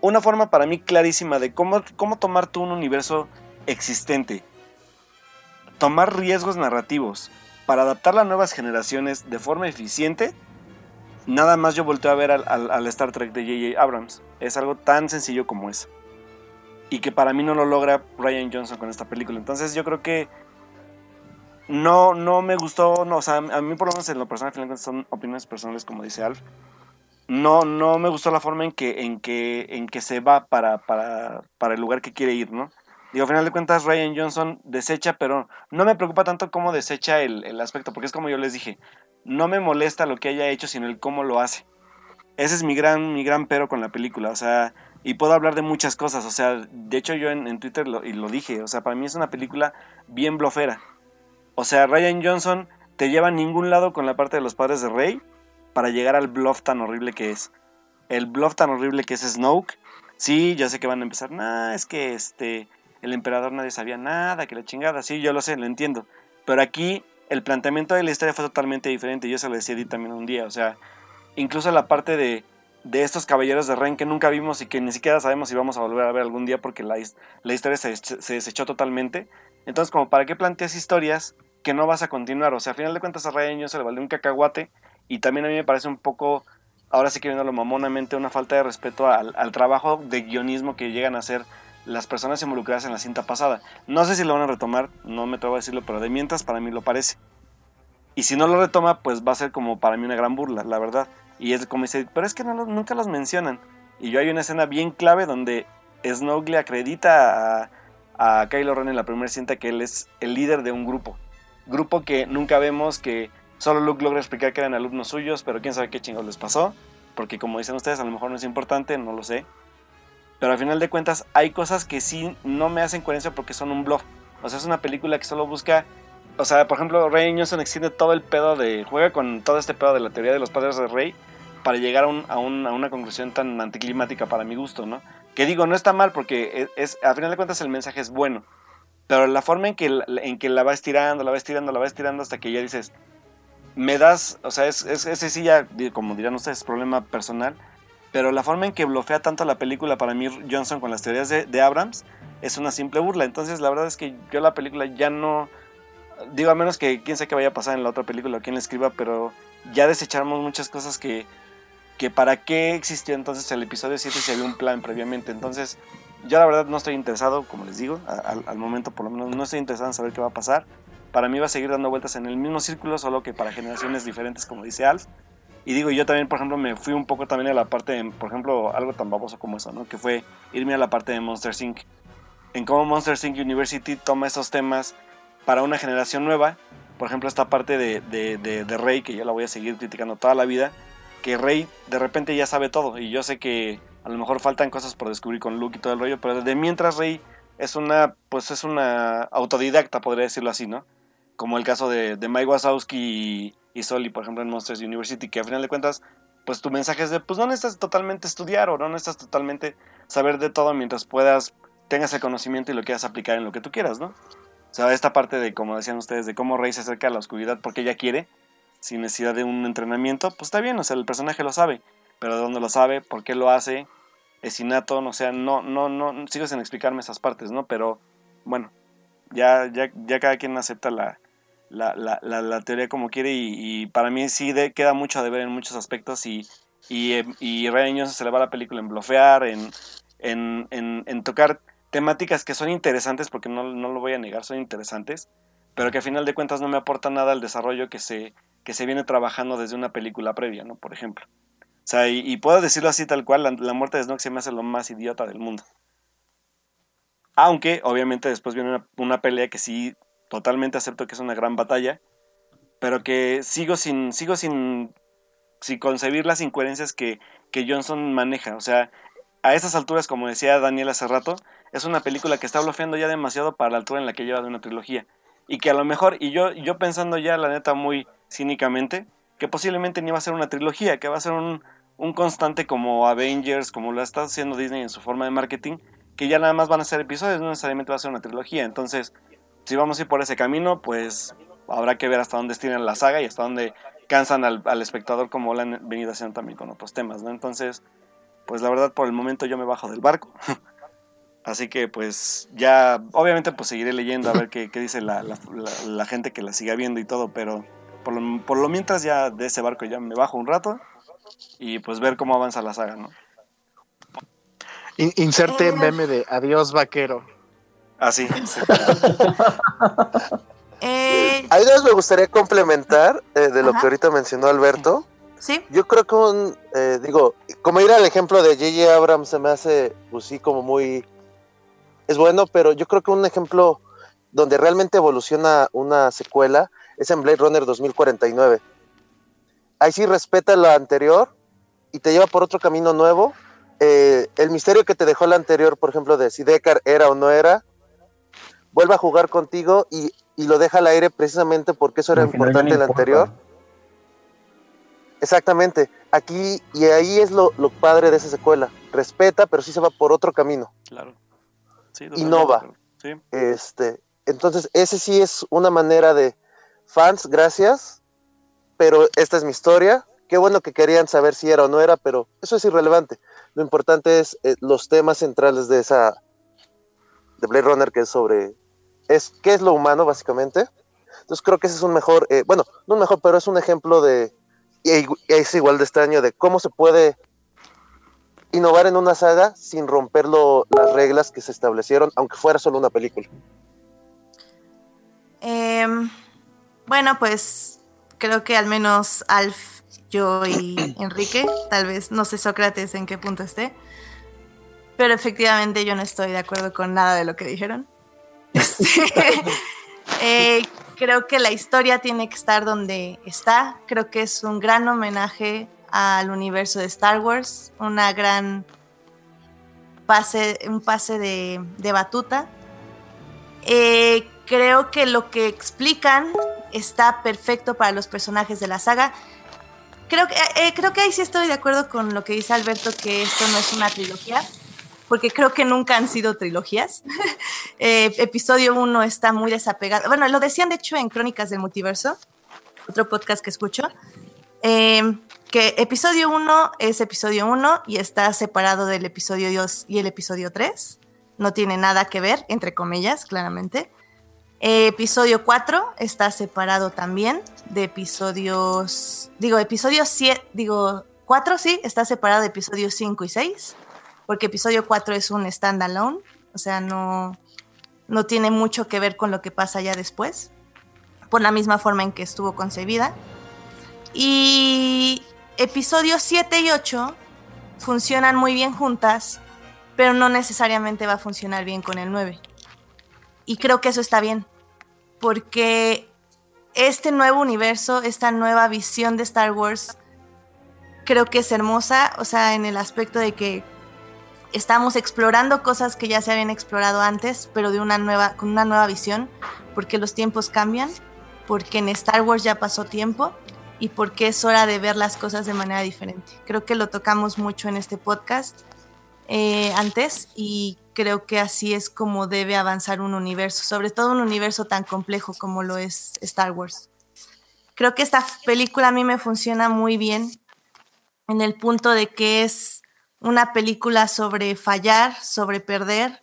una forma para mí clarísima de cómo, cómo tomar tú un universo existente, tomar riesgos narrativos para adaptarla a nuevas generaciones de forma eficiente, nada más yo volteo a ver al, al- al Star Trek de J.J. Abrams. Es algo tan sencillo como eso. Y que para mí no lo logra Ryan Johnson con esta película. Entonces yo creo que no, no me gustó, no, o sea, a mí por lo menos en lo personal, al final son opiniones personales, como dice Alf. No, no me gustó la forma en que, en que, en que se va para, para, para el lugar que quiere ir, ¿no? Digo, al final de cuentas, Ryan Johnson desecha, pero no me preocupa tanto cómo desecha el, el aspecto, porque es como yo les dije, no me molesta lo que haya hecho, sino el cómo lo hace. Ese es mi gran, mi gran pero con la película, o sea, y puedo hablar de muchas cosas, o sea, de hecho yo en, Twitter lo, lo dije, o sea, para mí es una película bien blofera. O sea, Ryan Johnson te lleva a ningún lado con la parte de los padres de Rey para llegar al bluff tan horrible que es. El bluff tan horrible que es Snoke. Sí, yo sé que van a empezar, nah, es que este, el emperador nadie sabía nada, que la chingada, sí, yo lo sé, lo entiendo. Pero aquí el planteamiento de la historia fue totalmente diferente, yo se lo decía a también un día, o sea, incluso la parte de, de estos caballeros de Ren que nunca vimos y que ni siquiera sabemos si vamos a volver a ver algún día porque la, la historia se, se desechó totalmente. Entonces, como para qué planteas historias que no vas a continuar, o sea, a final de cuentas a Ryan Johnson le valió un cacahuate y también a mí me parece un poco, ahora sí que viéndolo mamonamente, una falta de respeto al, al trabajo de guionismo que llegan a hacer las personas involucradas en la cinta pasada. No sé si lo van a retomar, no me atrevo a decirlo, pero de mientras para mí lo parece. Y si no lo retoma, pues va a ser como para mí una gran burla, la verdad. Y es como dice, pero es que no nunca los mencionan. Y yo hay una escena bien clave donde Snoke le acredita a, a Kylo Ren en la primera cinta que él es el líder de un grupo. Grupo que nunca vemos, que solo Luke logra explicar que eran alumnos suyos, pero quién sabe qué chingados les pasó. Porque como dicen ustedes, a lo mejor no es importante, no lo sé. Pero al final de cuentas hay cosas que sí no me hacen coherencia porque son un bluff. O sea, es una película que solo busca... O sea, por ejemplo, Ryan Johnson extiende todo el pedo de... Juega con todo este pedo de la teoría de los padres de Rey para llegar a, un- a un- a una conclusión tan anticlimática para mi gusto, ¿no? Que digo, no está mal porque es, es- a final de cuentas el mensaje es bueno. Pero la forma en que, en que la va estirando, la va estirando, la va estirando hasta que ya dices, me das, o sea, es, es- sí ya, como dirán ustedes, es problema personal. Pero la forma en que blofea tanto la película para mí Johnson con las teorías de, Abrams es una simple burla. Entonces la verdad es que yo la película ya no... Digo, a menos que quién sabe qué vaya a pasar en la otra película o quién la escriba, pero ya desechamos muchas cosas que, que para qué existió entonces el episodio 7 si había un plan previamente. Entonces, yo la verdad no estoy interesado, como les digo, al momento por lo menos no estoy interesado en saber qué va a pasar. Para mí va a seguir dando vueltas en el mismo círculo, solo que para generaciones diferentes, como dice Alf. Y digo, yo también, por ejemplo, me fui un poco también a la parte, de, por ejemplo, algo tan baboso como eso, ¿no? Que fue irme a la parte de Monster Inc. En cómo Monster Inc. University toma esos temas para una generación nueva. Por ejemplo, esta parte de, de, de, de Rey, que yo la voy a seguir criticando toda la vida, que Rey de repente ya sabe todo. Y yo sé que a lo mejor faltan cosas por descubrir con Luke y todo el rollo, pero de mientras Rey es una, pues es una autodidacta, podría decirlo así, ¿no? Como el caso de, de Mike Wazowski y, y Soli, por ejemplo, en Monsters University, que a final de cuentas, pues tu mensaje es de, pues no necesitas totalmente estudiar o no necesitas totalmente saber de todo mientras puedas, tengas el conocimiento y lo quieras aplicar en lo que tú quieras, ¿no? O sea, esta parte de, como decían ustedes, de cómo Rey se acerca a la oscuridad porque ella quiere, sin necesidad de un entrenamiento, pues está bien, o sea, el personaje lo sabe, pero de dónde lo sabe, por qué lo hace, es innato, o sea, no, no, no, sigo sin explicarme esas partes, ¿no? Pero, bueno, ya, ya, ya cada quien acepta la, la, la, teoría como quiere y, para mí sí queda mucho de ver en muchos aspectos y, y, eh, y Ryan se le va la película en blofear, en, en, en, en tocar temáticas que son interesantes, porque no, no lo voy a negar, son interesantes, pero que a final de cuentas no me aporta nada al desarrollo que se, que se viene trabajando desde una película previa, ¿no? Por ejemplo. O sea, y, puedo decirlo así tal cual, la, muerte de Snoke se me hace lo más idiota del mundo. Aunque, obviamente, después viene una pelea que sí, totalmente acepto que es una gran batalla, pero que sigo sin, sigo sin, sin concebir las incoherencias que, que Johnson maneja. O sea, a estas alturas, como decía Daniel hace rato, es una película que está bloqueando ya demasiado para la altura en la que lleva de una trilogía. Y que a lo mejor, y yo, yo pensando ya, la neta, muy cínicamente, que posiblemente ni va a ser una trilogía, que va a ser un, un constante como Avengers, como lo está haciendo Disney en su forma de marketing, que ya nada más van a ser episodios, no necesariamente va a ser una trilogía. Entonces, si vamos a ir por ese camino, pues habrá que ver hasta dónde estiran la saga y hasta dónde cansan al, al espectador como lo han venido haciendo también con otros temas, ¿no? Entonces, pues la verdad por el momento yo me bajo del barco. Así que pues ya, obviamente pues seguiré leyendo a ver qué, dice la, gente que la siga viendo y todo, pero por lo, por lo, mientras ya de ese barco ya me bajo un rato y pues ver cómo avanza la saga, ¿no? inserte meme de adiós vaquero. Así. Ah, eh, Ahí me gustaría complementar eh, de lo que ahorita mencionó Alberto. Yo creo que un, eh, digo, como ir al ejemplo de J.J. Abrams se me hace, pues sí, como muy, es bueno, pero yo creo que un ejemplo donde realmente evoluciona una secuela es en Blade Runner 2049. Ahí sí respeta la anterior y te lleva por otro camino nuevo. Eh, el misterio que te dejó la anterior, por ejemplo, de si Deckard era o no era, vuelve a jugar contigo y, y lo deja al aire precisamente porque eso era importante en la anterior Exactamente. Aquí y ahí es lo, padre de esa secuela. Respeta, pero sí se va por otro camino. Claro. Sí, Innova. Sí. Este, entonces, ese sí es una manera de fans, gracias, pero esta es mi historia. Qué bueno que querían saber si era o no era, pero eso es irrelevante. Lo importante es eh, los temas centrales de esa de Blade Runner que es sobre es qué es lo humano básicamente. Entonces creo que ese es un mejor, eh, bueno, no un mejor, pero es un ejemplo de y es igual de extraño de cómo se puede innovar en una saga sin romper las reglas que se establecieron, aunque fuera solo una película. Em, bueno, pues creo que al menos Alf, yo y Enrique, tal vez, no sé Sócrates en qué punto esté, pero efectivamente yo no estoy de acuerdo con nada de lo que dijeron. Eh, creo que la historia tiene que estar donde está. Creo que es un gran homenaje al universo de Star Wars, una gran pase, un pase de, batuta. Eh, creo que lo que explican está perfecto para los personajes de la saga. Creo que, eh, creo que ahí sí estoy de acuerdo con lo que dice Alberto, que esto no es una trilogía porque creo que nunca han sido trilogías. Eh, episodio 1 está muy desapegado. Bueno, lo decían de hecho en Crónicas del Multiverso, otro podcast que escucho, em, que episodio 1 es episodio 1 y está separado del episodio 2 y el episodio 3. No tiene nada que ver, entre comillas, claramente. Eh, episodio 4 está separado también de episodios, digo, episodio 7, digo, 4 sí, está separado de episodios 5 y 6 porque episodio 4 es un standalone, o sea, no, no tiene mucho que ver con lo que pasa ya después, por la misma forma en que estuvo concebida. Y episodios 7 y 8 funcionan muy bien juntas, pero no necesariamente va a funcionar bien con el 9. Y creo que eso está bien, porque este nuevo universo, esta nueva visión de Star Wars, creo que es hermosa, o sea, en el aspecto de que estamos explorando cosas que ya se habían explorado antes, pero de una nueva, con una nueva visión, porque los tiempos cambian, porque en Star Wars ya pasó tiempo y porque es hora de ver las cosas de manera diferente. Creo que lo tocamos mucho en este podcast eh, antes y creo que así es como debe avanzar un universo, sobre todo un universo tan complejo como lo es Star Wars. Creo que esta película a mí me funciona muy bien en el punto de que es una película sobre fallar, sobre perder,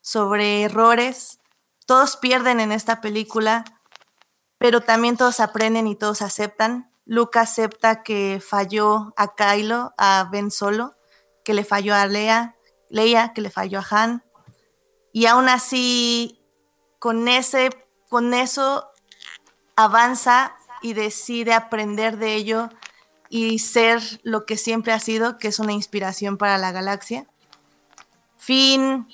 sobre errores. Todos pierden en esta película, pero también todos aprenden y todos aceptan. Luke acepta que falló a Kylo, a Ben Solo, que le falló a Leia, Leia que le falló a Han. Y aún así, con, ese, con eso avanza y decide aprender de ello y ser lo que siempre ha sido, que es una inspiración para la galaxia. Finn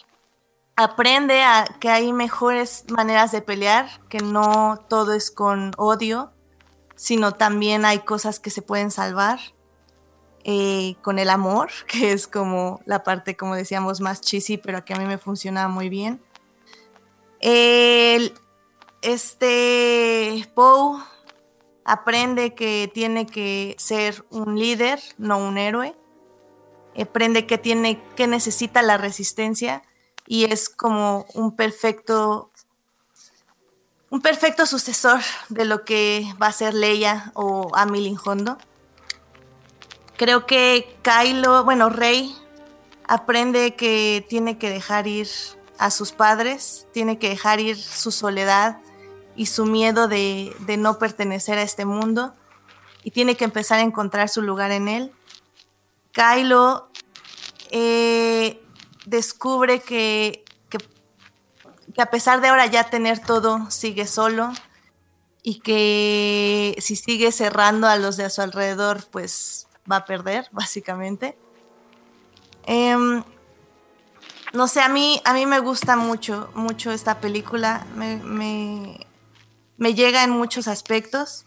aprende a que hay mejores maneras de pelear, que no todo es con odio, sino también hay cosas que se pueden salvar eh, con el amor, que es como la parte, como decíamos, más cheesy, pero que a mí me funciona muy bien. El, este Poe aprende que tiene que ser un líder, no un héroe. Aprende que tiene que necesita la resistencia y es como un perfecto un perfecto sucesor de lo que va a ser Leia o Amilin Hondo. Creo que Kylo, bueno, Rey aprende que tiene que dejar ir a sus padres, tiene que dejar ir su soledad y su miedo de, no pertenecer a este mundo y tiene que empezar a encontrar su lugar en él. Kylo eh, descubre que, que, a pesar de ahora ya tener todo, sigue solo y que si sigue cerrando a los de a su alrededor, pues va a perder, básicamente. Em, no sé, a mí, a mí me gusta mucho, mucho esta película. me llega en muchos aspectos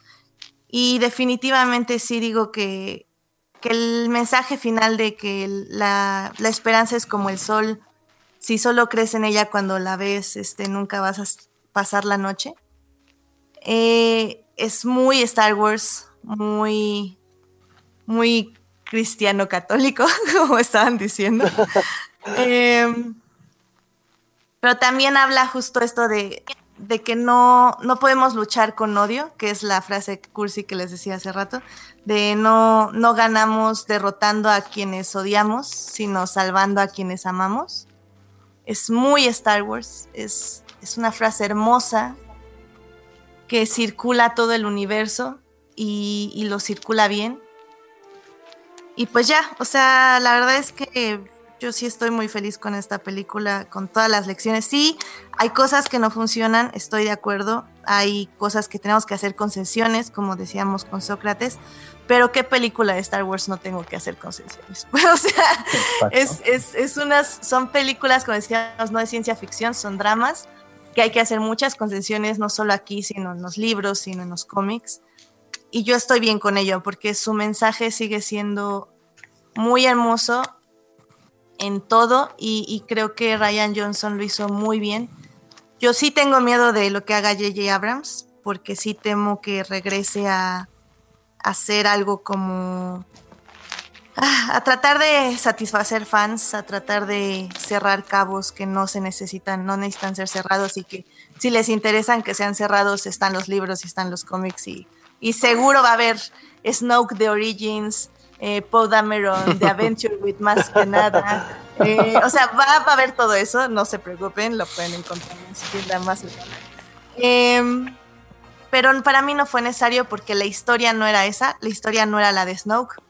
y definitivamente sí digo que, el mensaje final de que la, esperanza es como el sol, si solo crees en ella cuando la ves, este, nunca vas a pasar la noche. Eh, es muy Star Wars, muy, muy cristiano católico, como estaban diciendo. Em, pero también habla justo esto de de que no, no podemos luchar con odio, que es la frase cursi que les decía hace rato, de no, no ganamos derrotando a quienes odiamos, sino salvando a quienes amamos. Es muy Star Wars, es, es una frase hermosa que circula todo el universo y, y lo circula bien. Y pues ya, o sea, la verdad es que yo sí estoy muy feliz con esta película, con todas las lecciones. Sí, hay cosas que no funcionan, estoy de acuerdo. Hay cosas que tenemos que hacer concesiones, como decíamos con Sócrates. Pero ¿qué película de Star Wars no tengo que hacer concesiones? o sea, es, es, es, unas, son películas, como decíamos, no de ciencia ficción, son dramas, que hay que hacer muchas concesiones, no solo aquí, sino en los libros, sino en los cómics. Y yo estoy bien con ello, porque su mensaje sigue siendo muy hermoso en todo y, creo que Ryan Johnson lo hizo muy bien. Yo sí tengo miedo de lo que haga JJ Abrams, porque sí temo que regrese a, hacer algo como ah, a tratar de satisfacer fans, a tratar de cerrar cabos que no se necesitan, no necesitan ser cerrados y que si les interesan que sean cerrados están los libros y están los cómics y, y seguro va a haber Snoke de Origins, eh, Poe Dameron, The Adventure with más que nada. Eh, o sea, va, a haber todo eso, no se preocupen, lo pueden encontrar en su tienda más eh, pero para mí no fue necesario porque la historia no era esa, la historia no era la de Snoke,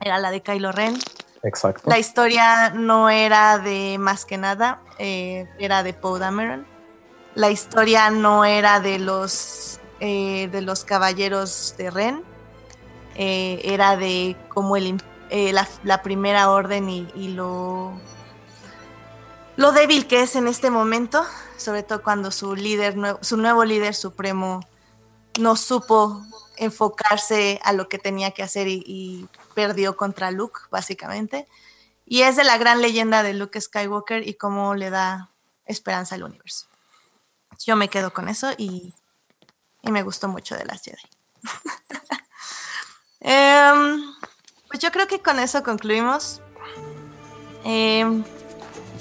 era la de Kylo Ren. Exacto. La historia no era de más que nada, eh, era de Poe Dameron. La historia no era de los, de los caballeros de Ren eh, era de cómo el, eh, la, primera orden y, lo, lo débil que es en este momento, sobre todo cuando su líder, su nuevo líder supremo no supo enfocarse a lo que tenía que hacer y, perdió contra Luke, básicamente. Y es de la gran leyenda de Luke Skywalker y cómo le da esperanza al universo. Yo me quedo con eso y, y me gustó mucho de las Jedi. Em, pues yo creo que con eso concluimos. Em,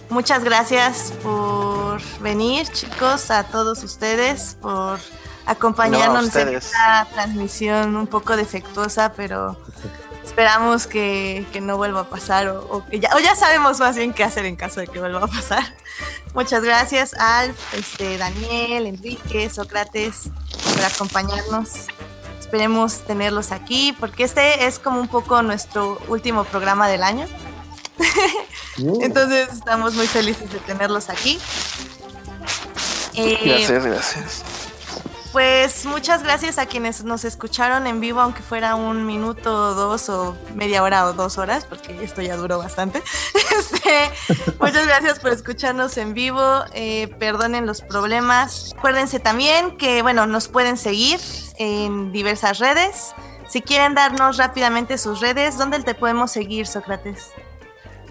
muchas gracias por venir, chicos, a todos ustedes, por acompañarnos en esta transmisión un poco defectuosa, pero esperamos que, no vuelva a pasar o, que ya, o ya sabemos más bien qué hacer en caso de que vuelva a pasar. Muchas gracias, Alf, este, Daniel, Enrique, Sócrates, por acompañarnos. Esperemos tenerlos aquí, porque este es como un poco nuestro último programa del año. Uh. Entonces estamos muy felices de tenerlos aquí. Eh, gracias, gracias. Pues muchas gracias a quienes nos escucharon en vivo, aunque fuera un minuto dos o media hora o dos horas, porque esto ya duró bastante. Este, muchas gracias por escucharnos en vivo. Eh, perdonen los problemas. Acuérdense también que, bueno, nos pueden seguir en diversas redes. Si quieren darnos rápidamente sus redes, ¿dónde te podemos seguir, Sócrates?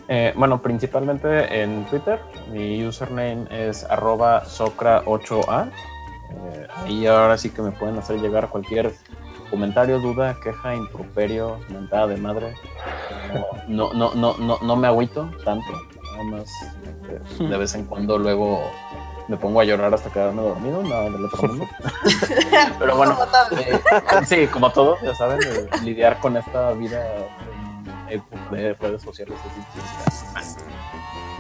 Eh, bueno, principalmente en Twitter. Mi username es arroba socra8a. Eh, ahí ahora sí que me pueden hacer llegar cualquier comentario, duda, queja, improperio, mentada de madre. No, no, no, no, no me agüito tanto. Nada más eh, de vez en cuando luego me pongo a llorar hasta quedarme dormido, nada del otro mundo. Pero bueno, eh, sí, como todos, ya saben, eh, lidiar con esta vida época de redes sociales es difícil.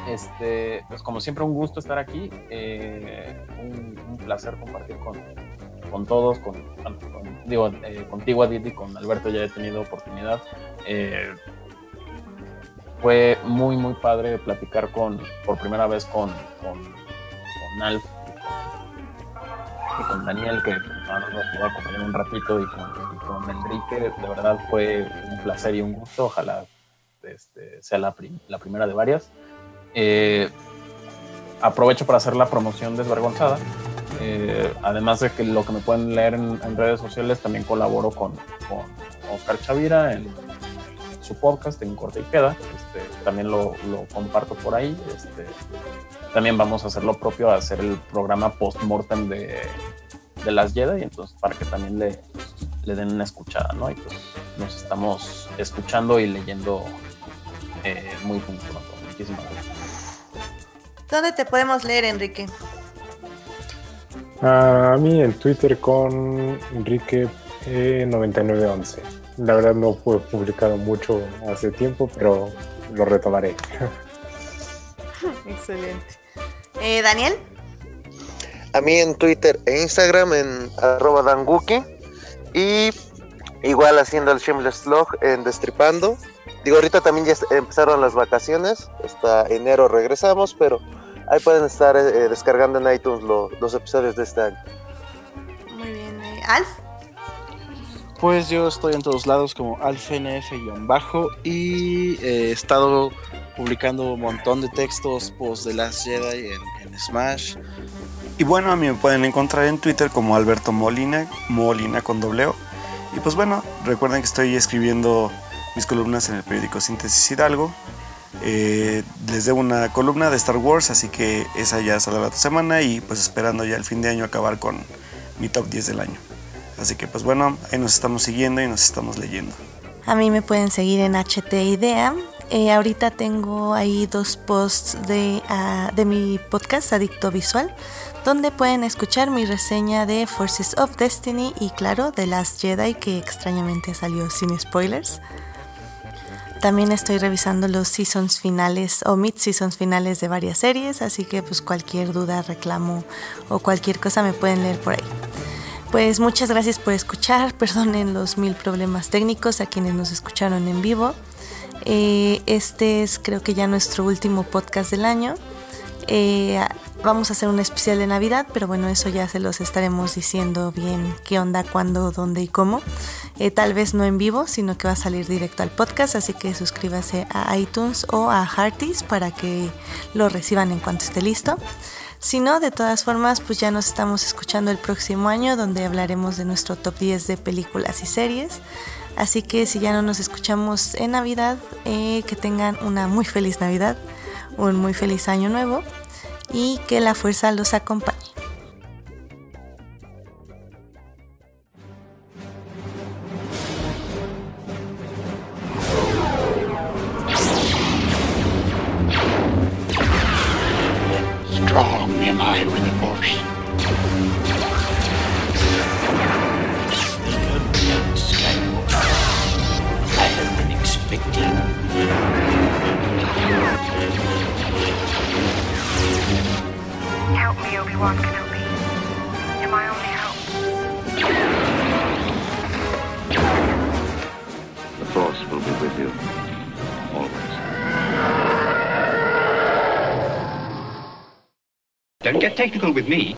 Este, pues como siempre, un gusto estar aquí. eh, un, placer compartir con, con todos, con, digo, eh, contigo, Aditi, con Alberto ya he tenido oportunidad. Eh, fue muy, muy padre platicar con, por primera vez con, con, con con Daniel, que ahora nos pudo acompañar un ratito, y con, y con Enrique. De verdad fue un placer y un gusto. Ojalá este, sea la, prim- la primera de varias. Eh, aprovecho para hacer la promoción desvergonzada. Eh, además de que lo que me pueden leer en, en redes sociales, también colaboro con, con Oscar Chavira en, su podcast en Corte y Queda. Este, también lo, lo comparto por ahí. Este, también vamos a hacer lo propio, a hacer el programa post-mortem de, de las Jedi, entonces para que también le, le den una escuchada, ¿no? Y pues nos estamos escuchando y leyendo eh, muy pronto. Muchísimas gracias. ¿Dónde te podemos leer, Enrique? A mí en Twitter con Enrique eh, 9911. La verdad no fue publicado mucho hace tiempo, pero lo retomaré. Excelente. Eh, Daniel, A mí en Twitter e Instagram en arroba danguki. Y igual haciendo el Shameless Vlog en Destripando. Digo, ahorita también ya empezaron las vacaciones. Hasta enero regresamos, pero ahí pueden estar eh, descargando en iTunes lo- los episodios de este año. muy bien. eh, Alf, Pues yo estoy en todos lados como alfnf-bajo y eh, he estado publicando un montón de textos post de Last Jedi en, en Smash. Y bueno, a mí me pueden encontrar en Twitter como Alberto Molina, Molina con doble O. Y pues bueno, recuerden que estoy escribiendo mis columnas en el periódico Síntesis Hidalgo. Eh, les debo una columna de Star Wars, así que esa ya saldrá la otra semana y pues esperando ya el fin de año acabar con mi top 10 del año. Así que pues bueno, ahí nos estamos siguiendo y nos estamos leyendo. a mí me pueden seguir en HT Idea. Eh, ahorita tengo ahí dos posts de, ah, de mi podcast Adicto Visual, donde pueden escuchar mi reseña de Forces of Destiny y claro, de Last Jedi, que extrañamente salió sin spoilers. También estoy revisando los seasons finales o mid-seasons finales de varias series, así que pues cualquier duda, reclamo o cualquier cosa me pueden leer por ahí. Pues muchas gracias por escuchar, perdonen los mil problemas técnicos a quienes nos escucharon en vivo. Eh, este es creo que ya nuestro último podcast del año. Eh, vamos a hacer un especial de Navidad, pero bueno, eso ya se los estaremos diciendo bien qué onda, cuándo, dónde y cómo. Eh, tal vez no en vivo, sino que va a salir directo al podcast, así que suscríbase a iTunes o a Hearties para que lo reciban en cuanto esté listo. Si no, de todas formas, pues ya nos estamos escuchando el próximo año, donde hablaremos de nuestro top 10 de películas y series. Así que si ya no nos escuchamos en Navidad, eh, que tengan una muy feliz Navidad, un muy feliz año nuevo y que la fuerza los acompañe. Help me, Obi-Wan You're my only hope. The Force will be with you. Always. Don't get technical with me.